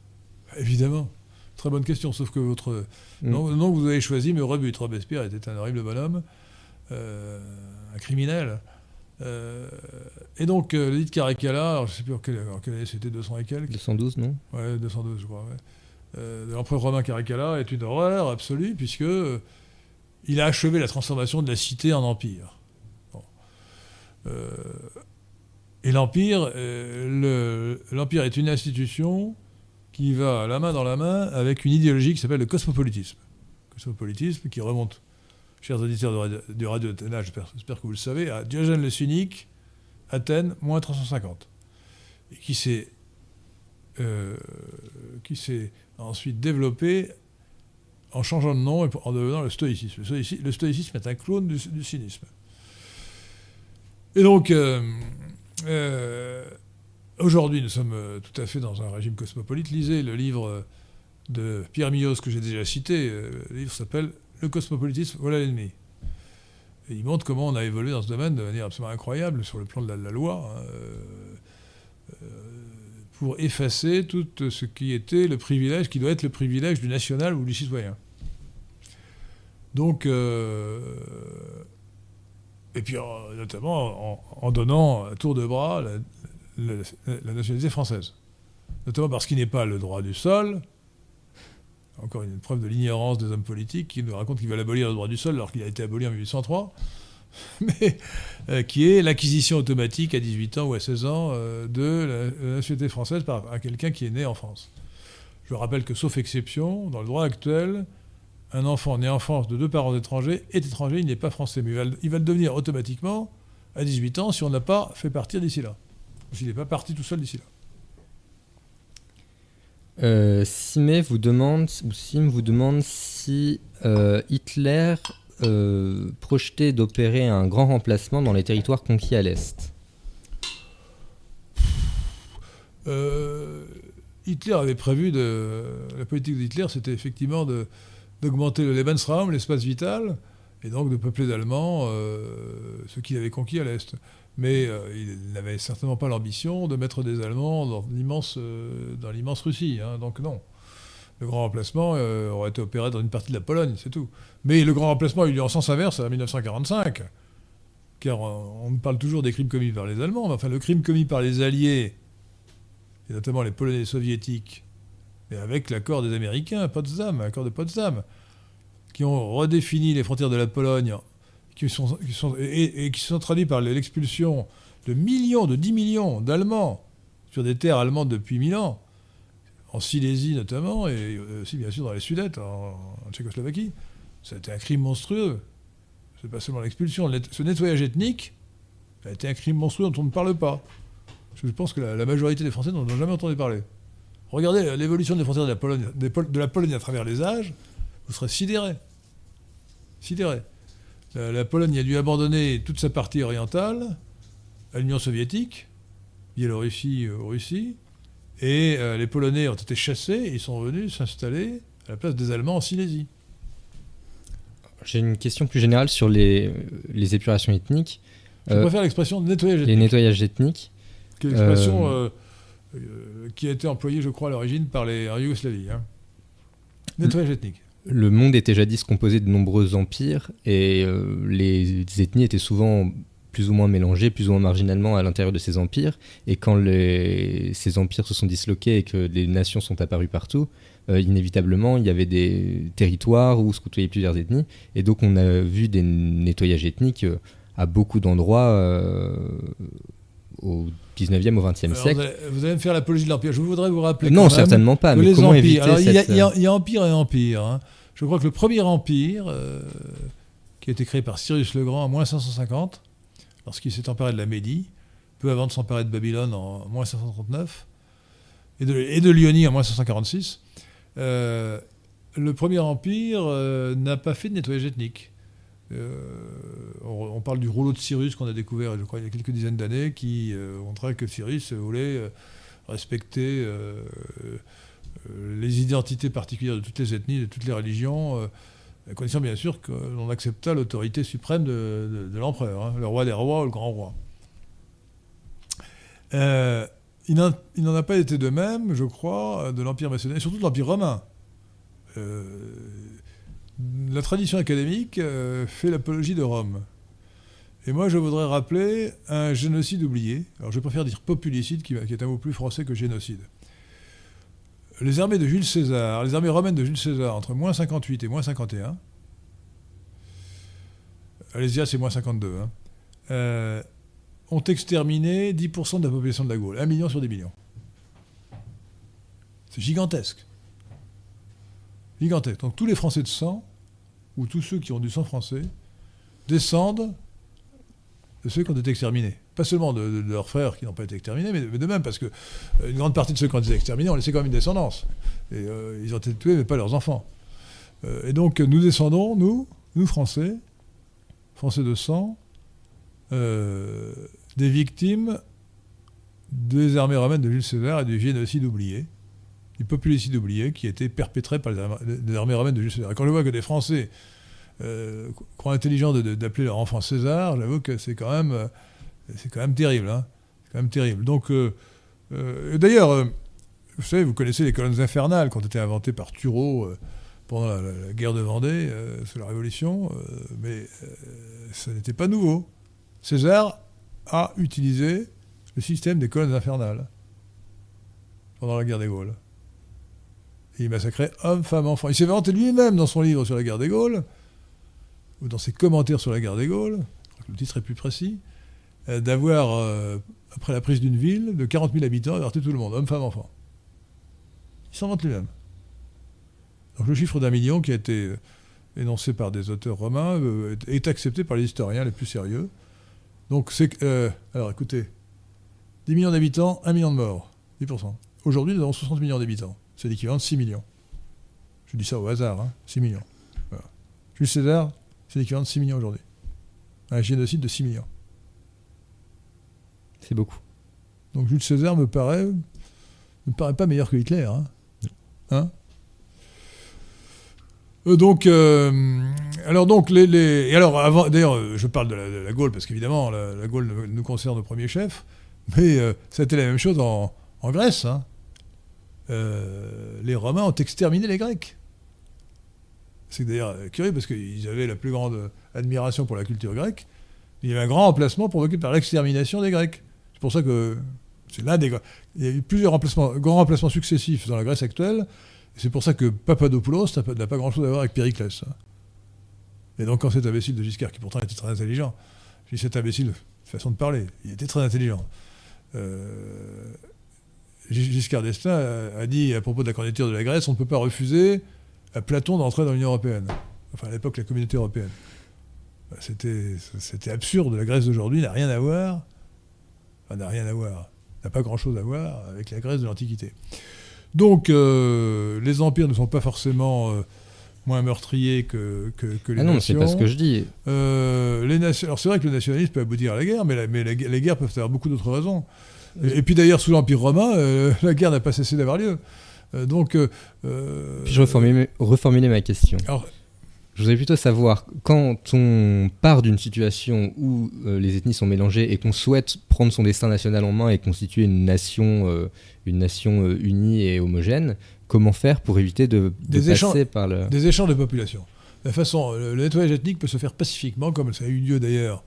Évidemment. Très bonne question, sauf que votre mm. nom, que vous avez choisi me rebute. Robespierre était un horrible bonhomme, euh, un criminel. Euh, et donc, l'édit de Caracalla, alors je ne sais plus en quelle, année c'était, 200 et quelques? 212, non? Ouais, 212, je crois. Ouais. Euh, de l'empereur romain Caracalla est une horreur absolue, puisque euh, il a achevé la transformation de la cité en empire. Euh, et l'empire, l'empire est une institution qui va la main dans la main avec une idéologie qui s'appelle le cosmopolitisme. Cosmopolitisme qui remonte, chers auditeurs du radio d'Athéna, j'espère que vous le savez, à Diogène le Cynique, Athènes, moins 350. Et qui s'est ensuite développé en changeant de nom et en devenant le stoïcisme. Le stoïcisme, est un clone du, cynisme. Et donc, euh, euh, aujourd'hui, nous sommes euh, tout à fait dans un régime cosmopolite. Lisez le livre de Pierre Millos, que j'ai déjà cité. le livre s'appelle Le cosmopolitisme, voilà l'ennemi. Et il montre comment on a évolué dans ce domaine de manière absolument incroyable sur le plan de la, loi, hein, pour effacer tout ce qui était le privilège, qui doit être le privilège du national ou du citoyen. Donc, et puis notamment en, donnant à tour de bras la, nationalité française. Notamment parce qu'il n'est pas le droit du sol, encore une preuve de l'ignorance des hommes politiques qui nous racontent qu'ils veulent abolir le droit du sol alors qu'il a été aboli en 1803, (laughs) mais euh, qui est l'acquisition automatique à 18 ans ou à 16 ans euh, de la, nationalité française par quelqu'un qui est né en France. Je rappelle que, sauf exception, dans le droit actuel, un enfant né en France de deux parents étrangers est étranger, il n'est pas français, mais il va, le devenir automatiquement à 18 ans si on n'a pas fait partir d'ici là. S'il n'est pas parti tout seul d'ici là. Euh, Simé vous demande, ou vous demande si euh, Hitler euh, projetait d'opérer un grand remplacement dans les territoires conquis à l'Est. Hitler avait prévu de. La politique d'Hitler, c'était effectivement de, d'augmenter le Lebensraum, l'espace vital, et donc de peupler d'Allemands euh, ce qu'il avait conquis à l'Est. Mais euh, il n'avait certainement pas l'ambition de mettre des Allemands dans l'immense, euh, dans l'immense Russie. Hein, donc non. Le grand remplacement aurait été opéré dans une partie de la Pologne, c'est tout. Mais le grand remplacement a eu lieu en sens inverse en 1945. Car on parle toujours des crimes commis par les Allemands, mais enfin le crime commis par les Alliés, et notamment les Polonais soviétiques, mais avec l'accord des Américains, Potsdam, l'accord de Potsdam, qui ont redéfini les frontières de la Pologne, qui sont, et, qui sont traduits par l'expulsion de millions, de 10 millions d'Allemands sur des terres allemandes depuis mille ans, en Silésie notamment, et aussi bien sûr dans les Sudètes, en, Tchécoslovaquie. C'était un crime monstrueux. C'est pas seulement l'expulsion. Ce nettoyage ethnique a été un crime monstrueux dont on ne parle pas. Je pense que la, majorité des Français n'en ont jamais entendu parler. Regardez l'évolution des frontières de la, Pologne, à travers les âges, vous serez sidéré. Sidéré. La, Pologne a dû abandonner toute sa partie orientale à l'Union soviétique, Biélorussie, euh, Russie, et euh, les Polonais ont été chassés et ils sont venus s'installer à la place des Allemands en Silésie. J'ai une question plus générale sur les, les épurations ethniques. Je préfère l'expression nettoyage ethnique. Les nettoyages ethniques. Quelle expression euh, euh, qui a été employé, je crois, à l'origine par les Yougoslavie. Hein. Nettoyage ethnique. Le monde était jadis composé de nombreux empires et euh, les ethnies étaient souvent plus ou moins mélangées, plus ou moins marginalement à l'intérieur de ces empires. Et quand ces empires se sont disloqués et que des nations sont apparues partout, euh, inévitablement, il y avait des territoires où se côtoyaient plusieurs ethnies. Et donc, on a vu des nettoyages ethniques à beaucoup d'endroits au 19e au 20e siècle. Vous allez, me faire l'apologie de l'Empire. Je voudrais vous rappeler. Non, certainement pas. Mais comment éviter Alors, il, y a, Empire et Empire. Hein. Je crois que le premier Empire, euh, qui a été créé par Cyrus le Grand en moins 550, lorsqu'il s'est emparé de la Médie, peu avant de s'emparer de Babylone en moins 539, et de, et de Lyonie en moins 546, euh, le premier Empire euh, n'a pas fait de nettoyage ethnique. Euh, on, parle du rouleau de Cyrus qu'on a découvert, je crois, il y a quelques dizaines d'années, qui montrait que Cyrus voulait respecter les identités particulières de toutes les ethnies, de toutes les religions, à condition bien sûr qu'on accepta l'autorité suprême de, l'empereur, hein, le roi des rois ou le grand roi. Il n'en a pas été de même, je crois, de l'Empire macédonien, surtout de l'Empire romain la tradition académique euh, fait l'apologie de Rome. Et moi, je voudrais rappeler un génocide oublié. Alors, je préfère dire populicide, qui, est un mot plus français que génocide. Les armées de Jules César, les armées romaines de Jules César, entre moins 58 et moins 51, Alésia, c'est moins 52, hein, euh, ont exterminé 10% de la population de la Gaule. 1 million sur 10 millions. C'est gigantesque. Gigantesque. Donc tous les Français de sang, ou tous ceux qui ont du sang français, descendent de ceux qui ont été exterminés. Pas seulement de, leurs frères qui n'ont pas été exterminés, mais de, même, parce que euh, grande partie de ceux qui ont été exterminés ont laissé quand même une descendance. Et euh, ils ont été tués, mais pas leurs enfants. Euh, et donc nous descendons, nous, nous Français, Français de sang, des victimes des armées romaines de Jules César et du génocide oublié du populicide oublié qui été perpétré par les, armées romaines de Jules César. quand je vois que des Français euh, croient intelligent d'appeler leur enfant César, j'avoue que c'est quand même, euh, c'est quand même terrible. Hein. C'est quand même terrible. Donc, euh, d'ailleurs, vous savez, vous connaissez les colonnes infernales qui ont été inventées par Thureau pendant la, guerre de Vendée, sous la Révolution, mais ça n'était pas nouveau. César a utilisé le système des colonnes infernales pendant la guerre des Gaules. Il massacrait hommes, femmes, enfants. Il s'est vanté lui-même dans son livre sur la guerre des Gaules, ou dans ses commentaires sur la guerre des Gaules, le titre est plus précis, euh, d'avoir, euh, après la prise d'une ville de 40 000 habitants, averti tout le monde, hommes, femmes, enfants. Il s'en vante lui-même. Donc le chiffre d'un million qui a été euh, énoncé par des auteurs romains est accepté par les historiens les plus sérieux. Donc c'est... alors écoutez, 10 millions d'habitants, 1 million de morts, 10%. Aujourd'hui, nous avons 60 millions d'habitants. C'est l'équivalent de 6 millions. Je dis ça au hasard, hein, 6 millions. Voilà. Jules César, c'est l'équivalent de 6 millions aujourd'hui. Un génocide de 6 millions. C'est beaucoup. Donc Jules César me paraît, me paraît pas meilleur que Hitler. Hein, hein? euh, donc, euh, alors donc les, et alors avant, d'ailleurs, je parle de la, Gaule parce qu'évidemment la, Gaule nous concerne au premier chef, mais euh, été la même chose en, Grèce. Hein. Euh, les Romains ont exterminé les Grecs. C'est d'ailleurs curieux parce qu'ils avaient la plus grande admiration pour la culture grecque. Il y avait un grand emplacement provoqué par l'extermination des Grecs. C'est pour ça que c'est l'un des. Il y a eu plusieurs remplacements, grands remplacements successifs dans la Grèce actuelle. C'est pour ça que Papadopoulos n'a pas grand-chose à voir avec Périclès. Hein. Et donc, quand cet imbécile de Giscard, qui pourtant était très intelligent, je dis cet imbécile, façon de parler, il était très intelligent. Euh, Giscard d'Estaing a dit à propos de la candidature de la Grèce, on ne peut pas refuser à Platon d'entrer dans l'Union européenne. Enfin, à l'époque, la communauté européenne. Bah, c'était absurde. La Grèce d'aujourd'hui n'a rien à voir. Enfin, n'a rien à voir. N'a pas grand-chose à voir avec la Grèce de l'Antiquité. Donc, euh, les empires ne sont pas forcément euh, moins meurtriers que, que, les ah non, c'est pas ce que je dis. Euh, les Alors, c'est vrai que le nationalisme peut aboutir à la guerre, mais, mais les guerres peuvent avoir beaucoup d'autres raisons. Et, puis d'ailleurs, sous l'Empire romain, (laughs) la guerre n'a pas cessé d'avoir lieu. Donc. Puis je reformuler, reformuler ma question. je voudrais plutôt savoir, quand on part d'une situation où les ethnies sont mélangées et qu'on souhaite prendre son destin national en main et constituer une nation, une nation unie et homogène, comment faire pour éviter de, passer par le... Des échanges de population. La façon, le nettoyage ethnique peut se faire pacifiquement, comme ça a eu lieu d'ailleurs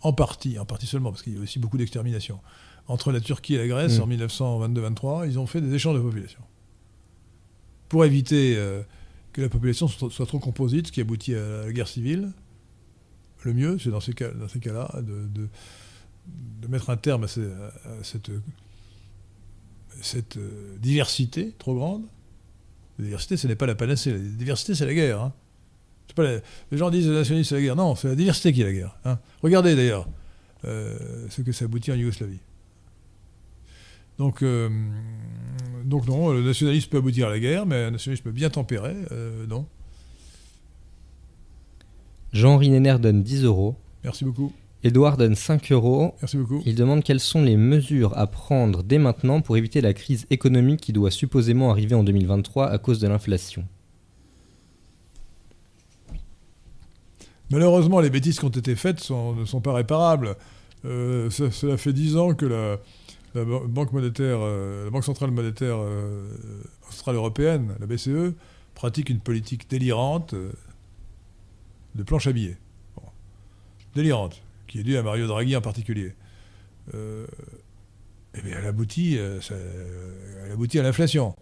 en partie, en partie seulement, parce qu'il y a aussi beaucoup d'extermination entre la Turquie et la Grèce mm. en 1922-23, ils ont fait des échanges de population. Pour éviter euh, que la population soit, trop composite, ce qui aboutit à la guerre civile, le mieux, c'est dans ces cas-là de, mettre un terme à, cette, euh, diversité trop grande. La diversité, ce n'est pas la panacée. La diversité, c'est la guerre. Hein. les gens disent la nationalisme, c'est la guerre. Non, c'est la diversité qui est la guerre. Hein. Regardez d'ailleurs euh, ce que ça aboutit en Yougoslavie. Donc, euh, donc non, le nationalisme peut aboutir à la guerre, mais un nationalisme bien tempéré, euh, non. Jean-Henri Nenner donne 10 euros. Merci beaucoup. Édouard donne 5 euros. Merci beaucoup. Il demande quelles sont les mesures à prendre dès maintenant pour éviter la crise économique qui doit supposément arriver en 2023 à cause de l'inflation. Malheureusement, les bêtises qui ont été faites ne sont pas réparables. Euh, cela fait 10 ans que la, la Banque monétaire, euh, la Banque centrale monétaire euh, européenne, la BCE, pratique une politique délirante euh, de planche à billets. Délirante, qui est due à Mario Draghi en particulier. et bien elle aboutit, elle aboutit à l'inflation.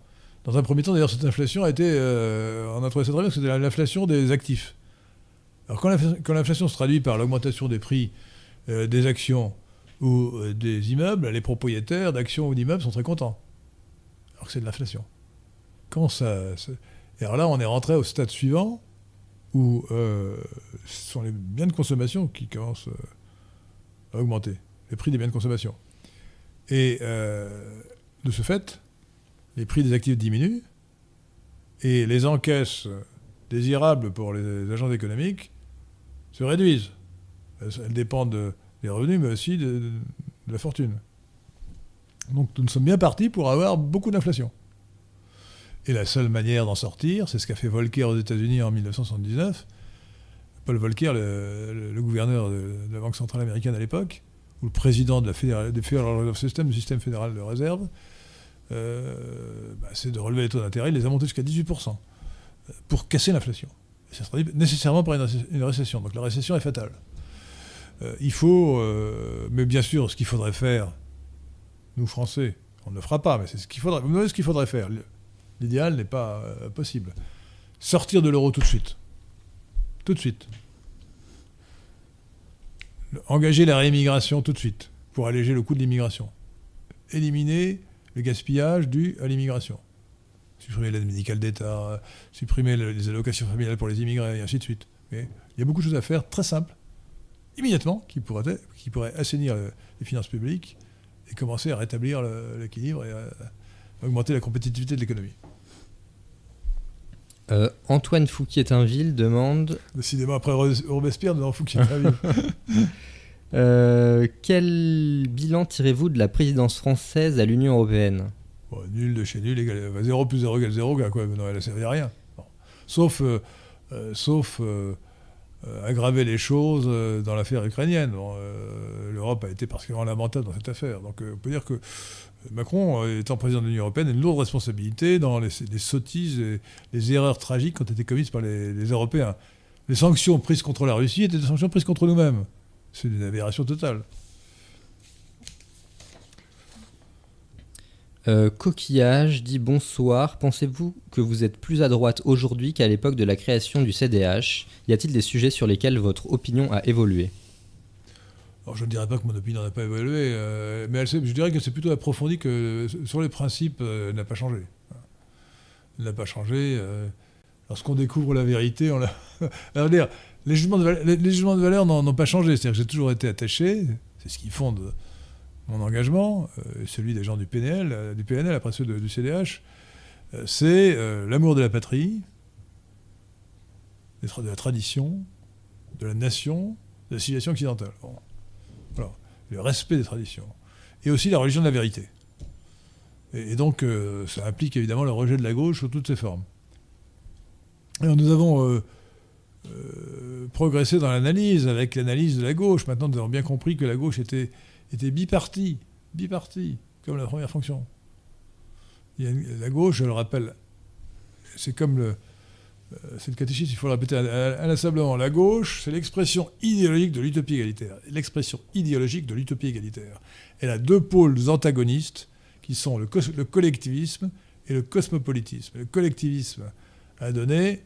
Dans un premier temps, d'ailleurs, cette inflation a été, on a trouvé ça très bien, c'était l'inflation des actifs. Alors quand l'inflation se traduit par l'augmentation des prix des actions ou euh, des immeubles, les propriétaires d'actions ou d'immeubles sont très contents. Alors que c'est de l'inflation. Quand ça, Et alors là, on est rentré au stade suivant où euh, ce sont les biens de consommation qui commencent euh, augmenter, les prix des biens de consommation. Et de ce fait, les prix des actifs diminuent et les encaisses désirables pour les agents économiques se réduisent. Elles dépendent de des revenus, mais aussi de, la fortune. Donc nous sommes bien partis pour avoir beaucoup d'inflation. Et la seule manière d'en sortir, c'est ce qu'a fait Volcker aux États-Unis en 1979. Paul Volcker, le, gouverneur de, la Banque centrale américaine à l'époque, ou le président de Federal, Reserve System, du système fédéral de réserve, euh, bah, c'est de relever les taux d'intérêt, il les a montés jusqu'à 18%, pour casser l'inflation. ça se traduit nécessairement par une, récession. Donc la récession est fatale. Euh, il faut, euh, mais bien sûr, ce qu'il faudrait faire, nous Français, on ne le fera pas, mais c'est ce qu'il faudrait. Ce qu'il faudrait faire. L'idéal n'est pas possible. Sortir de l'euro tout de suite. Tout de suite. Engager la réimmigration tout de suite pour alléger le coût de l'immigration. Éliminer le gaspillage dû à l'immigration. Supprimer l'aide médicale d'État, supprimer les allocations familiales pour les immigrés, et ainsi de suite. Mais il y a beaucoup de choses à faire, très simples, immédiatement, qui pourraient, qui pourraient assainir les finances publiques et commencer à rétablir l'équilibre et à augmenter la compétitivité de l'économie. Euh, Antoine Fouquier-Tinville demande. Décidément, après Robespierre, nous Fouquier-Tinville. (laughs) euh, quel bilan tirez-vous de la présidence française à l'Union européenne? Nul de chez nul, égal, 0 plus 0 égale 0, quoi, non, elle ne servi à rien. Sauf, euh, euh, sauf aggraver les choses dans l'affaire ukrainienne. L'Europe a été particulièrement lamentable dans cette affaire. Donc on peut dire que Macron, euh, étant président de l'Union européenne, a une lourde responsabilité dans les, sottises et les erreurs tragiques qui ont été commises par les, Européens. Les sanctions prises contre la Russie étaient des sanctions prises contre nous-mêmes. C'est une aberration totale. Euh, coquillage dit bonsoir. Pensez-vous que vous êtes plus à droite aujourd'hui qu'à l'époque de la création du CDH Y a-t-il des sujets sur lesquels votre opinion a évolué? Je ne dirais pas que mon opinion n'a pas évolué, euh, mais je dirais que c'est plutôt approfondi que sur les principes, euh, n'a pas changé. N'a pas changé. Euh, lorsqu'on découvre la vérité, on (laughs) dire, les jugements de, valeur n'ont pas changé. C'est-à-dire que j'ai toujours été attaché, c'est ce qui fonde mon engagement, celui des gens du PNL, du PNL après ceux du CDH, c'est l'amour de la patrie, de la tradition, de la nation, de la civilisation occidentale le respect des traditions, et aussi la religion de la vérité. Et, donc, euh, ça implique évidemment le rejet de la gauche sous toutes ses formes. Alors, nous avons euh, euh, progressé dans l'analyse, avec l'analyse de la gauche. Maintenant, nous avons bien compris que la gauche était, était bipartie, bipartie, comme la première fonction. la gauche, je le rappelle, c'est comme le, c'est le catéchisme, il faut le répéter inlassablement. La gauche, c'est l'expression idéologique de l'utopie égalitaire. L'expression idéologique de l'utopie égalitaire. Elle a deux pôles antagonistes qui sont le, collectivisme et le cosmopolitisme. Le collectivisme a donné,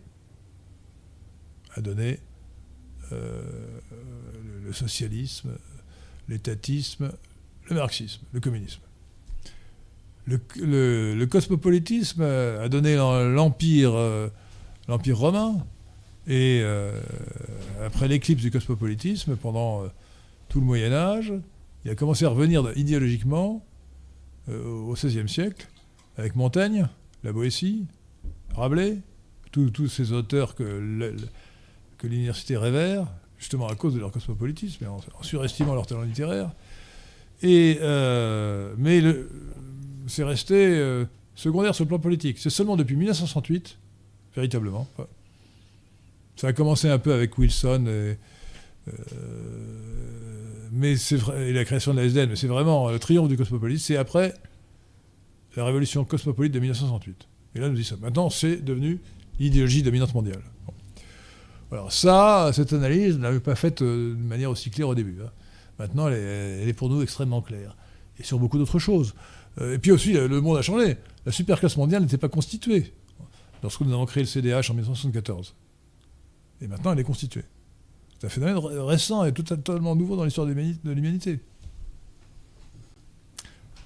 a donné euh, le, socialisme, l'étatisme, le marxisme, le communisme. Le, cosmopolitisme a donné l'empire. Euh, l'Empire romain. Et euh, après l'éclipse du cosmopolitisme, pendant euh, tout le Moyen Âge, il a commencé à revenir idéologiquement euh, au XVIe siècle, avec Montaigne, la Boétie, Rabelais, tous ces auteurs que l'université révère, justement à cause de leur cosmopolitisme, et en, surestimant leur talent littéraire. Mais c'est resté secondaire sur le plan politique. C'est seulement depuis 1968 véritablement. Ça a commencé un peu avec Wilson et, euh, mais et la création de la SDN, mais c'est vraiment le triomphe du cosmopolite. C'est après la révolution cosmopolite de 1968. Et là, nous dit ça. Maintenant, c'est devenu l'idéologie dominante mondiale. Alors ça, cette analyse, ne l'avait pas faite euh, de manière aussi claire au début. Hein. Maintenant, elle est, pour nous extrêmement claire. Et sur beaucoup d'autres choses. Euh, et puis aussi, le monde a changé. La superclasse mondiale n'était pas constituée lorsque nous avons créé le CDH en 1974. Et maintenant, elle est constituée. C'est un phénomène récent et totalement nouveau dans l'histoire de l'humanité.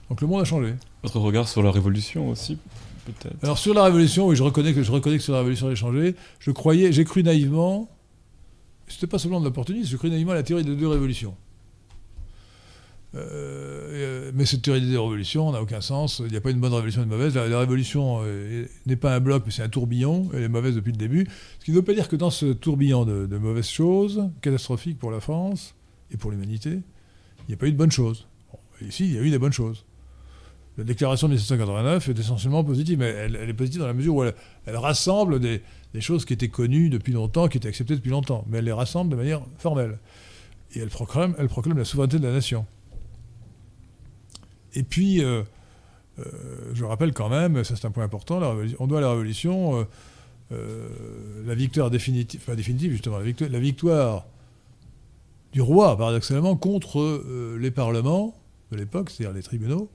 Donc le monde a changé. Votre regard sur la révolution aussi, peut-être? Alors sur la révolution, oui, je reconnais que je reconnais que sur la révolution a changé. Je croyais, j'ai cru naïvement, c'était pas seulement de l'opportunisme, j'ai cru naïvement à la théorie de deux révolutions. Euh, mais cette théorie des révolutions n'a aucun sens. Il n'y a pas une bonne révolution et une mauvaise. La, révolution euh, n'est pas un bloc, mais c'est un tourbillon. Elle est mauvaise depuis le début. Ce qui ne veut pas dire que dans ce tourbillon de, mauvaises choses, catastrophiques pour la France et pour l'humanité, il n'y a pas eu de bonnes choses. ici, il y a eu des bonnes choses. la déclaration de 1789 est essentiellement positive, mais elle, est positive dans la mesure où elle, rassemble des, choses qui étaient connues depuis longtemps, qui étaient acceptées depuis longtemps, mais elle les rassemble de manière formelle. Et elle proclame la souveraineté de la nation. Et puis, euh, euh, je rappelle quand même, ça c'est un point important, on doit à la Révolution euh, la victoire définitive, enfin définitive justement, la victoire, du roi, paradoxalement, contre les parlements de l'époque, c'est-à-dire les tribunaux,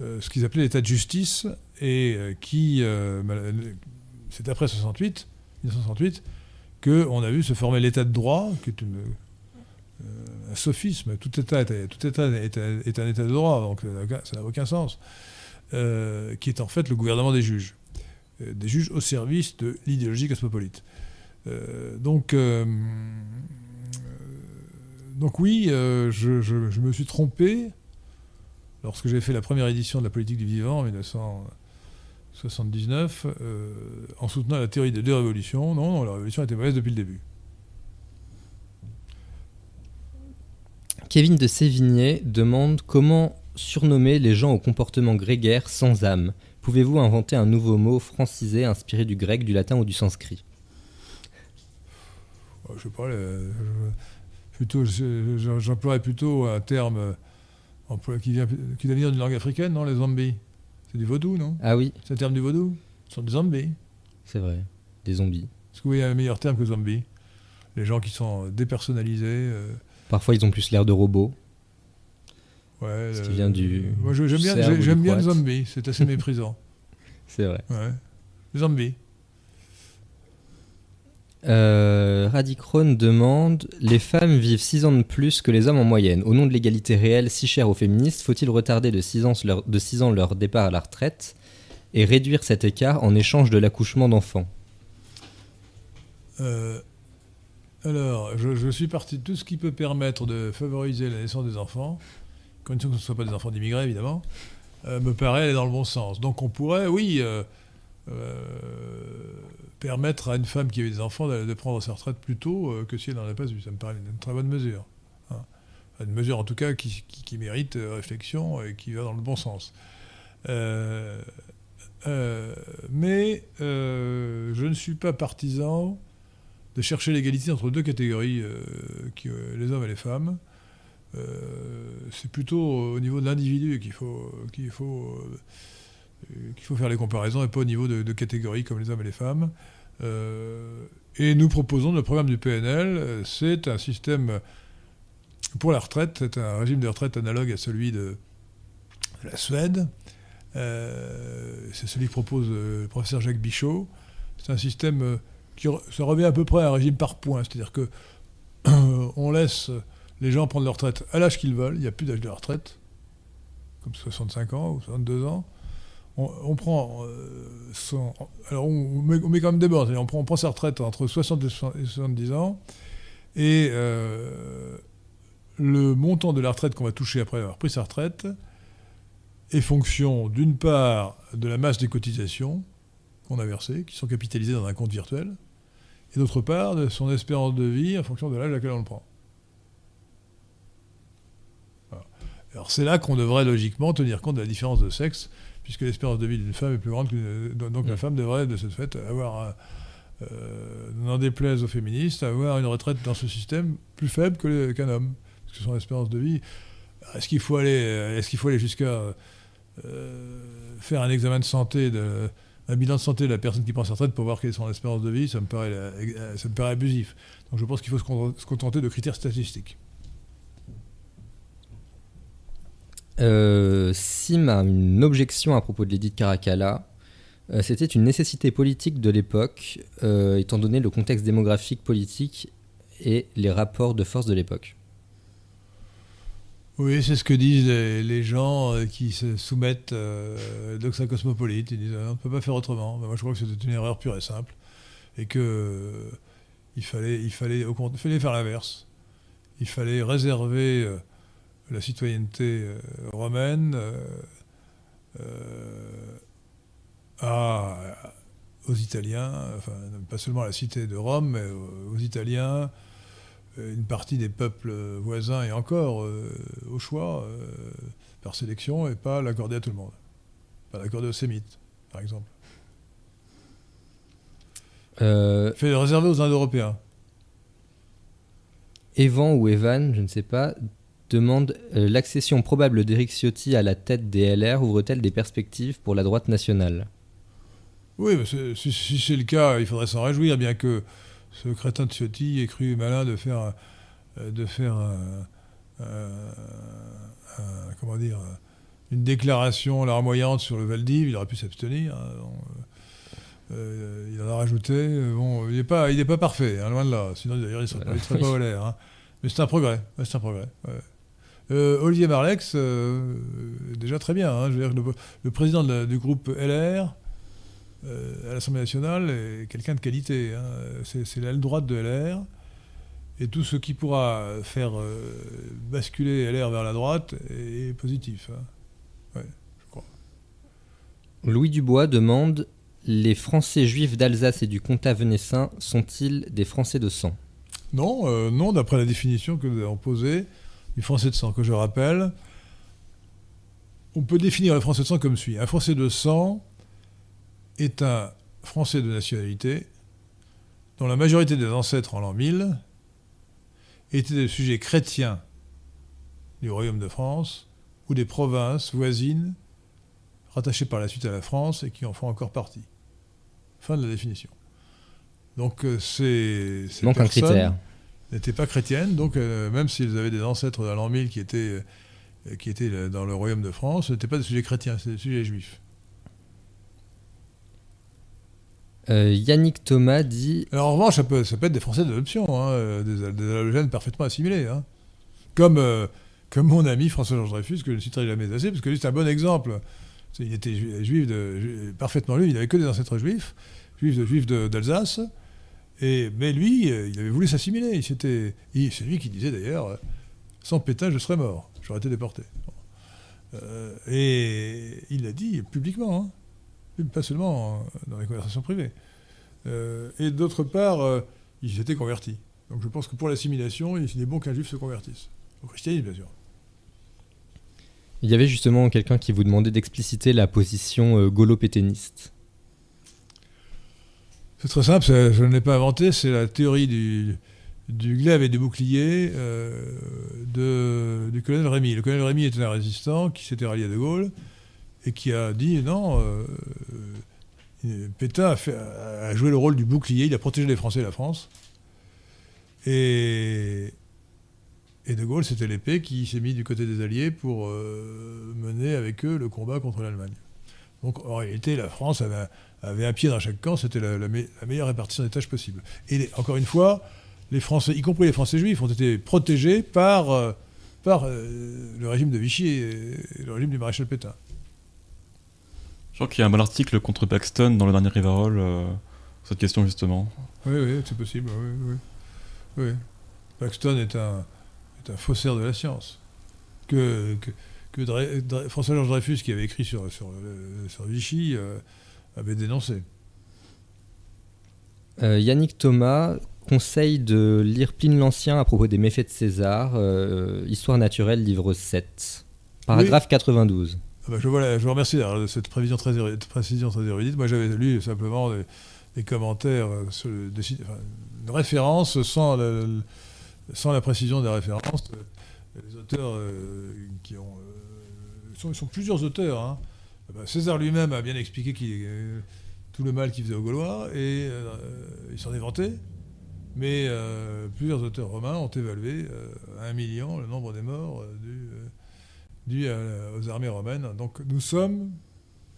ce qu'ils appelaient l'état de justice, et qui, c'est après 68, 1968, qu'on a vu se former l'état de droit, qui est une, un sophisme. Tout état, est, un état de droit, donc ça n'a aucun sens, qui est en fait le gouvernement des juges. des juges au service de l'idéologie cosmopolite. donc, donc oui, je, me suis trompé lorsque j'ai fait la première édition de la politique du vivant en 1979, euh, en soutenant la théorie des deux révolutions, non, non, la révolution était mauvaise depuis le début. Kevin de Sévigné demande comment surnommer les gens au comportement grégaire sans âme. Pouvez-vous inventer un nouveau mot francisé inspiré du grec, du latin ou du sanskrit? Je sais pas, plutôt, j'emploierais plutôt un terme qui, vient, qui venir d'une langue africaine, non Les zombies? C'est du vaudou, non? Ah oui. C'est un terme du vaudou? Ce sont des zombies. C'est vrai, des zombies. Est-ce que vous voyez un meilleur terme que zombies? Les gens qui sont dépersonnalisés. Euh. Parfois, ils ont plus l'air de robots. Ouais. Ce qui vient du. Moi, j'aime bien, j'aime bien les zombies. C'est assez méprisant. (laughs) C'est vrai. Ouais. Les zombies. Euh, Radicrone demande Les femmes vivent 6 ans de plus que les hommes en moyenne. Au nom de l'égalité réelle si chère aux féministes, faut-il retarder de 6 ans leur, de ans leur départ à la retraite et réduire cet écart en échange de l'accouchement d'enfants? Euh, Alors, je, suis parti de tout ce qui peut permettre de favoriser la naissance des enfants, condition que ce ne soit pas des enfants d'immigrés évidemment, euh, me paraît aller dans le bon sens. Donc on pourrait, oui euh, permettre à une femme qui a eu des enfants de, prendre sa retraite plus tôt euh, que si elle n'en a pas eu. Ça me paraît une, très bonne mesure. Hein. Une mesure en tout cas qui, mérite euh, réflexion et qui va dans le bon sens. Euh, mais je ne suis pas partisan de chercher l'égalité entre deux catégories, qui, les hommes et les femmes. c'est plutôt au niveau de l'individu qu'il faut, qu'il faut euh, faut faire les comparaisons et pas au niveau de, catégories comme les hommes et les femmes. Euh, et nous proposons le programme du PNL, c'est un système pour la retraite, c'est un régime de retraite analogue à celui de la Suède. Euh, c'est celui que propose le professeur Jacques Bichot. C'est un système qui ça revient à peu près à un régime par points, c'est-à-dire que (clears throat) on laisse les gens prendre leur retraite à l'âge qu'ils veulent, il n'y a plus d'âge de la retraite, comme 65 ans ou 62 ans. On, prend euh, alors on met, quand même des bornes, on prend, on prend sa retraite entre 60 et 70 ans, et euh, le montant de la retraite qu'on va toucher après avoir pris sa retraite est fonction d'une part de la masse des cotisations qu'on a versées, qui sont capitalisées dans un compte virtuel, et d'autre part de son espérance de vie en fonction de l'âge à laquelle on le prend. Alors c'est là qu'on devrait logiquement tenir compte de la différence de sexe puisque l'espérance de vie d'une femme est plus grande que. Donc la mm. femme devrait, de ce fait, avoir, euh, n'en déplaise aux féministes, avoir une retraite dans ce système plus faible qu'un homme. Parce que son espérance de vie. Est-ce qu'il faut aller, est qu'il faut aller jusqu'à euh, faire un examen de santé, de, un bilan de santé de la personne qui prend sa retraite pour voir quelle est son espérance de vie Ça me paraît, ça me paraît abusif. Donc je pense qu'il faut se contenter de critères statistiques. Euh, Sim a une objection à propos de l'édit de Caracalla. Euh, c'était une nécessité politique de l'époque, euh, étant donné le contexte démographique, politique et les rapports de force de l'époque. Oui, c'est ce que disent les, gens qui se soumettent euh, d'Oxa Cosmopolite. Ils disent on ne peut pas faire autrement. moi, je crois que c'était une erreur pure et simple. Et que il, fallait, il, fallait, fallait faire l'inverse. Il fallait réserver la citoyenneté euh, romaine euh, euh, aux Italiens, enfin pas seulement à la cité de Rome, mais aux Italiens une partie des peuples voisins et encore au choix, par sélection, et pas l'accorder à tout le monde. Pas l'accorder aux sémites, par exemple. Fait réserver aux Indo-Européens. Evan ou Evan, je ne sais pas, demande l'accession probable d'Éric Ciotti à la tête des LR ouvre-t-elle des perspectives pour la droite nationale? Oui, si, c'est le cas, il faudrait s'en réjouir, bien que ce crétin de Ciotti ait cru malin de faire, euh, de faire comment dire, une déclaration larmoyante sur le Valdiv. Il aurait pu s'abstenir. Hein, euh, il en a rajouté. Bon, il n'est pas, il pas parfait, hein, loin de là. Sinon, d'ailleurs, il ne serait, serait, pas au (laughs) l'air. Hein. Mais c'est un progrès. c'est un progrès. Euh, Olivier Marlex, déjà très bien. Je veux dire, le, président du groupe LR, euh, à l'Assemblée nationale est quelqu'un de qualité. Hein. C'est l'aile droite de LR. Et tout ce qui pourra faire euh, basculer LR vers la droite est, positif. Hein. je crois. Louis Dubois demande Les Français juifs d'Alsace et du Comtat venessin sont-ils des Français de sang? Non, euh, non, d'après la définition que nous avons posée du Français de sang, que je rappelle. On peut définir le Français de sang comme suit. Un Français de sang, est un Français de nationalité dont la majorité des ancêtres en l'an 1000 étaient des sujets chrétiens du Royaume de France ou des provinces voisines rattachées par la suite à la France et qui en font encore partie. Fin de la définition. Donc euh, ces, personnes n'étaient pas chrétiennes, donc euh, même s'ils avaient des ancêtres de l'an 1000 qui étaient, euh, qui étaient dans le Royaume de France, ce n'étaient pas des sujets chrétiens, c'était des sujets juifs. Euh, Yannick Thomas dit. Alors, en revanche, ça peut, être des Français d'adoption, hein, euh, des, des parfaitement assimilés. Hein. Comme, euh, mon ami François-Georges Dreyfus, que je ne citerai jamais assez, parce que lui, c'est un bon exemple. Il était juif, parfaitement lui, il n'avait que des ancêtres juifs, juifs, de, juifs d'Alsace. Mais lui, il avait voulu s'assimiler. C'est lui qui disait d'ailleurs Sans Pétain, je serais mort. J'aurais été déporté. et il l'a dit publiquement. Hein pas seulement dans les conversations privées. Euh, et d'autre part, euh, ils s'étaient convertis. Donc je pense que pour l'assimilation, il est bon qu'un juif se convertisse. Au christianisme, bien sûr. Il y avait justement quelqu'un qui vous demandait d'expliciter la position euh, gaulo-pétainiste. C'est très simple, je ne l'ai pas inventé, c'est la théorie du, du glaive et du bouclier de, du colonel Rémy. Le colonel Rémy était un résistant qui s'était rallié à De Gaulle et qui a dit non, euh, euh, Pétain a, joué le rôle du bouclier, il a protégé les Français et la France. Et, De Gaulle, c'était l'épée qui s'est mis du côté des Alliés pour euh, mener avec eux le combat contre l'Allemagne. Donc en réalité, la France avait, un pied dans chaque camp, c'était la, meilleure répartition des tâches possible. Et encore une fois, les Français, y compris les Français juifs, ont été protégés par, par le régime de Vichy et le régime du maréchal Pétain. Je crois qu'il y a un bon article contre Paxton dans le dernier Rivarol, euh, cette question justement. Oui, oui, c'est possible. Oui, oui. Paxton est un, est un faussaire de la science. Que, que, François-Georges Dreyfus, qui avait écrit sur, sur, sur Vichy, euh, avait dénoncé. Euh, Yannick Thomas conseille de lire Pline l'Ancien à propos des méfaits de César, Histoire naturelle, livre 7, paragraphe 92. Ah bah, je, vous remercie de cette prévision très, précision très érudite. Moi, j'avais lu simplement des, commentaires, euh, sur des, une référence sans la, précision des références. Les auteurs euh, qui ont. Euh, sont, plusieurs auteurs. Hein. Ah bah, César lui-même a bien expliqué tout le mal qu'il faisait aux Gaulois et il s'en est vanté. Mais plusieurs auteurs romains ont évalué à un million le nombre des morts du dû aux armées romaines. Donc nous sommes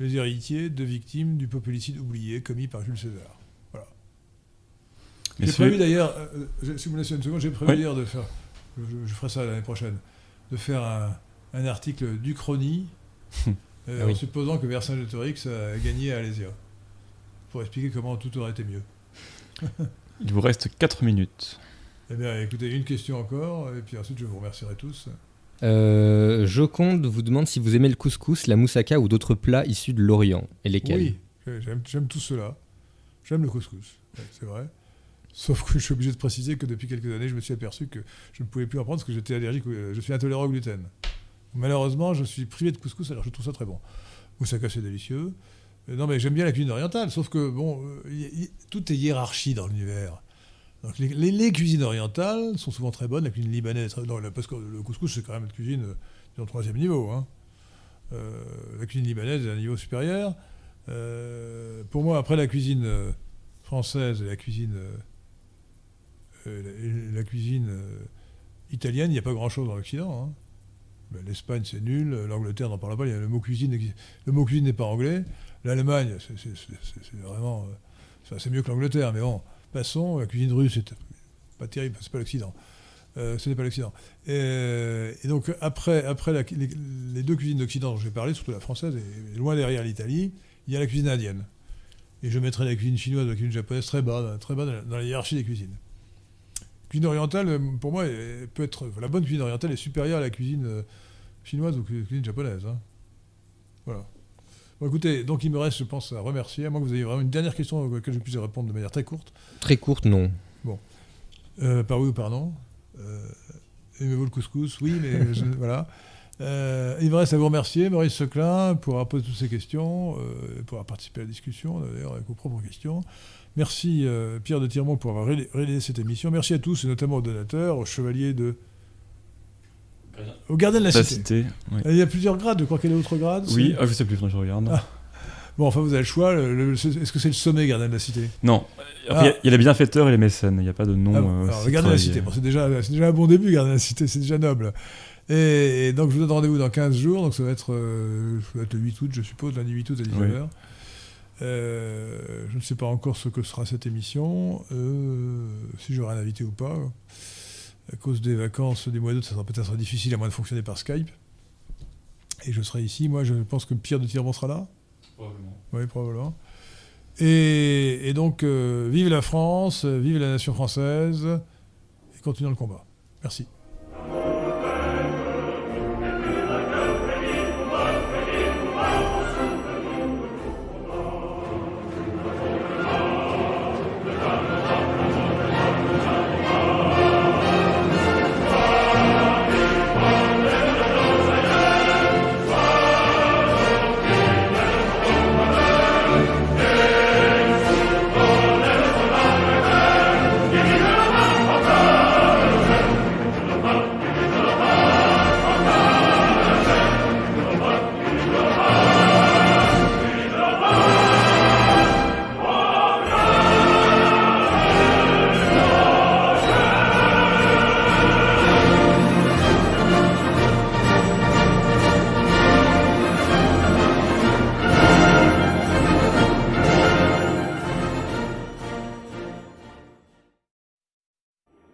les héritiers de victimes du populicide oublié commis par Jules César. Voilà. J'ai prévu d'ailleurs, euh, euh, si vous me laissez une seconde, j'ai prévu d'ailleurs de faire, je, ferai ça l'année prochaine, de faire un, article du Chronie, (laughs) euh, ah en supposant que Vercingétorix a gagné à Alésia, pour expliquer comment tout aurait été mieux. Il vous reste 4 minutes. Eh bien, écoutez, une question encore, et puis ensuite je vous remercierai tous. Euh, Joconde vous demande si vous aimez le couscous, la moussaka ou d'autres plats issus de l'Orient, et lesquels? Oui, j'aime tout cela. J'aime le couscous, c'est vrai. Sauf que je suis obligé de préciser que depuis quelques années, je me suis aperçu que je ne pouvais plus en prendre parce que j'étais allergique, euh, je suis intolérant au gluten. Malheureusement, je suis privé de couscous, alors je trouve ça très bon. Moussaka, c'est délicieux. Euh, Non, mais j'aime bien la cuisine orientale, sauf que, bon, tout est hiérarchie dans l'univers. Les, cuisines orientales sont souvent très bonnes, la cuisine libanaise non, parce que le couscous, c'est quand même une cuisine euh, disons, troisième niveau. hein. Euh, la cuisine libanaise est à un niveau supérieur. Euh, pour moi, après la cuisine euh, française et la cuisine, euh, euh, la, cuisine euh, italienne, il n'y a pas grand-chose dans l'Occident. hein. Ben, L'Espagne, c'est nul. L'Angleterre, n'en parle pas. Le mot cuisine, le mot cuisine n'est pas anglais. L'Allemagne, c'est- vraiment, euh, c'est mieux que l'Angleterre. Mais bon, passons. La cuisine russe, c'est pas terrible. C'est pas l'Occident. Euh, ce n'est pas l'Occident. Et, et donc après, après les, deux cuisines d'Occident dont j'ai parlé, surtout la française et, loin derrière l'Italie, il y a la cuisine indienne. Et je mettrai la cuisine chinoise la cuisine japonaise très bas, très bas dans la, hiérarchie des cuisines. La cuisine orientale, euh, pour moi, peut être la bonne cuisine orientale est supérieure à la cuisine euh, chinoise ou la cuisine japonaise. hein. Voilà. Bon, écoutez, donc il me reste, je pense, à remercier, à moins que vous ayez vraiment une dernière question à laquelle je puisse répondre de manière très courte. Très courte, non. Euh, par oui ou par non. Euh, Aimez-vous le couscous? Oui, mais (laughs) je- voilà. Euh, il me reste à vous remercier, Maurice Seclin, pour avoir posé toutes ces questions, euh, pour avoir participé à la discussion, d'ailleurs, avec vos propres questions. Merci, euh, Pierre de Tirmont, pour avoir ré- réalisé cette émission. Merci à tous, et notamment aux donateurs, aux chevaliers de. Aux gardiens de la La cité. cité. oui. Il y a plusieurs grades, je crois qu'il y a d'autres grades. Oui, ah, je sais plus, je regarde. Ah. Bon, enfin, vous avez le choix. Est-ce que c'est le sommet, gardien de la cité? Non, après, il y a- Ah. il y, a les bienfaiteurs et les mécènes, il n'y a pas de nom. Ah bon, euh, alors, gardien de la cité, bon, c'est déjà, c'est déjà un bon début, gardien de la cité, c'est déjà noble. Et, et donc, je vous donne rendez-vous dans 15 jours, donc ça va être, euh, ça va être le 8 août, je suppose, lundi 8 août à 19h. Euh, je ne sais pas encore ce que sera cette émission, si j'aurai un invité ou pas. À cause des vacances du mois d'août, ça sera peut-être difficile à moins de fonctionner par Skype. Et je serai ici. Moi, je pense que Pierre de Tirmont sera là. Oui, probablement. Et, et donc, euh, vive la France, vive la nation française, et continuons le combat. Merci.